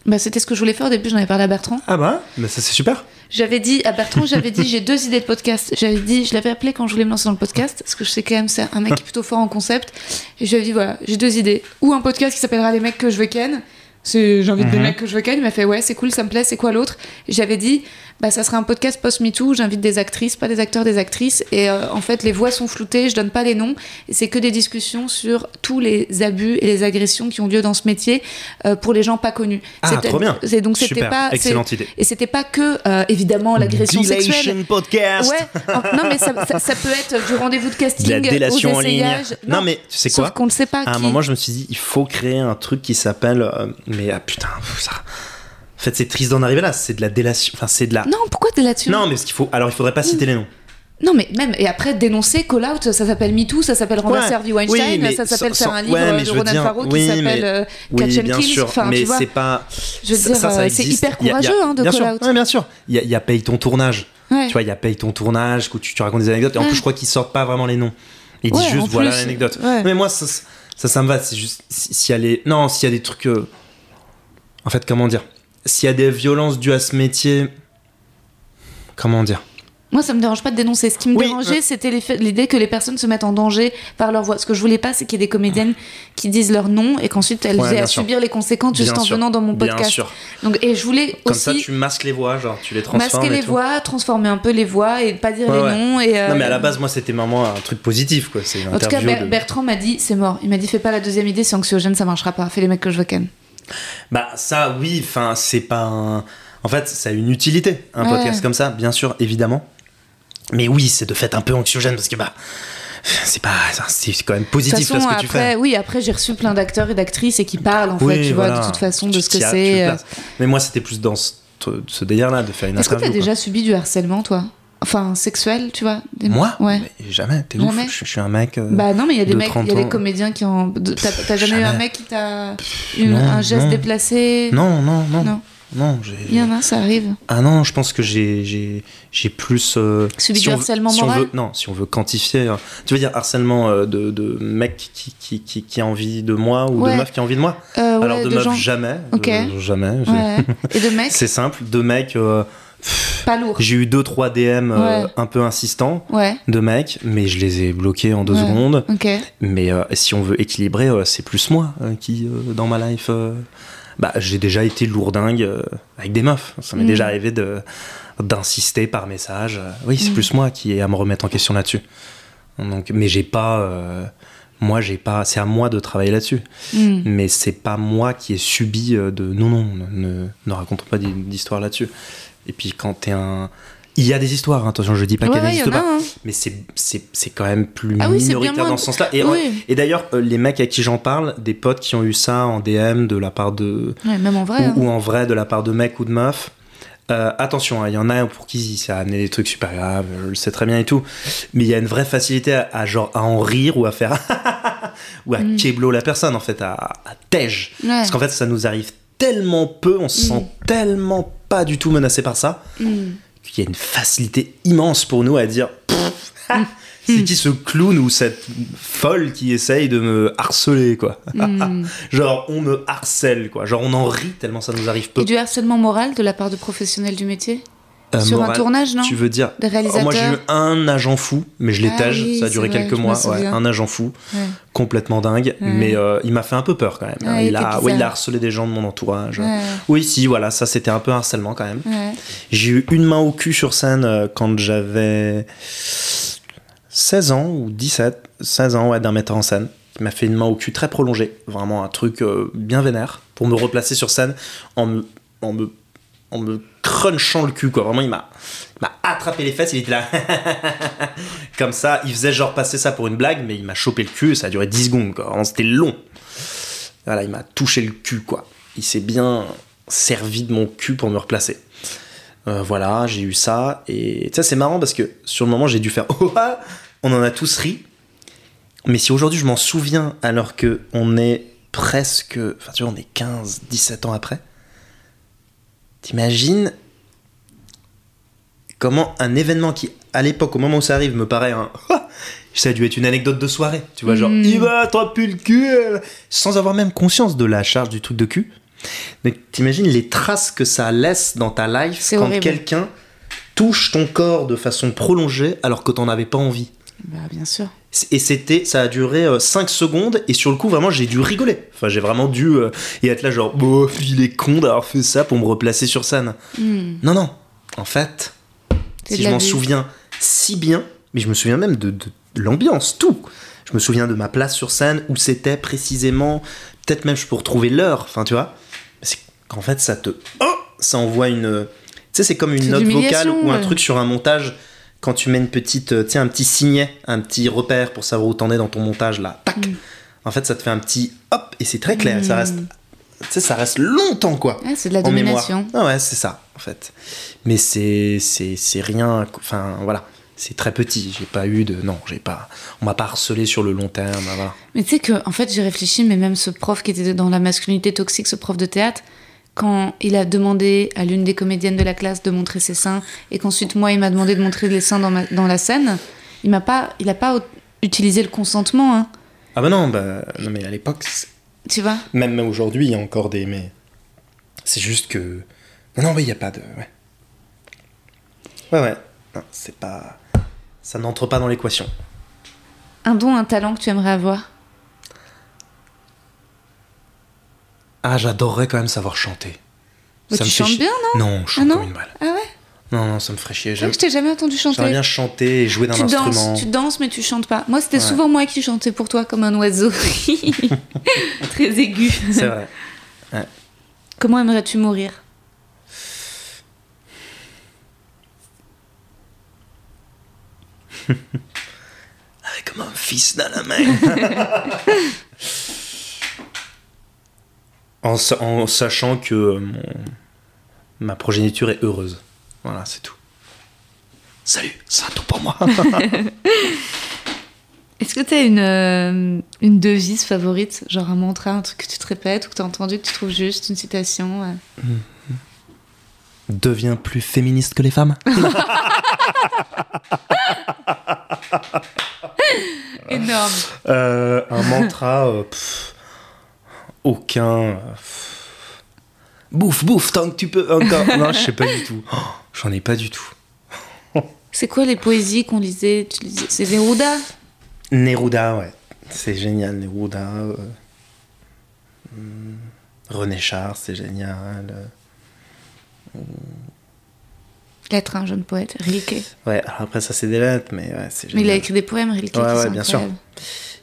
Bah, c'était ce que je voulais faire au début, j'en avais parlé à Bertrand. Ah bah, bah ça c'est super. J'avais dit à Bertrand, j'avais dit j'ai deux idées de podcast. J'avais dit, je l'avais appelé quand je voulais me lancer dans le podcast, parce que je sais quand même c'est un mec qui est plutôt fort en concept. Et je lui dit voilà, j'ai deux idées. Ou un podcast qui s'appellera Les mecs que je veux ken. C'est j'invite des Mhm. mecs que je veux ken. Il m'a fait ouais c'est cool, ça me plaît. C'est quoi l'autre? J'avais dit bah ça sera un podcast post MeToo. où J'invite des actrices, pas des acteurs, des actrices. Et euh, en fait les voix sont floutées, je donne pas les noms. C'est que des discussions sur tous les abus et les agressions qui ont lieu dans ce métier euh, pour les gens pas connus. Ah, trop bien. c'est- Donc c'était pas excellente idée. et c'était pas que, euh, évidemment, l'agression sexuelle. Podcast. Ouais, non, mais ça, ça- ça peut être du rendez-vous de casting, la délation aux en ligne. Non, mais tu sais sauf quoi? qu'on ne sait pas À un moment, je me suis dit, il faut créer un truc qui s'appelle. Euh, mais ah, putain, ça. En fait, c'est triste d'en arriver là. C'est de la délation. Enfin, c'est de la. Non, pourquoi là-dessus? Non, mais ce qu'il faut. Alors, il faudrait pas citer les noms. Non, mais même, et après, dénoncer, call out, ça s'appelle MeToo, ça s'appelle renverser Ouais. Harvey Weinstein, Oui, ça s'appelle faire un livre ouais, mais de Ronan Farrow oui, qui s'appelle euh, Oui, Catch and bien Kills. sûr. Enfin, mais c'est pas. je veux dire, euh, c'est hyper a- a- courageux hein, de call sûr. out. Ouais, bien sûr. Il y a, il y a Paye ton tournage. Tu vois, il y a Paye ton tournage, où tu, tu racontes des anecdotes. Et en plus, je crois qu'ils sortent pas vraiment les noms. Ils disent juste voilà l'anecdote. Mais moi, ça, ça, me va. C'est juste. si- S'il y a les. Non, s'il y a des trucs. En fait, comment dire? S'il y a des violences dues à ce métier. comment dire? Moi, ça me dérange pas de dénoncer. Ce qui me Oui, dérangeait, euh. c'était l'idée que les personnes se mettent en danger par leur voix. Ce que je voulais pas, c'est qu'il y ait des comédiennes qui disent leur nom et qu'ensuite elles Ouais, aient bien à sûr. subir les conséquences juste Bien en sûr. venant dans mon Bien podcast. sûr. Donc, et je voulais Comme aussi ça, tu masques les voix, genre tu les transformes. masquer les tout. voix, transformer un peu les voix et pas dire Ouais, les ouais. noms. Et, euh, Non, mais à la base, moi, c'était vraiment un truc positif, quoi. En tout cas, de- Bertrand m'a dit c'est mort. Il m'a dit fais pas la deuxième idée, c'est anxiogène, ça marchera pas. Fais les mecs que je veux ken. Bah, ça, oui, enfin, c'est pas un. En fait, ça a une utilité, un Ouais. podcast comme ça, bien sûr, évidemment. Mais oui, c'est de fait un peu anxiogène parce que, bah. C'est pas. C'est quand même positif là, ce que tu fais. oui, après j'ai reçu plein d'acteurs et d'actrices et qui parlent en Oui, fait, tu vois, de toute façon, de Tu ce que as- tu c'est. euh. Mais moi, c'était plus dans ce, ce délire-là de faire une Est-ce que t'as quoi. déjà subi du harcèlement, toi? Enfin, sexuel, tu vois des- Moi Ouais. Mais Jamais, t'es ouf. Je, je suis un mec. euh, Bah non, mais il y a des de mecs, il y a 30 des comédiens qui ont. T'as jamais, eu un mec qui t'a eu un geste non. déplacé? Non, non, non. Non. Non, j'ai. Il y en a, ça arrive. Ah non, je pense que j'ai j'ai j'ai plus euh, Subi si du on veut- harcèlement si on veut- non, si on veut quantifier, euh, tu veux dire harcèlement euh, de, de mec qui, qui, qui, qui a envie de moi ou Ouais. de meuf qui a envie de moi? Ouais, Alors de, de meuf gens- jamais, Ok. jamais. Et de mecs? C'est simple, de mecs. Pas lourds. j'ai eu deux trois DM euh, Ouais. un peu insistants Ouais. de mecs, mais je les ai bloqués en deux Ouais. secondes. Ok. Mais euh, si on veut équilibrer, euh, c'est plus moi qui, dans ma life, bah, j'ai déjà été lourdingue avec des meufs. Ça m'est Mm. déjà arrivé de d'insister par message. Oui, c'est Mm. plus moi qui ai à me remettre en question là-dessus. Donc, mais j'ai pas, moi j'ai pas, c'est à moi de travailler là-dessus. Hmm. Mais c'est pas moi qui ai subi de non non, ne, ne, raconte pas d'hi- d'histoire là-dessus. Et puis quand t'es un il y a des histoires, hein, attention, je dis pas Ouais, en a, pas, hein. mais c'est c'est c'est quand même plus Ah minoritaire dans ce sens-là. Et, Oui. et d'ailleurs, euh, les mecs à qui j'en parle, des potes qui ont eu ça en DM de la part de. Ouais, même en vrai. hein. ou, en vrai de la part de mecs ou de meufs. euh, attention, hein, il y en a pour qui ça a amené des trucs super graves, je le sais très bien et tout. Mais il y a une vraie facilité à, à genre à en rire ou à faire. ou à keblo la personne, en fait, à, à tège. Ouais. Parce qu'en fait, ça nous arrive tellement peu, on se sent tellement pas du tout menacé par ça. Hmm. qu'il y a une facilité immense pour nous à dire ah, c'est qui ce clown ou cette folle qui essaye de me harceler quoi. Genre on me harcèle quoi. Genre on en rit tellement ça nous arrive peu. Et du harcèlement moral de la part de professionnels du métier? Euh, Sur un tournage, non tu veux dire moi j'ai eu un agent fou mais je Ah l'étage oui, ça a duré vrai, quelques mois ouais, un agent fou Ouais. complètement dingue mais euh, il m'a fait un peu peur quand même. Hein. Il il, a, ouais, il a harcelé des gens de mon entourage. Oui si voilà ça c'était un peu harcèlement quand même. J'ai eu une main au cul sur scène euh, quand j'avais 16 ans ou 17, 16 ans ouais, d'un metteur en scène. Qui m'a fait une main au cul très prolongée, vraiment un truc euh, bien vénère pour me replacer sur scène en me, en me, en me crunchant le cul quoi. Vraiment il m'a attrapé les fesses, il était là comme ça, il faisait genre passer ça pour une blague mais il m'a chopé le cul, ça a duré 10 secondes quoi. Vraiment, c'était long. Voilà, il m'a touché le cul quoi. Il s'est bien servi de mon cul pour me replacer. Euh, voilà, j'ai eu ça. Et ça, c'est marrant parce que sur le moment, j'ai dû faire Oh On en a tous ri. Mais si aujourd'hui je m'en souviens alors que on est presque. Enfin, tu vois, on est 15, 17 ans après. T'imagines comment un événement qui, à l'époque, au moment où ça arrive, me paraît un. Ça a dû être une anecdote de soirée. Tu vois, genre, Mm. il va attraper le cul. Sans avoir même conscience de la charge du truc de cul. Mais t'imagines les traces que ça laisse dans ta life quand quelqu'un touche ton corps de façon prolongée alors que t'en avais pas envie. Bah, bien sûr. Et c'était, ça a duré 5 secondes et sur le coup vraiment j'ai dû rigoler. Enfin j'ai vraiment dû euh, et être là genre oh il est con d'avoir fait ça pour me replacer sur scène. Hmm. Non non, en fait si je m'en souviens si bien, mais je me souviens même de, de l'ambiance, tout. Je me souviens de ma place sur scène où c'était précisément, peut-être même je peux retrouver l'heure, enfin tu vois. C'est qu'en fait ça te, oh, ça envoie une, tu sais c'est comme une note vocale ou un truc sur un montage quand tu mets une petite, euh, sais un petit signet, un petit repère pour savoir où t'en es dans ton montage là, tac. Mm. En fait ça te fait un petit hop et c'est très clair, ça reste, tu sais ça reste longtemps quoi Ah, c'est de la domination. Ah ouais, c'est ça, en fait. Mais c'est c'est c'est rien. Enfin, voilà. C'est très petit. J'ai pas eu de. Non, j'ai pas. On m'a pas harcelé sur le long terme. Voilà. Mais tu sais que, en fait, j'ai réfléchi, mais même ce prof qui était dans la masculinité toxique, ce prof de théâtre, quand il a demandé à l'une des comédiennes de la classe de montrer ses seins, et qu'ensuite moi il m'a demandé de montrer les seins dans, ma- dans la scène, il m'a pas, il a pas utilisé le consentement, hein, Ah bah non, bah, non mais à l'époque, tu vois? même, aujourd'hui, il y a encore des. Mais c'est juste que. Non, non, oui, il y a pas de. ouais. Ouais, ouais. Non, c'est pas. Ça n'entre pas dans l'équation. Un don, un talent que tu aimerais avoir? Ah, j'adorerais quand même savoir chanter. Ça tu me chantes bien, non Non, je chante Ah non comme une balle. Ah ouais Non, non, ça me ferait chier. J'aime- je t'ai jamais entendu chanter. J'aimerais bien chanter et jouer d'un tu instrument. danses, tu danses, mais tu chantes pas. Moi, c'était Ouais. souvent moi qui chantais pour toi comme un oiseau. Très aigu. C'est vrai. Comment aimerais-tu mourir? Avec mon fils dans la main. en, sa- en sachant que euh, mon- ma progéniture est heureuse. Voilà, c'est tout. Salut, c'est un tout pour moi. Est-ce que tu as une, euh, une devise favorite Genre un mantra, un truc que tu te répètes ou que tu as entendu, que tu trouves juste, une citation euh? Deviens plus féministe que les femmes. Énorme. Euh, un mantra, euh, pff, aucun. euh. Bouffe, bouffe, tant que tu peux encore. Non, je sais pas du tout. Oh, J'en ai pas du tout. C'est quoi les poésies qu'on lisait lisais- C'est Neruda? Neruda, ouais. C'est génial, Neruda. euh, hum, René Char, c'est génial. Lettre, un jeune poète, Rilke. Ouais, alors après ça c'est des lettres, mais ouais, c'est Mais génial. il a écrit des poèmes, Rilke. Ouais, qui ouais, sont bien sûr.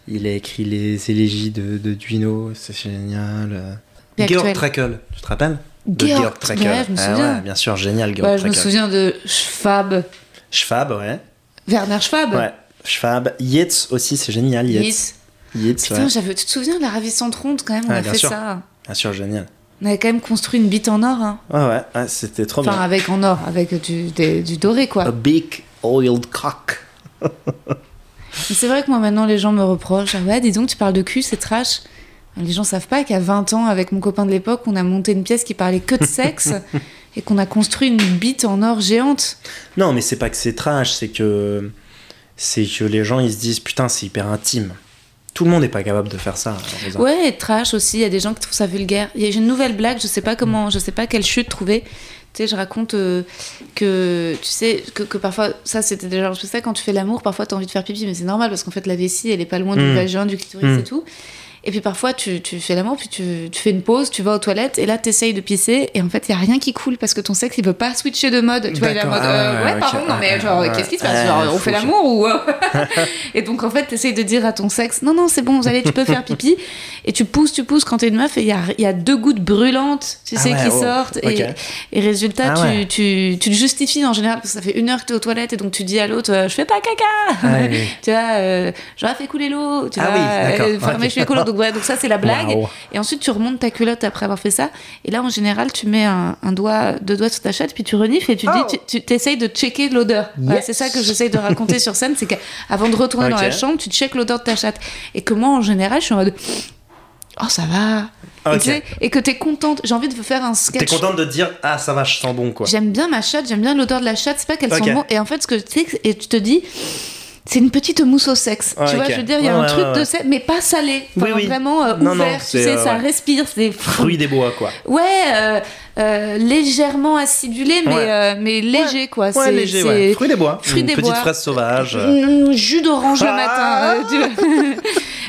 Il a écrit les élégies de, de Duino, c'est génial. Et Georg. Trakl, tu te rappelles De Georg Trakl, ouais, je me Ah souviens. ouais, bien sûr, génial, Georg Ouais, je me souviens de Schwab, Schwab, ouais. Werner Schwab. Ouais, Schwab. Yeats aussi, c'est génial, Yeats. Yeats. Yeats, Putain, ouais. j'avais. Tu te souviens de la ravissante ronde quand même On Ouais, a fait sûr. ça. Bien sûr, génial. On avait quand même construit une bite en or. Hein. Ouais, ouais, ouais, c'était trop Enfin, bien. avec en or, avec du, des- du doré quoi. A big oiled cock. C'est vrai que moi maintenant les gens me reprochent Ah ouais, dis donc, tu parles de cul, c'est trash. Les gens savent pas qu'à 20 ans, avec mon copain de l'époque, on a monté une pièce qui parlait que de sexe et qu'on a construit une bite en or géante. Non, mais c'est pas que c'est trash, c'est que c'est que les gens ils se disent putain c'est hyper intime. Tout le monde n'est pas capable de faire ça. Ouais, et trash aussi. Il y a des gens qui trouvent ça vulgaire. Il y a j'ai une nouvelle blague. Je sais pas comment, je sais pas quelle chute trouver. Tu sais, je raconte euh, que tu sais que, que parfois ça c'était déjà je sais quand tu fais l'amour parfois t'as envie de faire pipi mais c'est normal parce qu'en fait la vessie elle est pas loin du Mm. vagin du clitoris Mm. et tout et puis parfois tu, tu fais l'amour puis tu, tu fais une pause tu vas aux toilettes et là t'essayes de pisser et en fait il y a rien qui coule parce que ton sexe il veut pas switcher de mode. Tu vois il est en mode Ah euh, ouais, ouais, ouais, pardon non mais genre qu'est-ce qui se passe? Genre, on fait l'amour ou et donc en fait t'essayes de dire à ton sexe non non c'est bon vous allez tu peux faire pipi. Et tu pousses tu pousses quand t'es une meuf et il y a, y a deux gouttes brûlantes tu Ah sais ouais, qui oh, sortent et, et résultat Ah tu, ouais. tu, tu le justifies en général parce que ça fait une heure que t'es aux toilettes et donc tu dis à l'autre euh, je fais pas caca. Tu vois euh, j'aurais fait couler l'eau tu vois oui, d'accord, euh, fermer ok. les cheveux écolo donc, ouais, donc ça c'est la blague et ensuite tu remontes ta culotte après avoir fait ça et là en général tu mets un, un doigt deux doigts sur ta chatte puis tu renifles et tu Oh. dis tu, tu essayes de checker l'odeur Voilà, Yes. c'est ça que j'essaye de raconter sur scène c'est qu'avant de retourner dans la chambre tu checkes l'odeur de ta chatte et que moi en général je suis en mode oh ça va et, Ok. tu sais, et que t'es contente j'ai envie de faire un T'es sketch contente de dire ah ça va je sens bon quoi. J'aime bien ma chatte, j'aime bien l'odeur de la chatte, c'est pas qu'elle sent bon. Et en fait, ce que tu sais, et tu te dis, c'est une petite mousse au sexe. Tu vois, je veux dire, il y a un truc de sexe, mais pas salé. Enfin, Oui, oui. Vraiment euh, Non, non, ouvert, tu c'est, sais, euh, ça respire. C'est Fruit des bois quoi. Ouais, euh, euh, légèrement acidulé, mais, Ouais. euh, mais léger, quoi. Ouais c'est léger ouais. Fruit des bois. fruit Une des petite bois. fraise sauvage. euh. Mm, jus d'orange le Ah. matin. tu-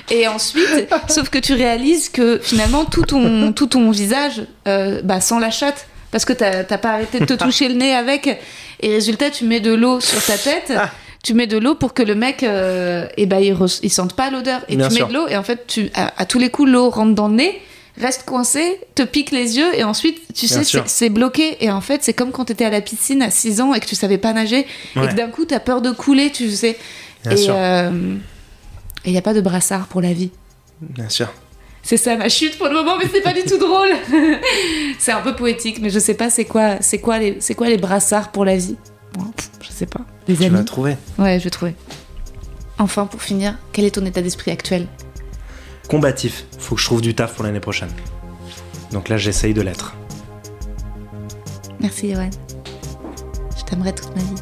Et ensuite, sauf que tu réalises que finalement tout ton, tout ton visage bah, sent la chatte parce que t'as t'as pas arrêté de te toucher le nez avec. Et résultat, tu mets de l'eau sur ta tête. Tu mets de l'eau pour que le mec, euh, eh ben, il, il sente pas l'odeur. Et Bien tu sûr. mets de l'eau et en fait, tu, à, à tous les coups, l'eau rentre dans le nez, reste coincée, te pique les yeux et ensuite, tu Bien sais, c'est bloqué. Et en fait, c'est comme quand t'étais à la piscine à 6 ans et que tu savais pas nager et que d'un coup, t'as peur de couler, tu sais. Bien et il n'y a pas de brassard pour la vie. Bien sûr. C'est ça ma chute pour le moment, mais c'est pas du tout drôle. c'est un peu poétique, mais je sais pas c'est quoi, c'est quoi les, c'est quoi les brassards pour la vie? Bon, je sais pas. Des Tu amis. l'as trouvé. Ouais, je vais trouver. Enfin, pour finir, quel est ton état d'esprit actuel? Combatif. Faut que je trouve du taf pour l'année prochaine. Donc là j'essaye de l'être. Merci, Yoann. Je t'aimerai toute ma vie.